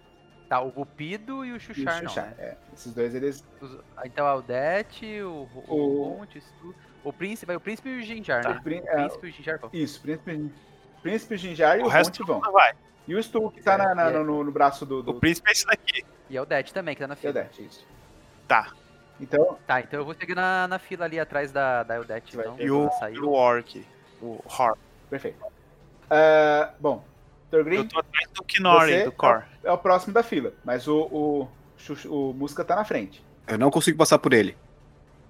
Tá, o Bupido e o E o Xuxar não, Xuxar, né? é. Esses dois, eles Os- Então a Aldete, o, o, O- o Monte, o, o Príncipe, vai o Príncipe e o Ginjar, né? O Prín- O é, Príncipe e o Ginjar vão. Isso, Príncipe, Príncipe Ginjar e O o, resto vão. vai. E o Stu, que tá na- na- é. no, no braço do, do O príncipe é esse daqui. E a Aldete também, que tá na fila. Eldete, isso. Tá. Então, Tá, então eu vou seguir na, na fila ali atrás da, da Eldete, então. E o, sair. o Orc. O Hor. perfeito. Ah, bom, Eu tô atrás do você do Cor. é o próximo da fila, mas o, o, o Musca tá na frente. Eu não consigo passar por ele.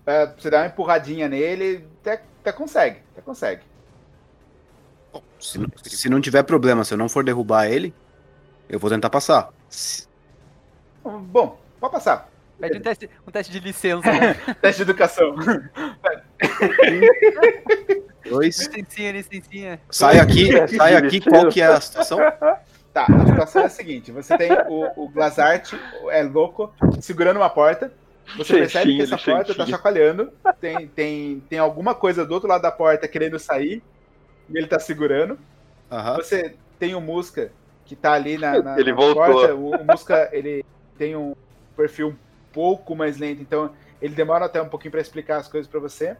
É, você dá uma empurradinha nele, até, até consegue, até consegue. Se, não- se não tiver problema, se eu não for derrubar ele, eu vou tentar passar. Se- Bom, pode passar. Pede um teste, um teste de licença, né? Teste de educação. Dois. licencinha, licencinha. Sai aqui, sai aqui, qual que é a situação? Tá, a situação é a seguinte: você tem o, o Glazart, é louco, segurando uma porta. Você percebe que essa porta tá licentinha. chacoalhando. Tem, tem, tem alguma coisa do outro lado da porta querendo sair. E ele tá segurando. Você tem o Musca que tá ali na, na, Ele na voltou. porta. O, o Musca ele tem um perfil um pouco mais lento, então ele demora até um pouquinho pra explicar as coisas pra você.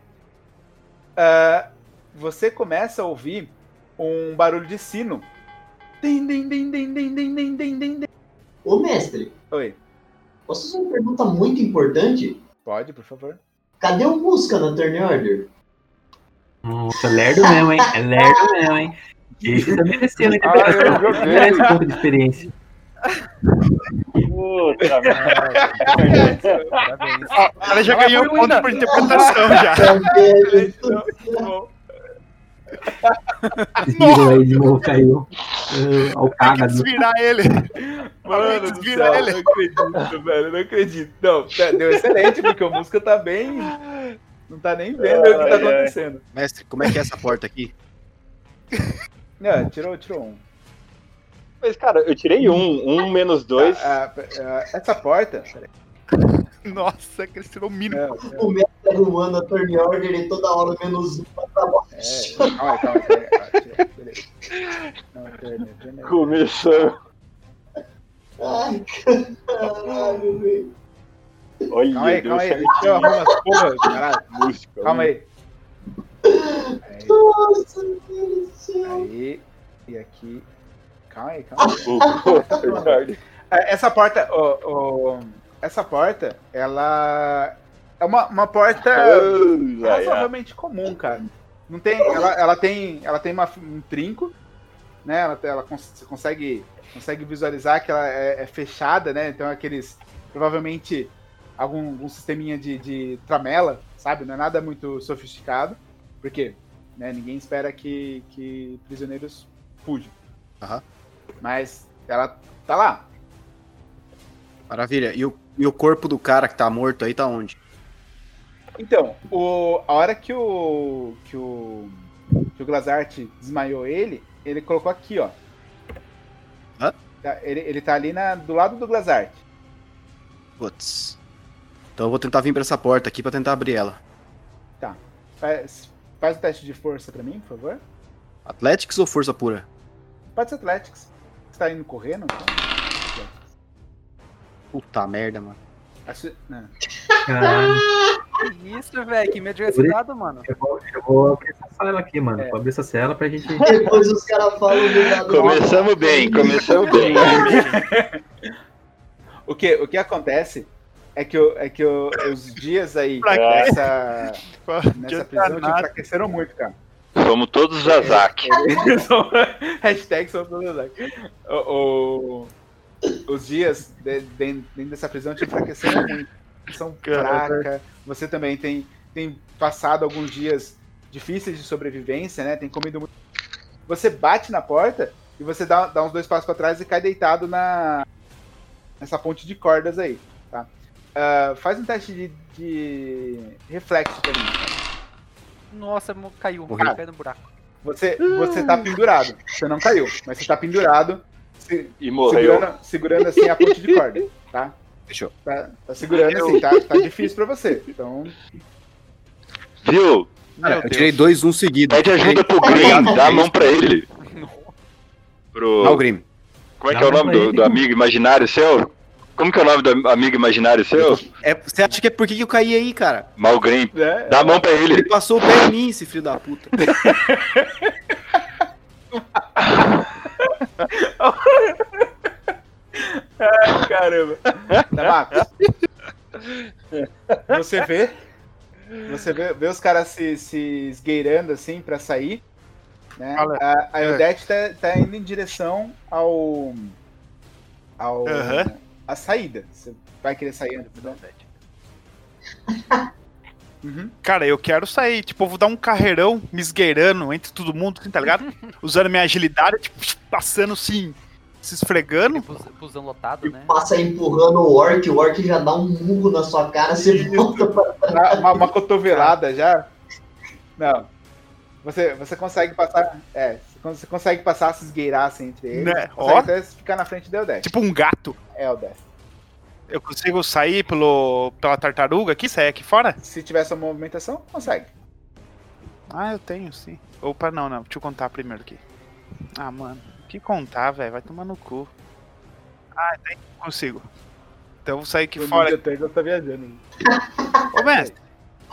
Ah, você começa a ouvir um barulho de sino. Din, din, din, din, din, din, din, din, din, din. Ô, mestre, Oi, posso fazer uma pergunta muito importante? pode, por favor. Cadê o Musca na Turn Order? Nossa, é lerdo mesmo, hein? É lerdo mesmo, hein? Esse tá merecendo, hein? Ah, eu. Merece ponto de experiência. Puta o cara já ganhou ponto por interpretação já. Desvira aí de novo, caiu. Uh, ao caga. Desvirar ele. Mano Desvira céu, ele. não acredito, velho, não acredito. Não, deu excelente, porque o música tá bem. Não tá nem vendo o que tá Ai, ai. acontecendo. Mestre, como é que é essa porta aqui? Não, tirou, tirou um. Mas, cara, eu tirei um. Um menos dois. Ah, ah, essa porta. Nossa, que ele tirou o mínimo. O mestre arrumando a Turn Order e toda hora menos um pra baixo. É, calma aí, calma aí. ah. Não, turn, turn, Começou. Ai, caralho, velho. Olha, Calma aí, calma aí. Deixa eu arrumar as porra, caralho. Música, Calma aí. Nossa, meu Deus. Aí. E aqui. Calma aí, calma aí. Essa porta, ô, ô, essa porta, ela é uma, uma porta ai, razoavelmente comum, cara. Não tem, ela, ela tem, ela tem uma- um trinco, né? Ela, ela cons- você consegue, consegue visualizar que ela é, é fechada, né? Então aqueles, provavelmente algum, algum sisteminha de, de tramela, sabe? Não é nada muito sofisticado, porque né, ninguém espera que, que prisioneiros fujam. Aham. Mas ela tá lá. Maravilha. E o, e o corpo do cara que tá morto aí tá onde? Então, o, a hora que o, que o que o Glazart desmaiou ele, ele colocou aqui, ó. Hã? Tá, Ele, ele tá ali na, do lado do Glazart. Putz. Então eu vou tentar vir pra essa porta aqui pra tentar abrir ela. Tá. Faz, faz o teste de força pra mim, por favor. Athletics ou força pura? Pode ser Athletics. Você tá indo correndo? Então, Puta merda, mano. Acho- não. Caralho. Que isso, velho? Que medo de resultado, mano. Eu vou, eu vou abrir essa cela aqui, mano. Vou abrir essa cela pra gente. Depois os caras falam do lado Começamos bem, começamos bem. O que, o que acontece é que, o- é que o- os dias aí nessa, nessa adianta prisão te enfraqueceram muito, cara. Somos todos Zazak. Hashtag são todos Zazak. O- o- os dias de- de- dentro dessa prisão te enfraqueceram muito. São fraca. Você também tem, tem passado alguns dias difíceis de sobrevivência, né? Tem comido muito. Você bate na porta e você dá, dá uns dois passos pra trás e cai deitado na nessa ponte de cordas aí, tá? Ah, faz um teste de, de reflexo pra mim. Nossa, caiu. Morri. Caiu no buraco. Você, você tá pendurado. Você não caiu, mas você tá pendurado. se- E morreu. Segurando, segurando assim a ponte de corda, tá? Fechou. Tá, tá segurando assim, tá, tá difícil pra você. Então. Viu? Cara, eu tirei dois, um seguido. Pede ajuda pro Grim, dá a mão pra ele. Pro... Dá o Grim. Como é Dá que é o nome do, do amigo imaginário seu? Como que é o nome do amigo imaginário seu? É, você acha que é por que eu caí aí, cara? Mal Grim. É, Dá a mão pra Ele ele. passou o pé em mim, esse filho da puta. Ai, caramba. Damaco, você vê. Você vê, vê os caras se, se esgueirando assim pra sair. Né? A, a É. Eudete tá, tá indo em direção ao. ao. Aham. a saída. Você vai querer sair antes da Eudete. Uhum. Cara, eu quero sair, tipo, eu vou dar um carreirão me esgueirando entre todo mundo, assim, tá ligado? Usando minha agilidade, tipo, passando assim, se esfregando. Busão lotado, né? Passa empurrando o orc, o orc já dá um murro na sua cara, você volta pra Dá Uma, uma cotovelada já. Não. Você, você consegue passar. É, Você consegue passar, se esgueirar assim entre eles. Né? Ó. até ficar na frente do Eldest. Tipo um gato. É o Death. Eu consigo sair pelo, pela tartaruga aqui, sair aqui fora? Se tiver essa movimentação, consegue. Ah, eu tenho, sim. Opa, não, não. Deixa eu contar primeiro aqui. Ah, mano. Que contar, velho? Vai tomar no cu. Ah, tem consigo. Então eu vou sair aqui O fora. Ninja Turtle tá viajando. Ô, mestre.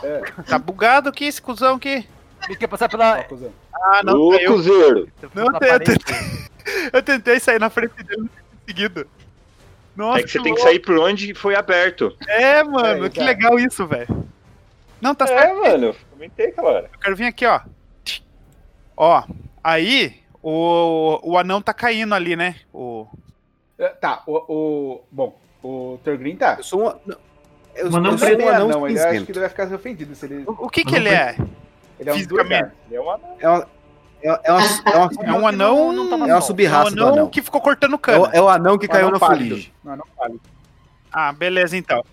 É. Tá bugado aqui esse cuzão aqui. Ele quer passar pela. Ah, não, Ô. Cruzeiro. Não, eu, Pela tentei, eu tentei sair na frente dele não tinha conseguido. Nossa, É que você tem que sair por onde foi aberto. É, mano, É, que legal isso, velho. Não, tá É, certo. mano, eu comentei hora. Eu quero vir aqui, ó. Ó, aí o, o anão tá caindo ali, né? O, É, Tá, o, o. Bom, o Turgreen tá. Eu sou um. não, Eu, Mas não eu não um é anão anão, ele acho que ele vai ficar ofendido se ele. o, o que que ele é? Ele é um Fisicamente. Ele é um anão. É uma, é, é uma, é uma, É um anão. não é uma sol. É um sub-raça do anão anão. que ficou cortando É o, cana. é o anão que Um caiu anão na fuligem. Ah, beleza então.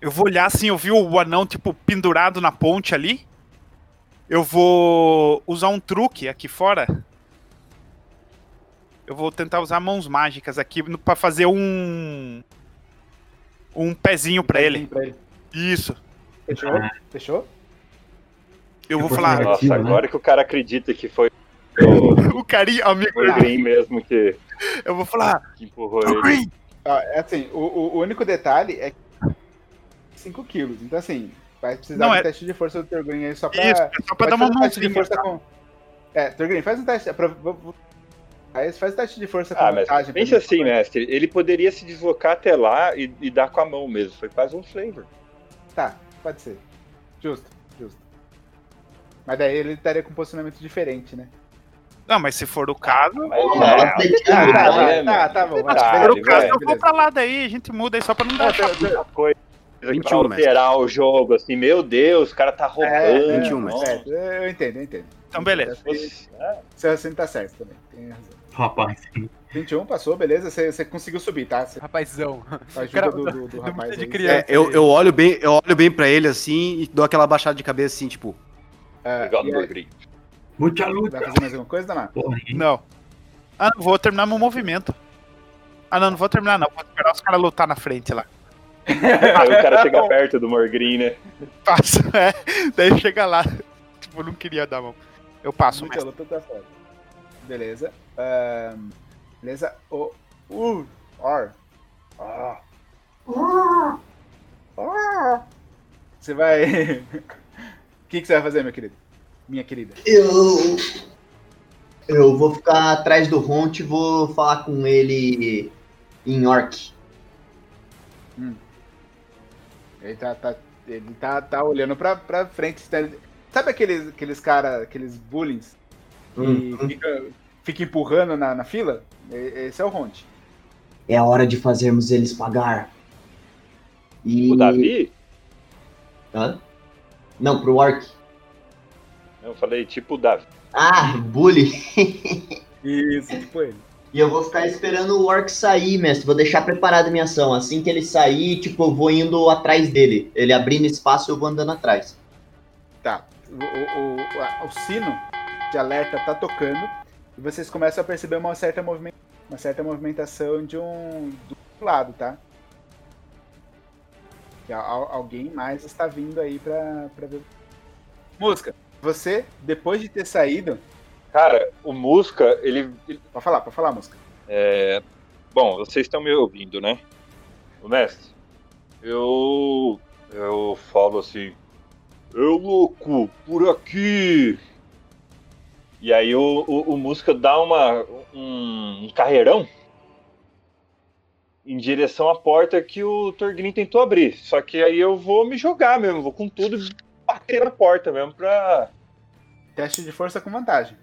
Eu vou olhar assim, eu vi o anão, tipo, pendurado na ponte ali. Eu vou usar um truque aqui fora. Eu vou tentar usar mãos mágicas aqui pra fazer um. Um pezinho pra ele. Ele. Isso. Fechou? Fechou? Eu vou Eu falar. vou Nossa, né? agora que o cara acredita que foi o O carinho, amigo. o Green mesmo que, Eu vou falar. que empurrou "Ô, ele. Green, Ah, é assim, o, o- o único detalhe é 5 quilos. Então, assim, vai precisar Não, de é- teste de força do Turgreen aí só pra. Isso, é só pra dar uma um teste de força com. É, Turgreen, faz um teste. Aí faz um teste de força com Ah, mas vantagem. mim. assim, mestre. Ele poderia se deslocar até lá e, e dar com a mão mesmo. Foi quase um flavor. Tá, pode ser. Justo, justo. Mas daí ele estaria com um posicionamento diferente, né? Não, mas se for o caso. Mas, é, tá Tá, tá, né? tá, é, tá, tá bom. Tá, Se for o caso, eu vou pra lá daí, a gente muda aí só pra não dar. Ah, tá, tá. coisa que 21, vai alterar o jogo, assim, meu Deus, o cara tá roubando. É, 21, nossa. É, eu entendo, eu entendo. Então, beleza. É, Seu raciocínio tá certo também. Tem razão. Rapaz, 21 passou, beleza? Você, você conseguiu subir, tá? Você, Rapazão. com a ajuda Cara, do, do, do rapaz de criança. É, eu, eu, olho bem, eu olho bem pra ele assim e dou aquela baixada de cabeça assim, tipo. É, muita vai luta. fazer mais alguma coisa, Daná? Hein? Não. Ah, não, vou terminar meu movimento. Ah, não, não vou terminar, não. Vou esperar os caras lutar na frente lá. Aí o cara chega perto do Morgreen, né? Passo, é. Daí chega lá. Tipo, não queria dar a mão. Eu passo, mas. luta tá. Beleza. Beleza. O. Uh, or. Ah. Ah. Você vai. O que, que você vai fazer, meu querido? Minha querida. Eu. Eu vou ficar atrás do Ront e vou falar com ele em orc. Ele tá, tá- ele tá, tá olhando pra, pra frente. tá- Sabe aqueles, aqueles caras, aqueles bullies que Hum, hum. fica, fica empurrando na, na fila? Esse é o Ront. É hora de fazermos eles pagar. E... O Davi? Hã? Não, pro orc. Eu falei tipo o Davi. Ah, bully. Isso, tipo ele. E eu vou ficar esperando o orc sair, mestre. Vou deixar preparada a minha ação. Assim que ele sair, tipo, eu vou indo atrás dele. Ele abrindo espaço, eu vou andando atrás. Tá. O, o, o, sino de alerta tá tocando e vocês começam a perceber uma certa, movimenta uma certa movimentação de um do lado, tá? Que al- alguém mais está vindo aí pra, pra ver. Música, você, depois de ter saído. Cara, o Musca, ele. ele- Pode falar, pode falar, música. é, Bom, vocês estão me ouvindo, né? O mestre, eu. Eu falo assim. Eu louco, por aqui! E aí o, o, o Musca dá uma, um, um carreirão em direção à porta que o Torgrim tentou abrir. Só que aí eu vou me jogar mesmo, vou com tudo bater na porta mesmo pra. Teste de força com vantagem.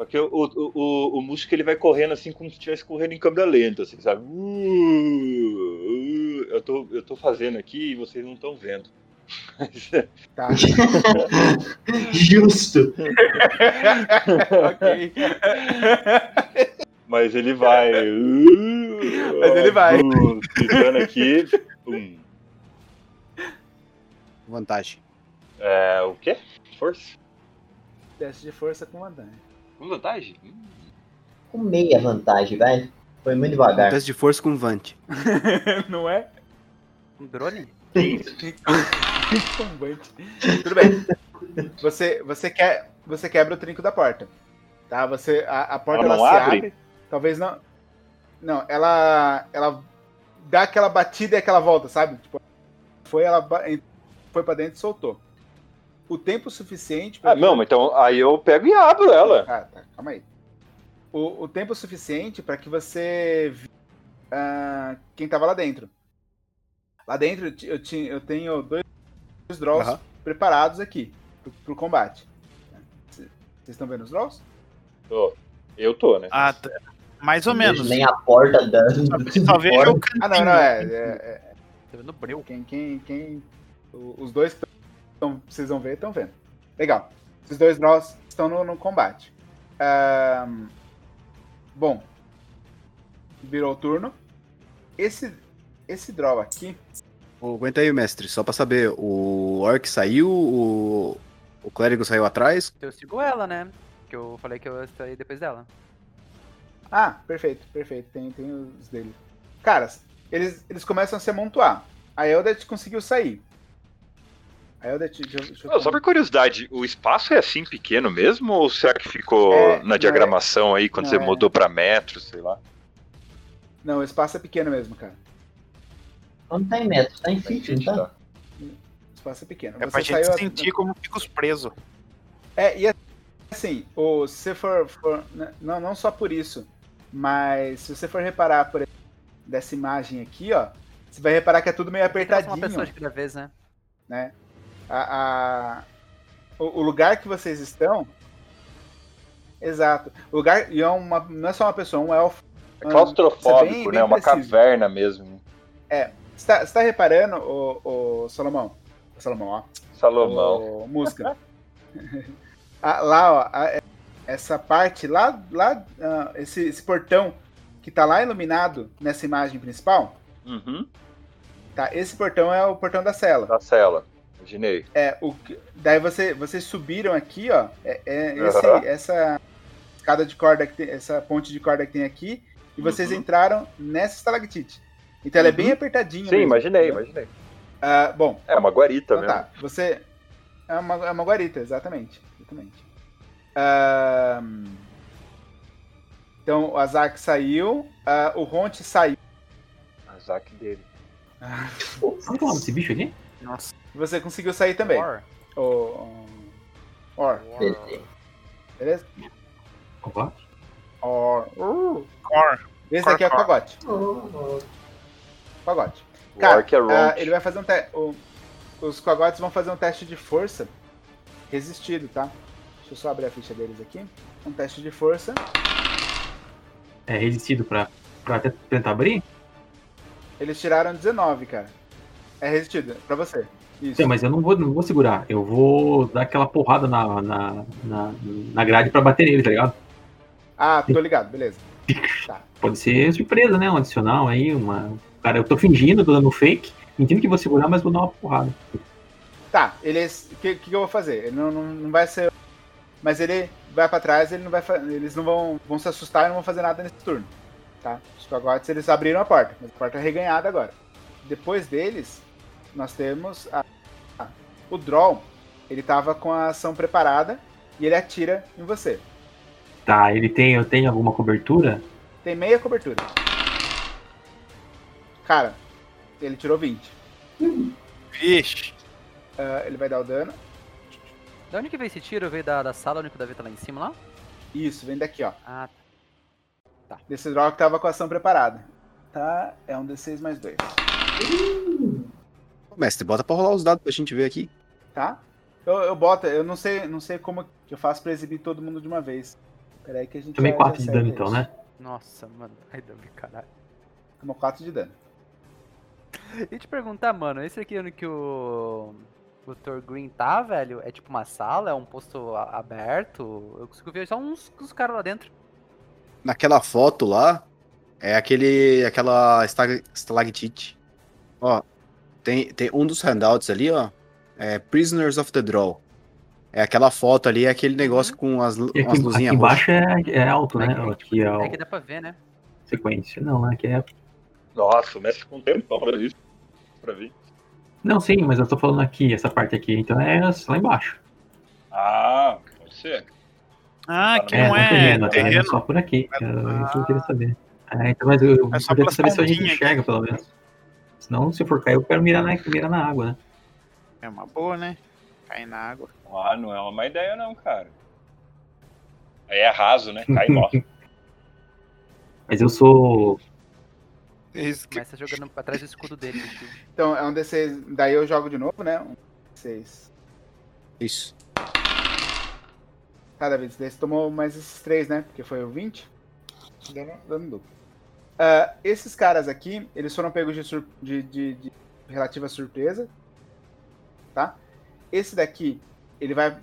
Só que o, o, o, o Musca ele vai correndo assim como se estivesse correndo em câmera lenta, assim, sabe? Uh, uh, eu, tô, eu tô fazendo aqui e vocês não estão vendo. Tá. Justo. ok. Mas ele vai. uh, Mas ele vai. uh, Pisando aqui. Pum. Vantagem. É, o quê? Força? Teste de força com vantagem. Com vantagem? Com meia vantagem, vai. Foi muito devagar. Teste de força com Vant. Não é? Um drone? Combate. Tudo bem. Você, você, quer, você quebra o trinco da porta. Tá? Você, a, a porta Ela ela não se abre? abre. Talvez não. Não, ela. Ela dá aquela batida e aquela volta, sabe? Tipo, foi, ela foi pra dentro e soltou. O tempo suficiente pra Ah, não, mas então aí eu pego e abro ela. Ah, tá, calma aí. O, o tempo suficiente para que você vi- ah, quem tava lá dentro. Lá dentro eu, ti- eu, tinha, eu tenho dois, dois draws Aham. preparados aqui pro, pro combate. Vocês estão vendo os draws? Tô. Eu tô, né? Ah, tá. mais ou menos. Nem a porta da. Só vejo o Ah, não, não, é. é, é- Tá vendo breu? quem, quem, quem, o- os dois que tão, vocês vão ver estão vendo. Legal. Esses dois draws estão no, no combate. Ahn, bom, virou o turno. Esse, esse draw aqui, Ô, aguenta aí, mestre, só pra saber, o Orc saiu, o, o clérigo saiu atrás. Eu sigo ela, né? Que eu falei que eu ia sair depois dela. Ah, perfeito, perfeito. Tem, tem os dele. Caras, eles, eles começam a se amontoar. A Eldet conseguiu sair. A Eldet. Deixa, eu- deixa eu- Não, só por curiosidade, o espaço é assim pequeno mesmo? Ou será que ficou É, na diagramação aí quando não, você é. mudou pra metros, sei lá? Não, o espaço é pequeno mesmo, cara. Não tá em metros, tá em feet, não tá? O espaço é pequeno. É Você pra gente saiu a- sentir como fica os presos. É, e assim, o, se você for. for- né, não, não só por isso, mas se você for reparar por exemplo, dessa imagem aqui, ó, você vai reparar que é tudo meio Uma pessoa apertadinho, de cada vez, né? né? A, a- o, o lugar que vocês estão. Exato. O lugar. E é uma, não é só uma pessoa, um elfo. É claustrofóbico, isso é bem- né? bem Uma preciso. caverna mesmo. É. Você tá, você tá reparando, o, Salomão? Salomão, ó. Salomão. Ô, música. Ah, lá, ó, a- essa parte lá, lá ah, esse, esse portão que tá lá iluminado nessa imagem principal, Uhum. tá? Esse portão é o portão da cela. Da cela. Imaginei. É, o, que- daí você, vocês subiram aqui, ó, é, é esse- Aham. essa escada de corda, que tem, essa ponte de corda que tem aqui, e vocês Uhum. entraram nessa estalactite. Então ela é bem Uhum. apertadinha. Sim, mesmo, imaginei, entendeu? imaginei. Ah, bom, É uma guarita então mesmo. tá, você. É uma, é uma guarita, exatamente. exatamente. Ahn, então o Azak saiu, ah, o Ronte saiu. Azak dele. Como que é o nome desse bicho aqui? Nossa. Você conseguiu sair também. Or. O, o- Or. Beleza? Combate? Or. Uh. Cor. Esse aqui é o cor. Pagote. Pagote. O Cara, Ronte. ele vai fazer um teste. Os Pagotes vão fazer um teste de força resistido, tá? Deixa eu só abrir a ficha deles aqui. Um teste de força. É resistido pra, pra tentar abrir? Eles tiraram 19, cara. É resistido, pra você. Isso. Sim, mas eu não vou, não vou segurar. Eu vou dar aquela porrada na, na, na, na grade pra bater nele, tá ligado? Ah, tô ligado, beleza. Tá. Pode ser surpresa, né? Um adicional aí, uma. Cara, eu tô fingindo, tô dando fake, fingindo que vou segurar, mas vou dar uma porrada. Tá, eles. O que, que eu vou fazer? Ele não, não, não vai ser. Mas ele vai pra trás, ele não vai fa- eles não vão, vão se assustar e não vão fazer nada nesse turno. Tá? Os pagotes eles abriram a porta, mas a porta é reganhada agora. Depois deles, nós temos a- o Draw. Ele tava com a ação preparada e ele atira em você. Tá, ele tem, eu tenho alguma cobertura? Tem meia cobertura. Cara, ele tirou 20. Vixe. Ah, ele vai dar o dano. Da onde que veio esse tiro? Veio da, da sala onde o Davi tá lá em cima lá? Isso, vem daqui, ó. Ah, Desse draw que tava com a ação preparada. Tá? É um D6 mais 2. Mestre, bota pra rolar os dados pra gente ver aqui. Tá? Eu, eu boto, eu não sei, não sei como que eu faço pra exibir todo mundo de uma vez. Peraí que a gente Também já- 4 já de dano então, né? Nossa, mano. Ai, Davi, caralho. Tomou 4 de dano. E te perguntar, mano, esse aqui onde que o. O Thor Green tá, velho? É tipo uma sala? É um posto aberto? Eu consigo ver só uns, uns caras lá dentro. Naquela foto lá, é aquele. aquela estalactite. Ó, tem, tem um dos handouts ali, ó. É Prisoners of the Draw. É aquela foto ali, é aquele negócio com as, umas aqui, luzinhas aqui embaixo roxas. é, é alto, né? É que- Aqui é o É que dá pra ver, né? sequência. Não, aqui é. Nossa, o mestre com um tempão pra isso. Pra vir. Não, sim, mas eu tô falando aqui, essa parte aqui. Então é lá embaixo. Ah, pode ser. Ah, que é, não tá é terreno, é terreno. só por aqui. Era isso eu queria saber. É, então, mas eu, eu É só queria pelas saber se a gente aqui. enxerga, pelo menos. Senão, se for cair, eu quero mirar na, mirar na água, né? É uma boa, né? Cair na água. Ah, não é uma má ideia não, cara. Aí é raso, né? Cai e morre. Mas eu sou. Começa jogando pra trás do escudo dele. bicho. Então, é um D6. Daí eu jogo de novo, né? Um D6. Isso. Cada vez. Você tomou mais esses três, né? Porque foi o 20. Dando, dando duplo. Ah, esses caras aqui, eles foram pegos de, sur- de, de- de relativa surpresa. Tá? Esse daqui, ele vai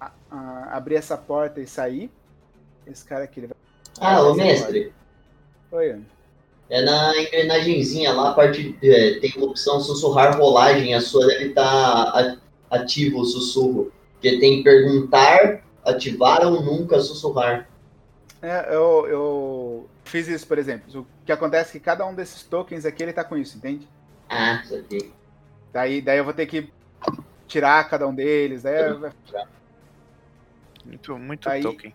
a- a- abrir essa porta e sair. Esse cara aqui, ele vai. Ah, ô essa mestre. porta. Oi, Ana. É na engrenagemzinha lá, a parte, é, tem uma opção sussurrar rolagem. A sua deve estar ativo o sussurro. Porque tem perguntar, ativar ou nunca sussurrar. É, eu, eu fiz isso, por exemplo. O que acontece é que cada um desses tokens aqui, ele tá com isso, entende? Ah, isso aqui. Daí, daí eu vou ter que tirar cada um deles. Daí vai- Muito, muito Aí- token.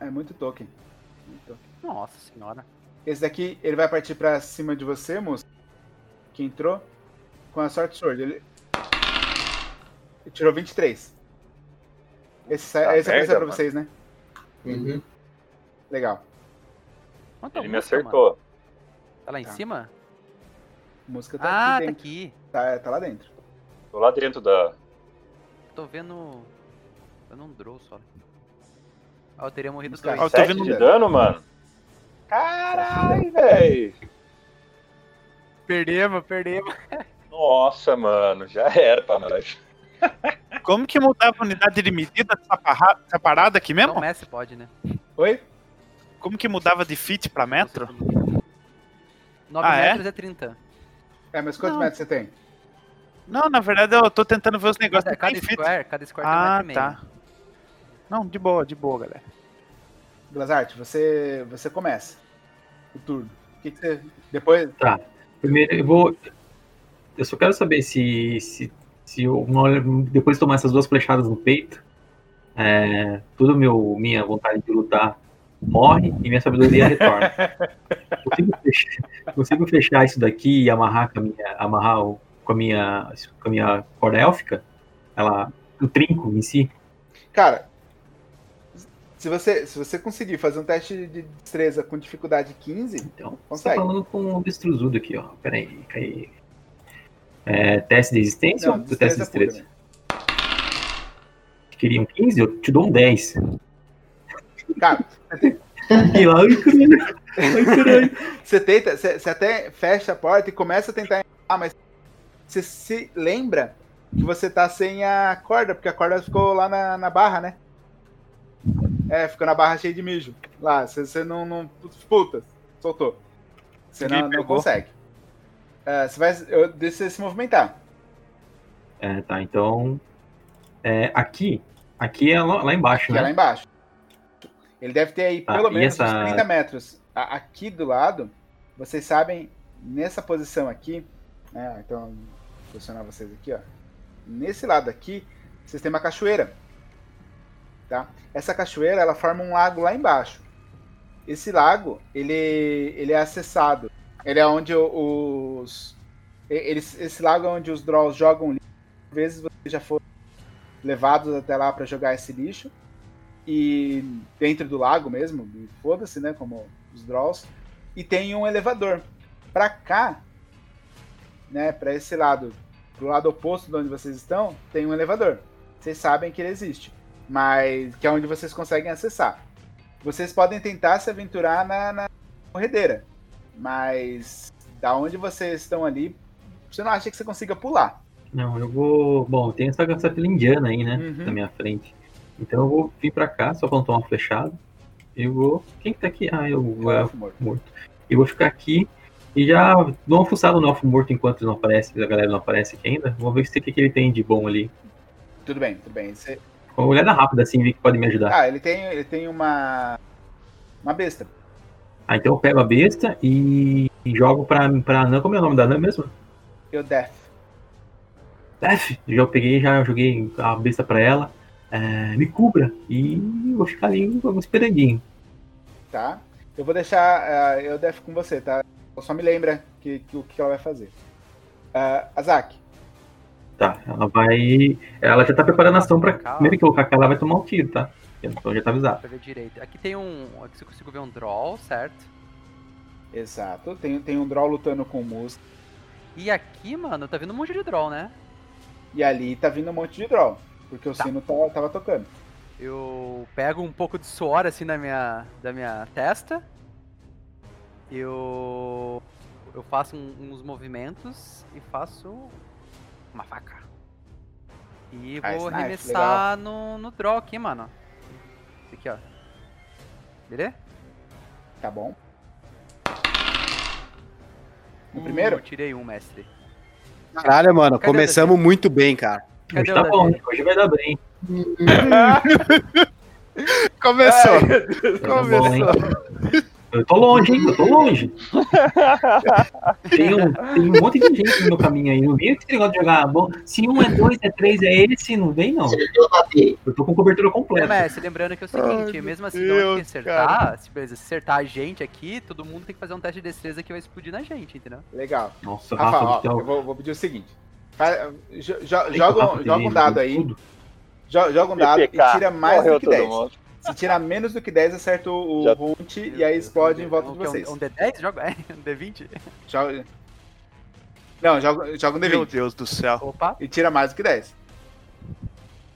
é muito token. Muito token. Nossa senhora. Esse daqui, ele vai partir pra cima de você, moço. Que entrou com a Sword Sword. Ele, ele tirou 23. Esse, Tá esse vai merda, pra mano. vocês, né? Uhum. Legal. Quanto Ele me música, acertou. mano? Tá lá em Tá. cima? música tá Ah, aqui tá dentro. aqui. Tá, tá lá dentro. Tô lá dentro da. Tô vendo. Dando um draw só. Ah, eu teria morrido dois. Ó, eu tô vendo de dano, mano. Caralho, velho. Perdemos, perdemos. Nossa, mano, já era pra nós. Como que mudava a unidade de medida dessa parada aqui mesmo? o Messi pode, né? Oi? Como que mudava de feet pra metro? 9 Ah, é? metros é 30. É, mas quantos Não. metros você tem? Não, na verdade eu tô tentando ver os negócios Cada, tem cada feet. square, cada square tem um Ah, meio. tá. Não, de boa, de boa, galera. Glazart, você, você começa o turno. O que, que você. Depois. Tá. Primeiro eu vou. Eu só quero saber se. se, se eu, depois de tomar essas duas flechadas no peito, é, toda meu, minha vontade de lutar morre e minha sabedoria retorna. Consigo fechar, consigo fechar isso daqui e amarrar com a minha. Amarrar o- com a minha. Com a minha corda élfica? Ela. O trinco em si? Cara, se você, se você conseguir fazer um teste de destreza com dificuldade 15, Então, você tá consegue. falando com o destruzudo aqui, ó. Pera aí, cai. É, teste de resistência ou teste de destreza pura, destreza? Queria um 15? Eu te dou um 10. Cara, E você tenta, você, você até fecha a porta e começa a tentar. Ah, mas você se lembra que você tá sem a corda, porque a corda ficou lá na, na barra, né? É, ficou na barra cheia de mijo. Lá, você, você não, não. Puta, soltou. Você não, não consegue. É, você vai. Eu deixo você se movimentar. É, tá, então. é, aqui. Aqui é lá, lá embaixo, Que né? é lá embaixo. Ele deve ter aí Tá, pelo menos uns essa- 30 metros. Aqui do lado, vocês sabem, nessa posição aqui, né? Então, vou posicionar vocês aqui, ó. Nesse lado aqui, vocês têm uma cachoeira. Tá? Essa cachoeira, ela forma um lago lá embaixo. Esse lago, ele, ele é acessado. Ele é onde os. Eles, esse lago é onde os Drolls jogam lixo. Às vezes vocês já foram levados até lá para jogar esse lixo e dentro do lago mesmo, foda-se, né, como os Drolls, e tem um elevador. Pra cá, né, pra esse lado, pro lado oposto de onde vocês estão, tem um elevador. Vocês sabem que ele existe, mas que é onde vocês conseguem acessar. Vocês podem tentar se aventurar na, na corredeira, mas da onde vocês estão ali, você não acha que você consiga pular. Não, eu vou. Bom, tem essa, essa fila indiana aí, né? Uhum. Na minha frente. Então eu vou vir pra cá, só pra não tomar uma flechada. Eu vou. Quem que tá aqui? Ah, eu vou. Morto. morto. Eu vou ficar aqui e já dou uma fuçada no elfo morto enquanto não aparece, a galera não aparece aqui ainda. Vamos ver se o que, que ele tem de bom ali. Tudo bem, tudo bem. Você- Uma olhada rápida assim, ver que pode me ajudar. Ah, ele tem, ele tem uma. Uma besta. Ah, então eu pego a besta e, e jogo pra, pra Anã. Como é o nome da Anã mesmo? Eu Death. Def, já peguei, já joguei a besta pra ela. É, me cubra e vou ficar ali esperandinho. Tá? Eu vou deixar ah, eu Death com você, tá? Só me lembra que, que, o que ela vai fazer. Uh, Azak, Tá, ela vai. Ela já tá preparando a ação pra. Primeiro que colocar ela vai tomar um tiro, tá? Então já tá avisado. Pra ver direito. Aqui tem um. Aqui você consigo ver um draw, certo? Exato. Tem, tem um draw lutando com o Mus. E aqui, mano, tá vindo um monte de draw, né? E ali tá vindo um monte de draw. Porque o Tá. sino tá, tava tocando. Eu pego um pouco de suor assim na minha, da minha testa. Eu. Eu faço um- uns movimentos e faço uma faca. E Ah, vou arremessar no, no draw aqui, mano. Aqui, ó. Beleza? Tá bom. No primeiro? Uh, tirei um, mestre. Caralho, mano, Cadê começamos muito bem, cara. Cadê Hoje tá bom, hoje vai dar bem. Começou. Vai dar bom, hein? Eu tô longe, hein? Eu tô longe. Tem um, tem um monte de gente no meu caminho aí. Não vem esse negócio de jogar. Bom, se um é dois, é três, é esse, não vem não. Eu tô com cobertura É, completa. mestre, lembrando que é o seguinte, mesmo assim, na hora que acertar, se, beleza, se acertar a gente aqui, todo mundo tem que fazer um teste de destreza que vai explodir na gente, entendeu? Legal. Nossa, Rafa, Rafa, ó, então- eu vou, vou pedir o seguinte. Fa- jo- jo- Tem joga, um- joga um dado aí. Jo- Joga um dado e tira mais morreu do que todo 10. mundo. Se tirar menos do que 10, acerta o, Runt e aí explode em volta Um, de que é um- vocês. um D10? Joga, é, um D20? Joga... Não, joga, joga um D20. Meu Deus do céu. Opa. E tira mais do que 10.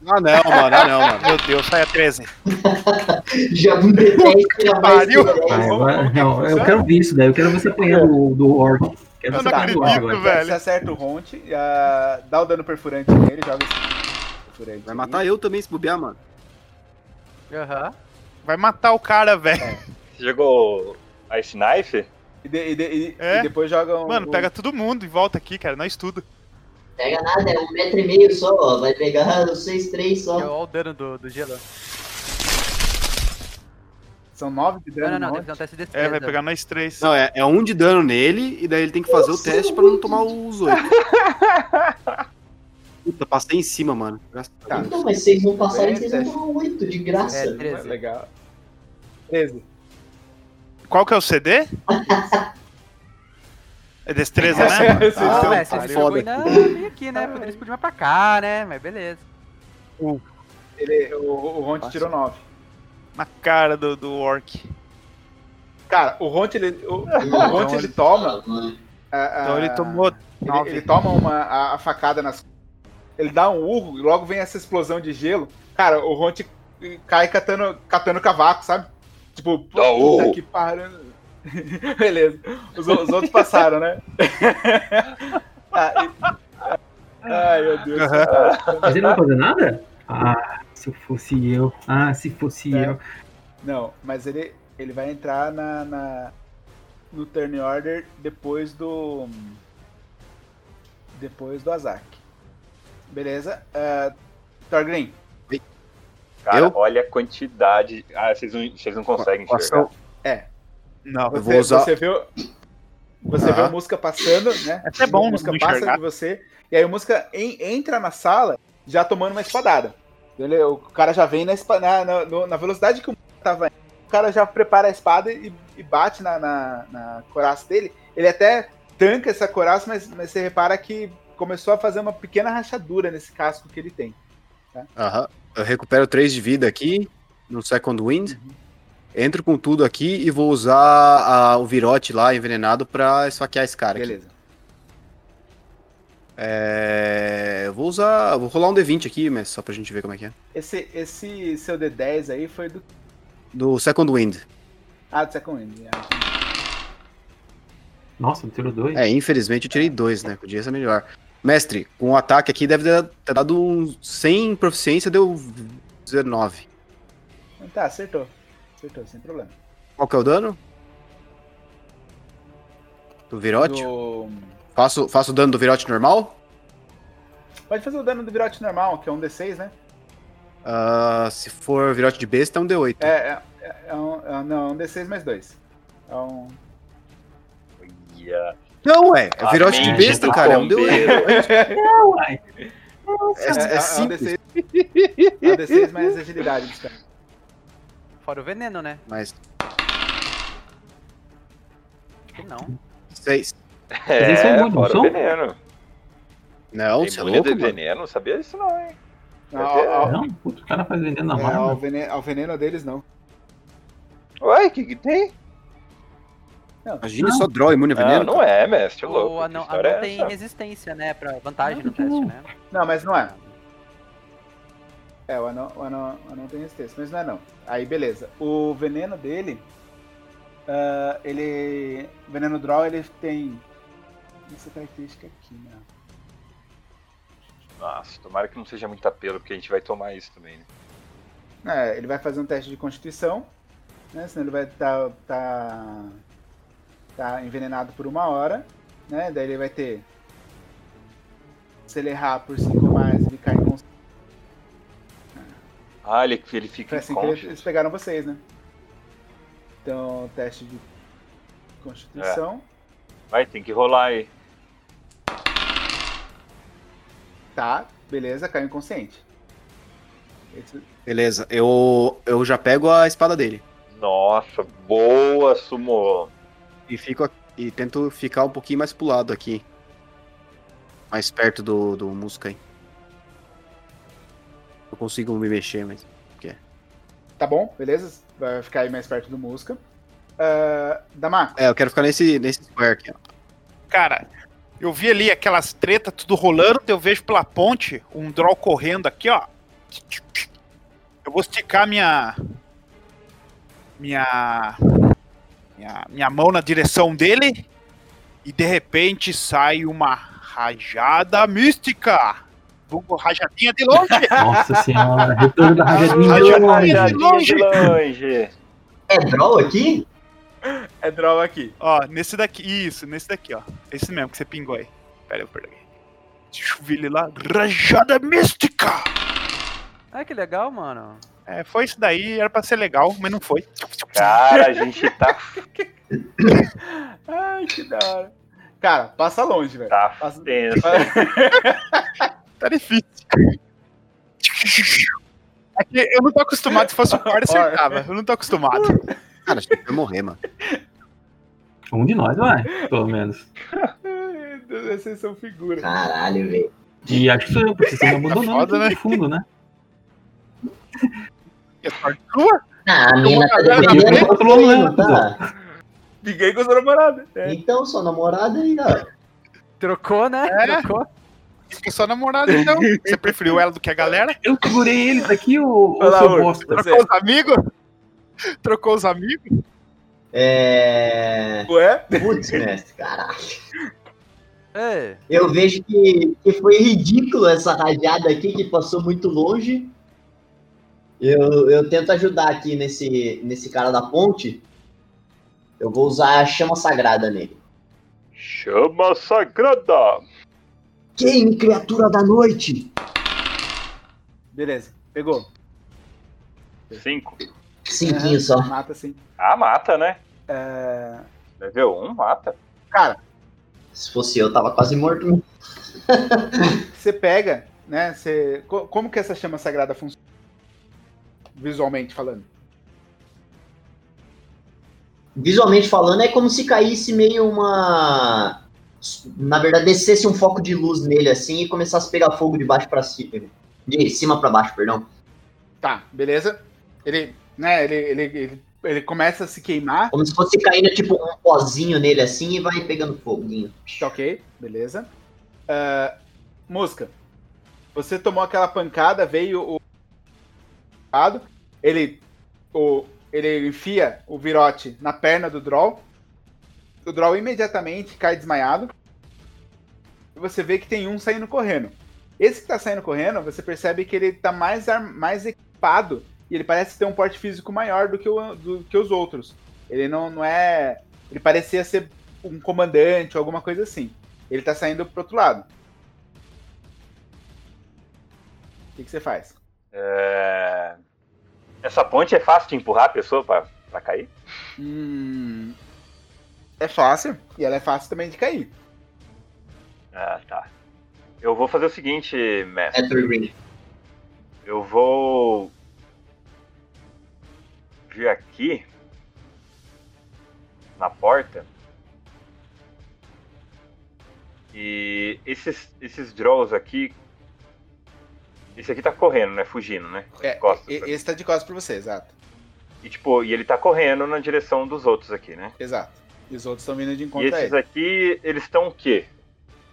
Ah, não, mano, ah, não, mano. Meu Deus, sai a 13. Já um D10 tira mais Pariu. que 10. Vai, vai, não, eu quero ver isso daí. Eu quero ver você apanhando do, do Orc. Eu não acredito, agora. velho. Você acerta o Runt, ah, dá o dano perfurante nele, joga esse perfurante. Vai matar eu também se bobear, mano. Aham. Vai matar o cara, velho. Você jogou Ice Knife? E, de- e de- e- É? e depois joga um. Mano, pega todo mundo e volta aqui, cara. Nós tudo. Pega nada, é um metro e meio só, ó. Vai pegar vocês três só. Olha o dano do, do gelo. São 9 de Não, dano. não, não, no deve ter um teste de destreza. É, vai pegar nós três. Não, é, é um de dano nele, e daí ele tem que fazer o teste pra não tomar os oito. Puta, passei em cima, mano. Graças a Deus. Então, mas vocês não passarem, vocês Teste. vão tomar oito de graça. É, 13. Legal. 13. Qual que é o CD? É destreza, né? Esse Ah, é um mestre, pariu. esse jogo ainda meio aqui, né? Poderia explodir mais pra cá, né? Mas beleza. Ele, o, o Runt tirou 9. Na cara do, do Orc. Cara, o Runt ele, o, o Runt, ele toma. a- a- Então ele tomou ele, ele toma uma, a, a facada nas. Ele dá um urro e logo vem essa explosão de gelo. Cara, o Runt cai catando, catando cavaco, sabe? Tipo, puta urro. que pariu. Beleza. Os, os outros passaram, né? Ah, e- Ai, meu Deus. Mas ele não vai fazer nada? Ah, se eu fosse eu. Ah, se fosse É. eu. Não, mas ele, ele vai entrar na, na- no turn order depois do. Depois do Azak. Beleza? Uh, Thorgrim, Cara, Eu? olha a quantidade. Ah, vocês não, vocês não conseguem enxergar. Ação. é. Não. Você, Eu vou usar- você viu. Você vê a música passando, né? Até bom a música passa enxergar. de você. E aí a música en- entra na sala já tomando uma espadada. Ele, o cara já vem na, na, na, velocidade que o tava indo. O cara já prepara a espada e, e bate na, na, na coraça dele. Ele até tanca essa coraça, mas, mas você repara que começou a fazer uma pequena rachadura nesse casco que ele tem. Aham. Eu recupero 3 de vida aqui no Second Wind. Entro com tudo aqui e vou usar a- o virote lá envenenado pra esfaquear esse cara aqui. É, eu vou usar. Vou rolar um D20 aqui, mas só pra gente ver como é que é. Esse, esse seu D10 aí foi do. Do Second Wind. Ah, do Second Wind. Ah, Nossa, me tirou dois. É, infelizmente eu tirei dois, né? Podia ser melhor. Mestre, com o ataque aqui deve ter ter dado um. Sem proficiência, deu 19. Tá, acertou. Acertou, sem problema. Qual que é o dano? Do virote? Do... Faço, faço o dano do virote normal? Pode fazer o dano do virote normal, que é um D6, né? Ah, se for virote de besta, é um D8. É, é, é, é um, é, não, é um D6 mais 2. É um. Ia. Não, é. É virote de besta, cara. É um bombeiro. D8. Não, uai. É, é um simples. D6, é um D6 mais agilidade dos caras. Fora o veneno, né? Mas Acho que não. Seis. eles são É, imunes, não são? veneno. Não, Tem você é louco, veneno, não sabia disso não, hein? Não, ao, ao- Não, puto, o cara faz veneno na é, mão. ao, veneno, ao veneno deles, não. Ué, o que que tem? Imagina só draw imune a veneno. Não, não é, mestre, louco. O anão, anão é tem essa? resistência, né? Pra vantagem no teste, né? Não, mas não é. É, o anão, o anão, o anão tem resistência, mas não é não. Aí, beleza. O veneno dele. ah, ele. O veneno draw, ele tem. Essa característica aqui, né? Nossa, tomara que não seja muito apelo, porque a gente vai tomar isso também, né? É, ele vai fazer um teste de constituição, né? Senão ele vai estar tá, tá envenenado por uma hora, né? Daí ele vai ter. Se ele errar por 5 ou mais, ele cai consciência. Ah, ele, ele fica Foi assim que eles, eles pegaram vocês, né? Então, teste de constituição. Vai, tem que rolar aí. Tá, beleza, caiu inconsciente. Esse- Beleza, eu, eu já pego a espada dele. Nossa, boa, Sumo. E fico aqui- e tento ficar um pouquinho mais pro lado aqui. Mais perto do, do Musca aí. Eu consigo me mexer, mas. Que Tá bom, beleza? Vai ficar aí mais perto do Musca. Uh, Damaco. É, eu quero ficar nesse, nesse square aqui, ó. Cara, eu vi ali aquelas tretas tudo rolando, eu vejo pela ponte um draw correndo aqui, ó. Eu vou esticar minha. Minha. Minha, minha mão na direção dele. E de repente sai uma rajada mística. Rajadinha de longe. Nossa senhora, retorno da rajadinha de longe. Rajadinha de longe. longe. É draw aqui? É draw aqui. Ó, nesse daqui. Isso, nesse daqui, ó. Esse mesmo que você pingou aí. Pera aí, eu perdi. Deixa eu ver ele lá. Rajada mística! Ah, que legal, mano. É, foi isso daí, era pra ser legal, mas não foi. Cara, a gente tá, Ai, que da hora. Cara, passa longe, velho. tá Passa... tenso. Tá difícil. É que eu não tô acostumado, se fosse o Core, acertava. Eu não tô acostumado. Cara, acho que vai morrer, mano. Um de nós vai, pelo menos. Ai, Deus, Vocês são figuras. Caralho, velho. E acho que sou eu, porque vocês me abandonaram foda, aqui né? de fundo, né? É sorte sua? Ah, a mina tá trolando, não tá? Ninguém com sua namorada. É. Então, sua namorada aí, ó. Trocou, né? É. Trocou. Fica só namorado, então. Você preferiu ela do que a galera? Eu segurei eles aqui, ô, ô seu bosta. Você. Trocou os amigos? Trocou os amigos? É. Ué? Putz, mestre, caralho. É. Eu vejo que, que foi ridículo essa rajada aqui, que passou muito longe. Eu, eu tento ajudar aqui nesse, nesse cara da ponte. Eu vou usar a chama sagrada nele. Chama sagrada. Quem, criatura da noite? Beleza, pegou. Cinco. Cinquinho Aham, só. Mata sim. Ah, mata, né? É, Level 1, mata. Cara, Se fosse eu, tava quase morto. você pega, né? Você... co- Como que essa chama sagrada funciona? Visualmente falando. Visualmente falando, é como se caísse meio uma. Na verdade, descesse um foco de luz nele assim e começasse a pegar fogo de baixo pra cima. De cima pra baixo, perdão. Tá, beleza. Ele, né, ele, ele, ele, ele começa a se queimar. Como se fosse caindo tipo um pozinho nele assim e vai pegando foguinho. Tá ok, beleza. Ah, Musca, você tomou aquela pancada, veio o. Ele, o, ele enfia o virote na perna do Droll. O Droll imediatamente cai desmaiado. E você vê que tem um saindo correndo. Esse que tá saindo correndo, você percebe que ele tá mais, mais equipado e ele parece ter um porte físico maior do que, o, do que os outros. Ele não, não é. Ele parecia ser um comandante ou alguma coisa assim. Ele tá saindo pro outro lado. que, que você faz? É, Essa ponte é fácil de empurrar a pessoa pra, pra cair? Hum, é fácil. E ela é fácil também de cair. Ah, tá. Eu vou fazer o seguinte, mestre. Green. Eu vou na porta e esses esses draws aqui esse aqui tá correndo, né? Fugindo, né? É, Costas e- esse tá de costas pra você, exato. E tipo, e ele tá correndo na direção dos outros aqui, né? Exato. E os outros estão vindo de E encontro a esses aqui, eles estão o quê?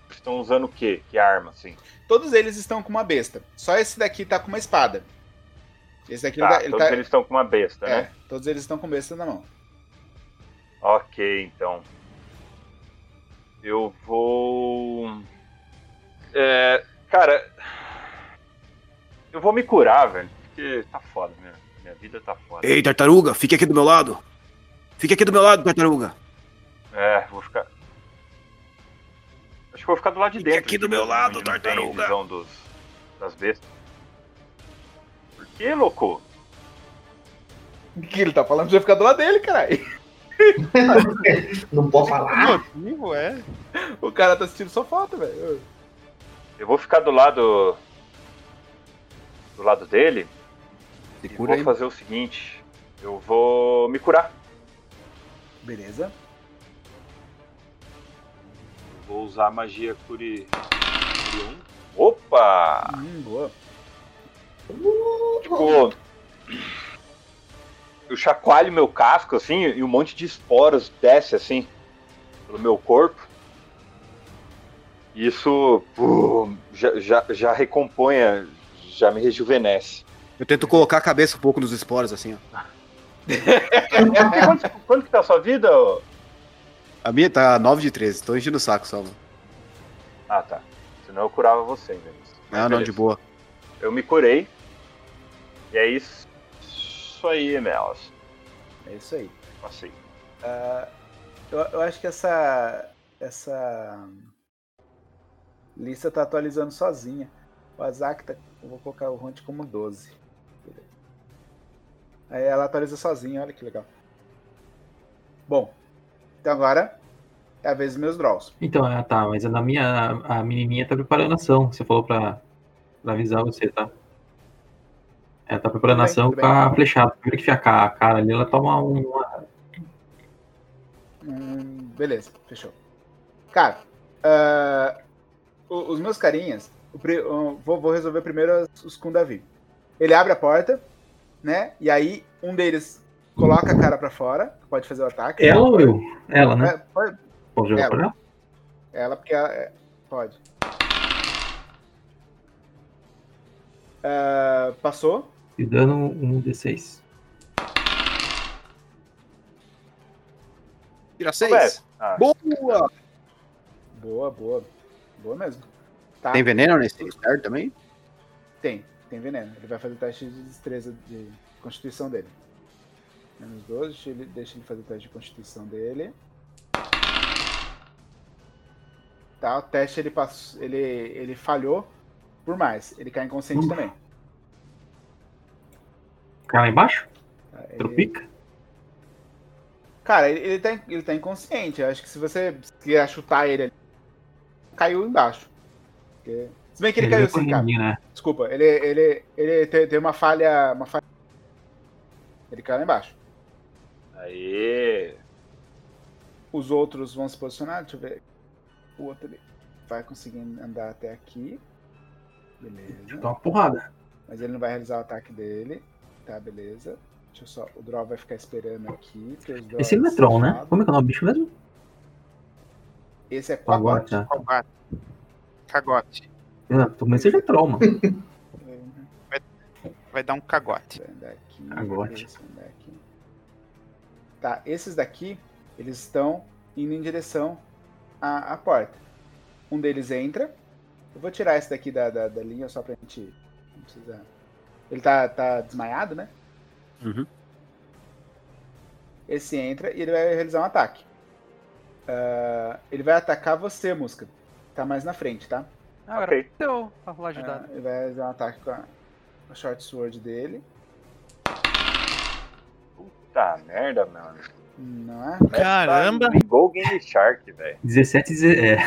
Estão usando o quê? Que arma, assim? Todos eles estão com uma besta. Só esse daqui tá com uma espada. Esse daqui Tá, ele, tá- ele todos tá. eles estão com uma besta, é, né? todos eles estão com besta na mão. Ok, então. Eu vou. É, cara. Eu vou me curar, velho. Porque tá foda, minha, minha vida tá foda. Ei, tartaruga, fique aqui do meu lado. Fique aqui do meu lado, tartaruga. É, vou ficar. Acho que vou ficar do lado de dentro. aqui do meu lado, tartaruga. visão dos, das bestas. Por que, louco? O que ele tá falando? Você vai ficar do lado dele, caralho. Não pode falar. motivo, é? O cara tá assistindo só foto, velho. Eu vou ficar do lado. Do lado dele. e cura vou aí. fazer o seguinte. Eu vou me curar. Beleza. Vou usar a magia Curi. Curi 1. Opa! Hum, boa. Tipo. Eu chacoalho meu casco assim e um monte de esporos desce assim pelo meu corpo. Isso já, já, já recompõe, já me rejuvenesce. Eu tento colocar a cabeça um pouco nos esporos, assim, ó. quanto, quanto que tá a sua vida? ô? A minha tá 9 de 13, tô enchendo o saco só. mano. Ah tá. Senão eu curava você ainda. Não, não, de boa. Eu me curei. E é isso. Isso aí, Melas. É isso aí. Passei. Ah, eu, eu acho que essa. Essa. Lista tá atualizando sozinha. O Azak tá. Eu vou colocar o Hunt como 12. Aí ela atualiza sozinha, olha que legal. Bom, então agora é a vez dos meus draws. Então, é, tá, mas na minha, a menininha tá preparando a ação. Você falou pra, pra avisar você, tá? Ela tá preparando a ação com a bem. flechada. Primeiro que ficar a cara ali, ela toma um. uma- Hum, beleza, fechou. Cara, o- os meus carinhas, vou, vou resolver primeiro os, com o Davi. Ele abre a porta, né? E aí um deles coloca a cara pra fora, pode fazer o ataque. Ela ou eu? Ela, É, né? pode, Posso jogar ela. pra ela? ela, porque ela, é, pode. Ah, passou. E dando um D6. Tira seis. Ah. Boa! Boa, boa. Boa mesmo. Tá. Tem veneno nesse certo também? Tem, tem veneno. Ele vai fazer o teste de destreza de constituição dele. Menos 12, deixa ele, deixa ele fazer o teste de constituição dele. Tá, o teste ele passou. Ele, ele falhou por mais. Ele cai inconsciente Uf. também. Cai lá embaixo? Ele- Tropica? Cara, ele, ele, tá, ele tá inconsciente. Eu acho que se você quiser chutar ele ali, caiu embaixo. Porque- Se bem que ele, Ele caiu assim, cara. né? Desculpa, ele, ele, ele te- teve uma falha, uma falha. Ele caiu lá embaixo. Aê! Os outros vão se posicionar, deixa eu ver. O outro ele vai conseguir andar até aqui. Beleza. Dá uma porrada. Mas ele não vai realizar o ataque dele. Tá, beleza. Deixa eu só. O Draw vai ficar esperando aqui. Esse não é Draws Tron, né? Como é que é o nome do bicho mesmo? Esse é Cagote? Cagote. Não, talvez seja Tron, mano. Vai dar um cagote. Vai andar aqui. Cagote. vai. Tá, esses daqui, eles estão indo em direção à, à porta. Um deles entra. Eu vou tirar esse daqui da, da, da linha só pra gente. Não precisa. Ele tá, tá desmaiado, né? Uhum. Esse entra e ele vai realizar um ataque. Ah, ele vai atacar você, Musca. Tá mais na frente, tá? Ah, Agora eu pra rolar ajudado. Ah, ele vai realizar um ataque com a, a short sword dele. Puta merda, mano. Não é? Caramba! Ligou o Game Shark, velho. 17, deze- é,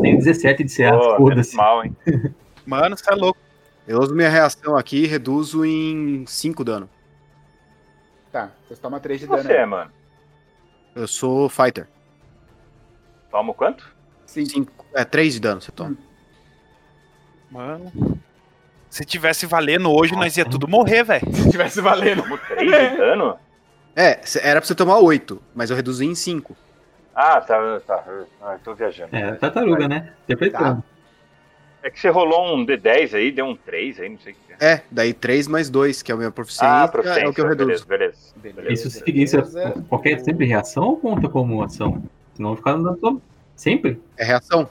tem 17 de CA, foda-se. mal, hein? Mano, você é louco. Eu uso minha reação aqui e reduzo em 5 dano. Tá, você toma 3 de dano. você aí. é, mano? Eu sou fighter. Toma quanto? 5. É, 3 de dano você toma. Mano. Se tivesse valendo hoje, nós ia tudo morrer, velho. Se tivesse valendo. Tomou 3 de dano? É, era pra você tomar 8, mas eu reduzi em 5. Ah, tá, tá. Ah, eu tô viajando. É, tartaruga, né? Interpretando. É que você rolou um D10 aí, deu um 3 aí, não sei o que é. É, daí 3 mais 2, que é a minha proficiência, Ah, é o que eu proficiência, reduzo. beleza, beleza. Isso significa isso é qualquer sempre reação ou conta como ação? Senão ficar andando todo. Sempre? É reação.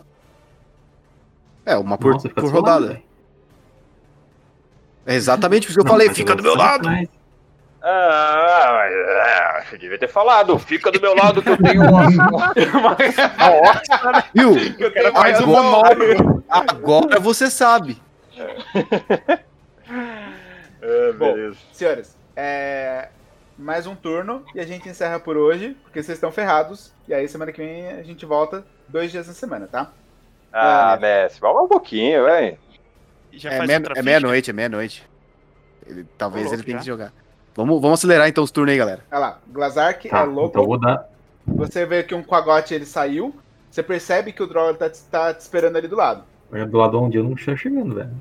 É, uma por, Nossa, por rodada. velho. É exatamente o que eu Não, falei, fica do meu lado. mais. Ah, mas ah, você devia ter falado. Fica do meu lado que eu tenho uma. Viu? Eu quero mais um agora, monólogo. agora você sabe. É, Bom, beleza. senhores, é... mais um turno e a gente encerra por hoje, porque vocês estão ferrados. E aí semana que vem a gente volta dois dias na semana, tá? Ah, Messi, vamos um pouquinho, velho. É, meia- é meia-noite, é meia-noite. Ele- Talvez louco, ele tenha que jogar. Vamos, vamos acelerar então os turnos aí, galera. Olha lá, Glazark Tá, é louco. então vou dar. Você vê que um Quagote ele saiu. Você percebe que o Droll tá, te- tá te esperando ali do lado. Olha do lado onde eu não estou chegando, velho.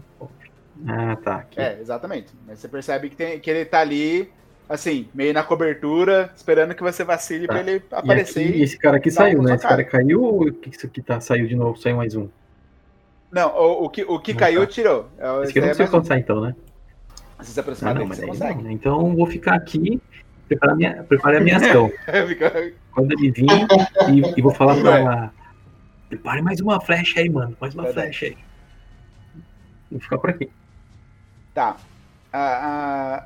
Ah, tá. Aqui. É, exatamente. Mas você percebe que, tem, que ele tá ali, assim, meio na cobertura, esperando que você vacile Tá. pra ele E aparecer. aqui, esse cara aqui saiu, né? Esse cara caiu ou o que isso aqui tá, saiu de novo? Saiu mais um. Não, o, o que, o que Não, caiu, tá. tirou. É, Esse aqui eu não é sei quanto um. sai então, né? Se você aproximar Ah, não, mas você consegue. não? Então eu vou ficar aqui, preparar minha, preparar a minha ação. Fica- Quando ele vir, e, e vou falar pra ela. Prepare mais uma flecha aí, mano. Mais uma Verdade. flecha aí. Vou ficar por aqui. Tá. A-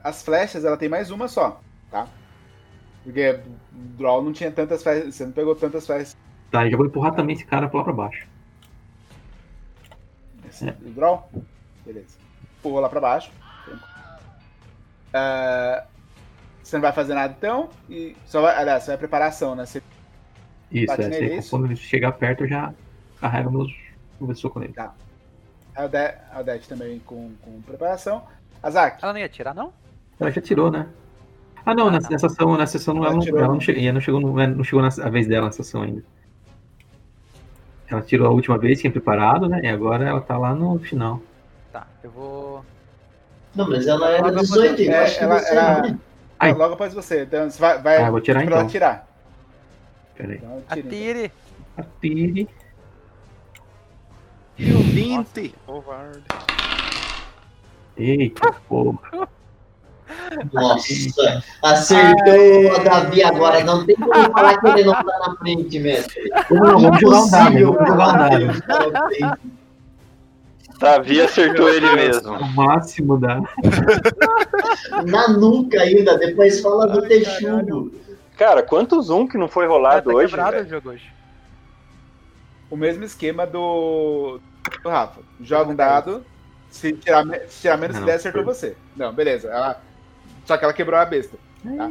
a- as flechas, ela tem mais uma só, tá? Porque o Droll não tinha tantas flechas. Você não pegou tantas flechas. Tá, eu já vou empurrar também esse cara pra lá pra baixo. Esse, O Droll? Beleza. Empurrou lá pra baixo. Ah, você não vai fazer nada então. E só vai, aliás, você vai preparar a ação, né? Você Isso, bate é. nele, isso? Quando ele chegar perto, eu já carrego meus. Vou ver se soco nele. Tá. A Ode- a Odete também com, com preparação. Azak. Ela não ia tirar, não? Ela já tirou, né? Ah, não, nessa, nessa ação, nessa ação ela, Ela não, ela não, chegou, não chegou, no- não chegou na a vez dela nessa ação ainda. Ela tirou a última vez, tinha preparado, né? E agora ela tá lá no final. Tá, eu vou. Não, mas ela era Logo após- 18, eu é, acho que ela- você ela- não, né? Ah, Logo após você. Então você vai, vai Ah, vou tirar, pra ela então. tirar. Pera aí. Então, então. Atire! Atire. Eu 20. Covarde. Eita, porra. Nossa, acertou a Davi agora. Não tem como falar que ele não tá na frente, mestre. Não, vamos jogar um dado, vamos jogar um dado. Davi acertou ele mesmo. O máximo da. Na nuca ainda, depois fala do texugo. Cara, quantos um que não foi rolado tá hoje, hoje. O mesmo esquema do, do Rafa. Joga um dado. Se tirar, se tirar menos Não, que 10, acertou foi. você. Não, beleza. Ela, só que ela quebrou a besta. Tá?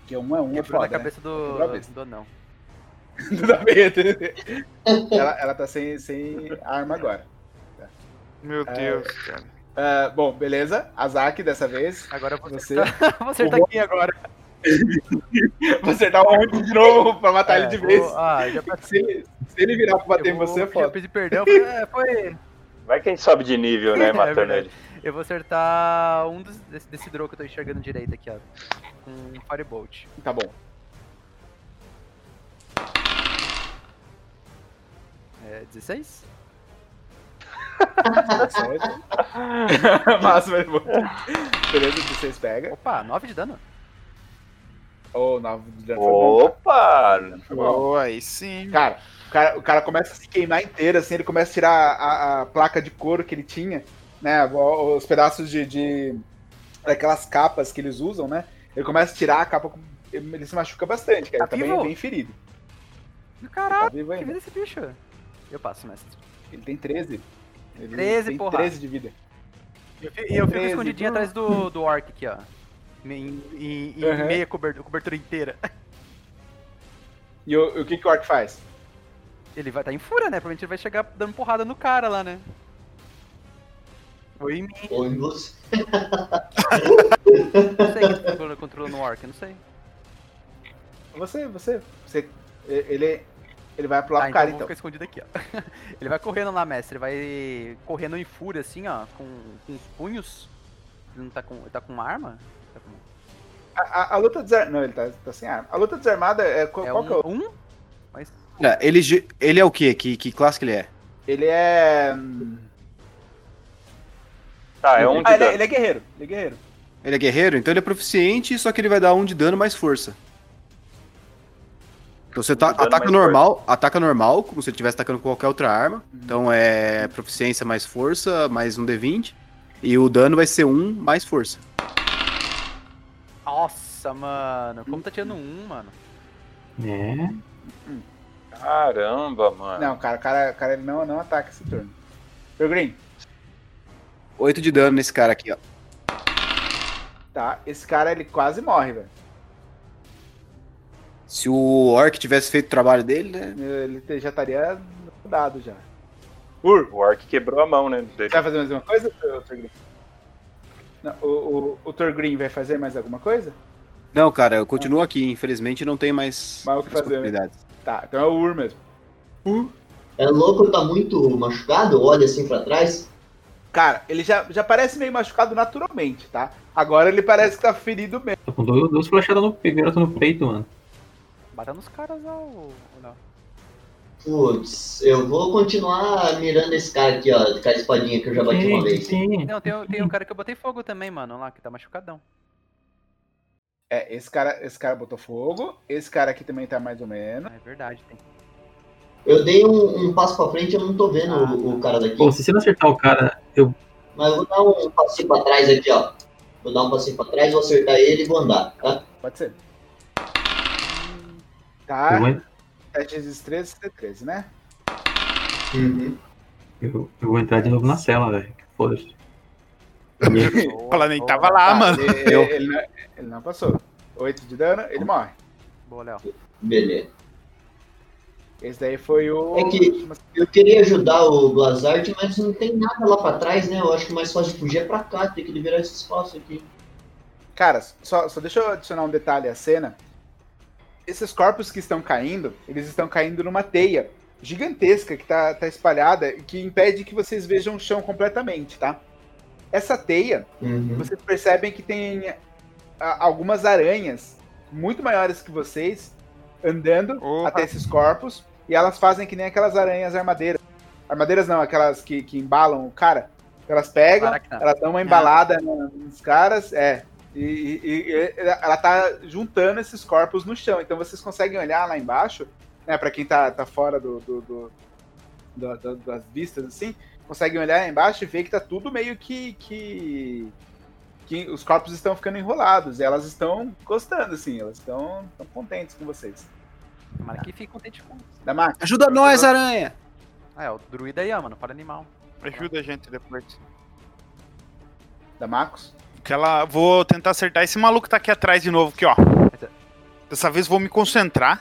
Porque um é um, é Quebrou foda, na cabeça né? do, Quebrou a besta. do besta. ela, ela tá sem, sem arma agora. Meu É. Deus, cara. Ah, bom, beleza. Azaki dessa vez. Agora você. Você. Vou acertar aqui agora. Vou acertar o Honk de novo pra matar É, ele de vou- vez. Ah, já Se ele, se ele virar pra bater eu em vou você, é já foda. pedir perdão. Foi, é, foi. Vai que a gente sobe de nível, né, É matando verdade. ele. Eu vou acertar um dos, desse, desse draw que eu tô enxergando direito aqui, ó. Com um Firebolt. Tá bom. É 16? Máximo ele voltou. Beleza, 16 pega. Opa, 9 de dano. Ou 9 de dano foi bom. Opa! Bom. Pô, aí sim. Cara, o cara, o cara começa a se queimar inteiro, assim, ele começa a tirar a, a placa de couro que ele tinha, né? Os pedaços de, de. daquelas capas que eles usam, né? Ele começa a tirar a capa, ele se machuca bastante, cara. Tá ele tá bem, vivo? bem ferido. Caraca, Tá que vida esse bicho? Eu passo, mestre. Ele tem 13. Ele 13, tem porra. 13 de vida. E eu fico- eu fico 13. escondidinho atrás do, do orc aqui, ó. Em, em- em Uhum. meia cobertura, cobertura inteira. E o, o que, que o Orc faz? Ele vai estar em fúria, né? Provavelmente ele vai chegar dando porrada no cara lá, né? Ou em mim. Ou em você. Não sei quem tá controla- controlando o orc, eu não sei. Você, você, você. Ele, ele vai pular Ah, pro então cara, vou então. ficar escondido aqui, ó. Ele vai correndo lá, mestre. Ele vai correndo em fúria, assim, ó, com, com os punhos. Ele não tá com. Ele tá com uma arma? Tá com- A, a- a luta desarmada. Não, ele tá, tá sem arma. A luta desarmada é. Qual, É qual um, que é o. um? Mas. É, ele, ele é o quê? Que, que classe que ele é? Ele é. hum, Tá, é um de Ah, ele, é- dano. ele é guerreiro. Ele é guerreiro. Ele é guerreiro? Então ele é proficiente, só que ele vai dar um de dano mais força. Então você tá, dano ataca normal, ataca normal, como se ele estivesse atacando com qualquer outra arma. Então é proficiência mais força, mais um D20. E o dano vai ser um mais força. Nossa, mano. Como tá tirando um, mano? É. Caramba, mano. Não, cara, o cara, cara ele não, não ataca esse turno. Meu Green, 8 de dano nesse cara aqui, ó. tá? Esse cara ele quase morre, velho. Se o Orc tivesse feito o trabalho dele, né? Ele já estaria dado já. Ur, O Orc quebrou a mão, né? você vai fazer mais uma coisa. Green? Não, o, o, o vai fazer mais alguma coisa? Não, cara, eu continuo aqui. Infelizmente não tem mais, Mais o que fazer, né? Tá, então é o Ur mesmo. Ur. É louco, tá muito machucado? Olha assim pra trás. Cara, ele já, já parece meio machucado naturalmente, tá? Agora ele parece que tá ferido mesmo. Tô com duas, duas flechadas no no peito, mano. Bata nos caras lá, ou ou não? Putz, eu vou continuar mirando esse cara aqui, ó, com a espadinha que eu já bati uma vez. Não, tem, tem um cara que eu botei fogo também, mano, lá, que tá machucadão. É, esse cara, esse cara botou fogo, esse cara aqui também tá mais ou menos. É verdade, tem. Eu dei um, um passo pra frente, eu não tô vendo Ah, o, o cara daqui. Pô, se você não acertar o cara, eu. Mas eu vou dar um passinho pra trás aqui, ó. Vou dar um passinho pra trás, vou acertar ele e vou andar, tá? Pode ser. Eu Tá, vou, 7 vezes 13, C13, né? Uhum. eu, eu vou entrar de novo na cela, velho. Foda-se. Ela nem tava lá, Tá, mano. Ele, ele- ele não, ele não passou. 8 de dano, ele morre. Boa, Léo. Beleza. Esse daí foi o. É que eu queria ajudar o Blazart, mas não tem nada lá pra trás, né? Eu acho que o mais fácil de fugir é pra cá, tem que liberar esse espaço aqui. Cara, só, só deixa eu adicionar um detalhe à cena. Esses corpos que estão caindo, eles estão caindo numa teia gigantesca que tá, tá espalhada e que impede que vocês vejam o chão completamente, tá? Essa teia, Uhum. vocês percebem que tem ah, algumas aranhas muito maiores que vocês andando Opa. até esses corpos e elas fazem que nem aquelas aranhas armadeiras. Armadeiras não, aquelas que, que embalam o cara. Elas pegam, elas dão uma embalada na- nos caras, é. E, e- e- ela tá juntando esses corpos no chão. Então vocês conseguem olhar lá embaixo, né? Pra quem tá, tá fora do, do- do- do- do- das vistas, assim, conseguem olhar lá embaixo e ver que tá tudo meio que. que, que os corpos estão ficando enrolados. E elas estão gostando, assim, elas estão contentes com vocês. Tomara que fique contente com isso. Da máquina. Ajuda nós, aranha! Ah, é, o druida aí, mano, para animal. Ajuda a gente depois. Da Marcos. Que ela, vou tentar acertar esse maluco tá aqui atrás de novo, aqui, ó. Dessa vez vou me concentrar.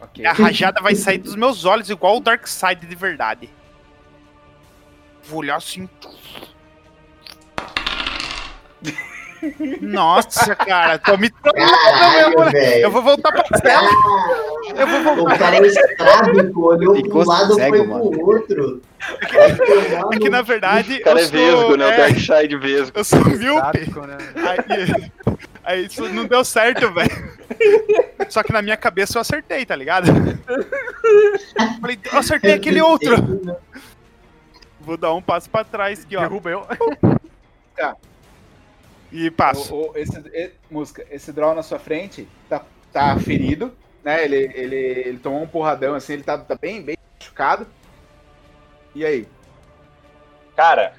Ok. E a rajada vai sair dos meus olhos igual o Dark Side de verdade. Vou olhar assim. Nossa, cara, tô me velho. Eu vou voltar pra cela. Eu vou O voltar. cara é estrábico, olhou pro lado cego, foi mano. pro outro. É que na verdade. O cara eu é vesgo, né? O é, Darkseid vesgo. Eu sou míope. Né? Aí, aí isso não deu certo, velho. Só que na minha cabeça eu acertei, tá ligado? Falei, eu acertei aquele outro. Vou dar um passo pra trás aqui, ó. Derruba eu. Tá. E passo. O, o- esse, e- música, esse draw na sua frente tá, tá ferido, né? Ele, ele, ele tomou um porradão assim, ele tá, tá bem, bem machucado. E aí? Cara.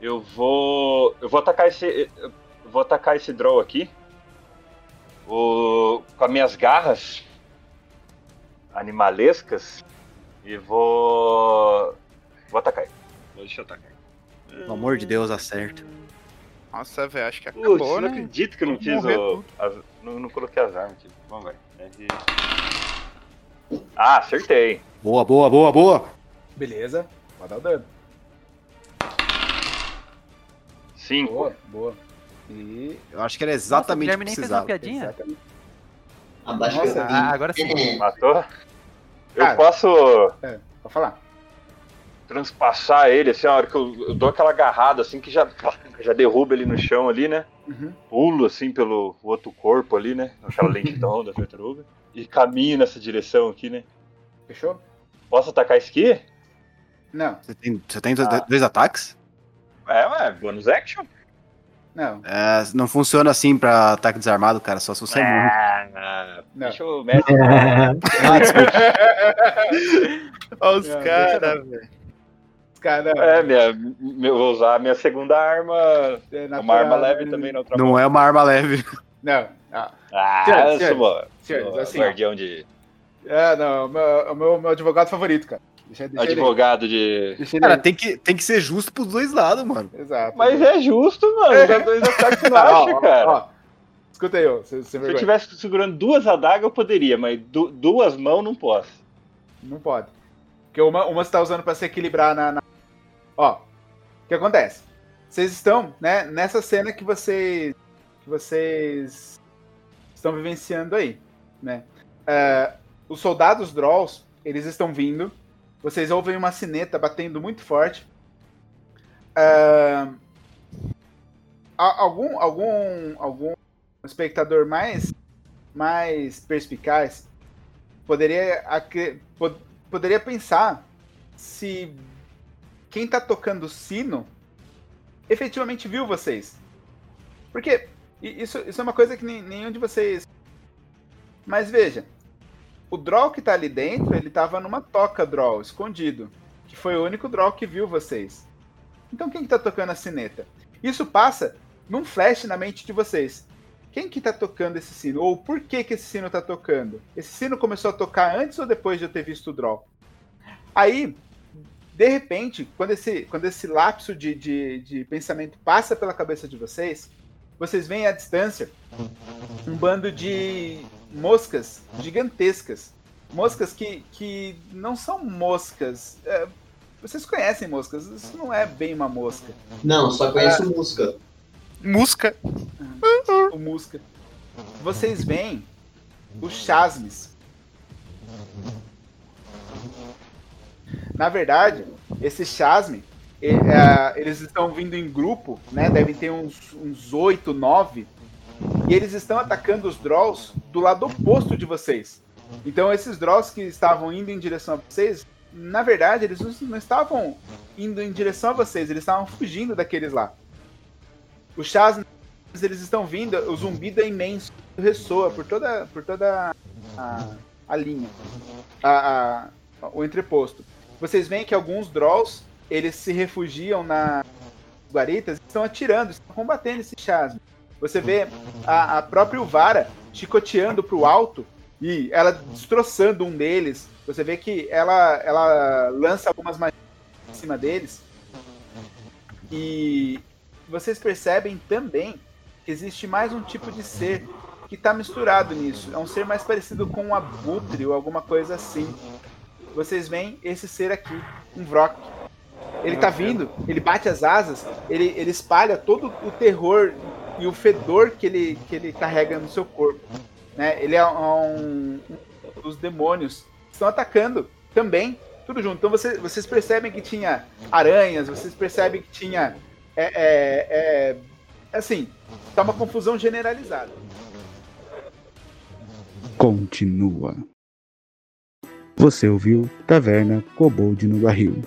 Eu vou. Eu vou atacar esse. Eu vou atacar esse draw aqui. O, com as minhas garras animalescas. E vou. Vou atacar ele. Deixa eu atacar. Pelo amor de Deus, acerta. Nossa, velho, acho que Putz, acabou, não né? acredito que eu não fiz o. as- não, não coloquei as armas aqui. Vamos ver. Ah, acertei. Boa, boa, boa, boa. Beleza. Pode dar o dano. Cinco. Boa, boa. E. Eu acho que era exatamente o Guilherme que nem fez uma precisava. piadinha. Exatamente. Nossa, Ah, agora sim. Matou? Eu Cara. posso É, pode falar. Transpassar ele, assim, a hora que eu, eu dou aquela agarrada, assim, que já, já derruba ele no chão ali, né? Uhum. Pulo, assim, pelo outro corpo ali, né? Aquela lentidão da tartaruga. E caminho nessa direção aqui, né? Fechou? Posso atacar esse aqui? Não, Você tem, você tem dois- Ah. dois ataques? É, ué, bonus action? não. É, não funciona assim pra ataque desarmado, cara, só se você morre. Ah, Não. deixa o mestre. Ah. Olha os caras, velho. Os caras. É, minha, eu vou usar a minha segunda arma. é Uma natural, arma leve né? também na outra Não mão. é uma arma leve. Não. Ah, Ah, Senhores, eu senhores, sou, senhores, sou assim, ó. guardião de. é não, o meu, o meu, meu advogado favorito, cara. Deixa, deixa ele- Advogado de. Deixa ele Cara, aí. tem que, tem que ser justo pros dois lados, mano. Exato. Mas é justo, mano. Dá dois ataques Ó, baixo, ó, cara. ó. Escuta aí, ó. Se eu tivesse segurando duas adagas, eu poderia, mas du- duas mãos não posso. Não pode. Porque uma, uma você tá usando pra se equilibrar na, na- Ó, o que acontece? Vocês estão, né, nessa cena que vocês. que vocês estão vivenciando aí, né? É, os soldados Drolls, eles estão vindo. Vocês ouvem uma sineta batendo muito forte. A- algum, algum, algum espectador mais, mais perspicaz poderia, poderia pensar se quem tá tocando sino efetivamente viu vocês. Porque isso, isso é uma coisa que nenhum de vocês. Mas veja, o Droll que tá ali dentro, ele tava numa toca Droll, escondido. Que foi o único Droll que viu vocês. Então quem que tá tocando a sineta? Isso passa num flash na mente de vocês. Quem que tá tocando esse sino? Ou por que que esse sino tá tocando? Esse sino começou a tocar antes ou depois de eu ter visto o Droll? Aí, de repente, quando esse, quando esse lapso de, de, de pensamento passa pela cabeça de vocês, vocês veem à distância um bando de moscas gigantescas. Moscas que, que não são moscas. é, vocês conhecem moscas, isso não é bem uma mosca. Não, só conheço Ah. música. Musca. O musca. Vocês veem os chasmes. Na verdade, esse chasme, é, eles estão vindo em grupo, né? Devem ter uns, uns 8, 9. E eles estão atacando os Drolls do lado oposto de vocês. Então esses Drolls que estavam indo em direção a vocês, na verdade, eles não- estavam indo em direção a vocês, eles estavam fugindo daqueles lá. Os chás eles estão vindo, o zumbido é imenso, ressoa por toda, por toda a, a linha, a, a- o entreposto. Vocês veem que alguns Drolls, eles se refugiam na guaritas, estão atirando, estão combatendo esse chasme. Você vê a, a própria Uvara chicoteando pro alto e ela destroçando um deles. Você vê que ela, ela lança algumas magias em cima deles. E vocês percebem também que existe mais um tipo de ser que está misturado nisso. É um ser mais parecido com um abutre ou alguma coisa assim. Vocês veem esse ser aqui, um Vrock. Ele tá vindo, ele bate as asas, ele, ele espalha todo o terror e o fedor que ele, que ele carrega no seu corpo. Né? Ele é um, um dos demônios que estão atacando também, tudo junto. Então você- vocês percebem que tinha aranhas, vocês percebem que tinha. É, é, é, assim, tá uma confusão generalizada. Continua. Você ouviu Taverna Kobold no Barril.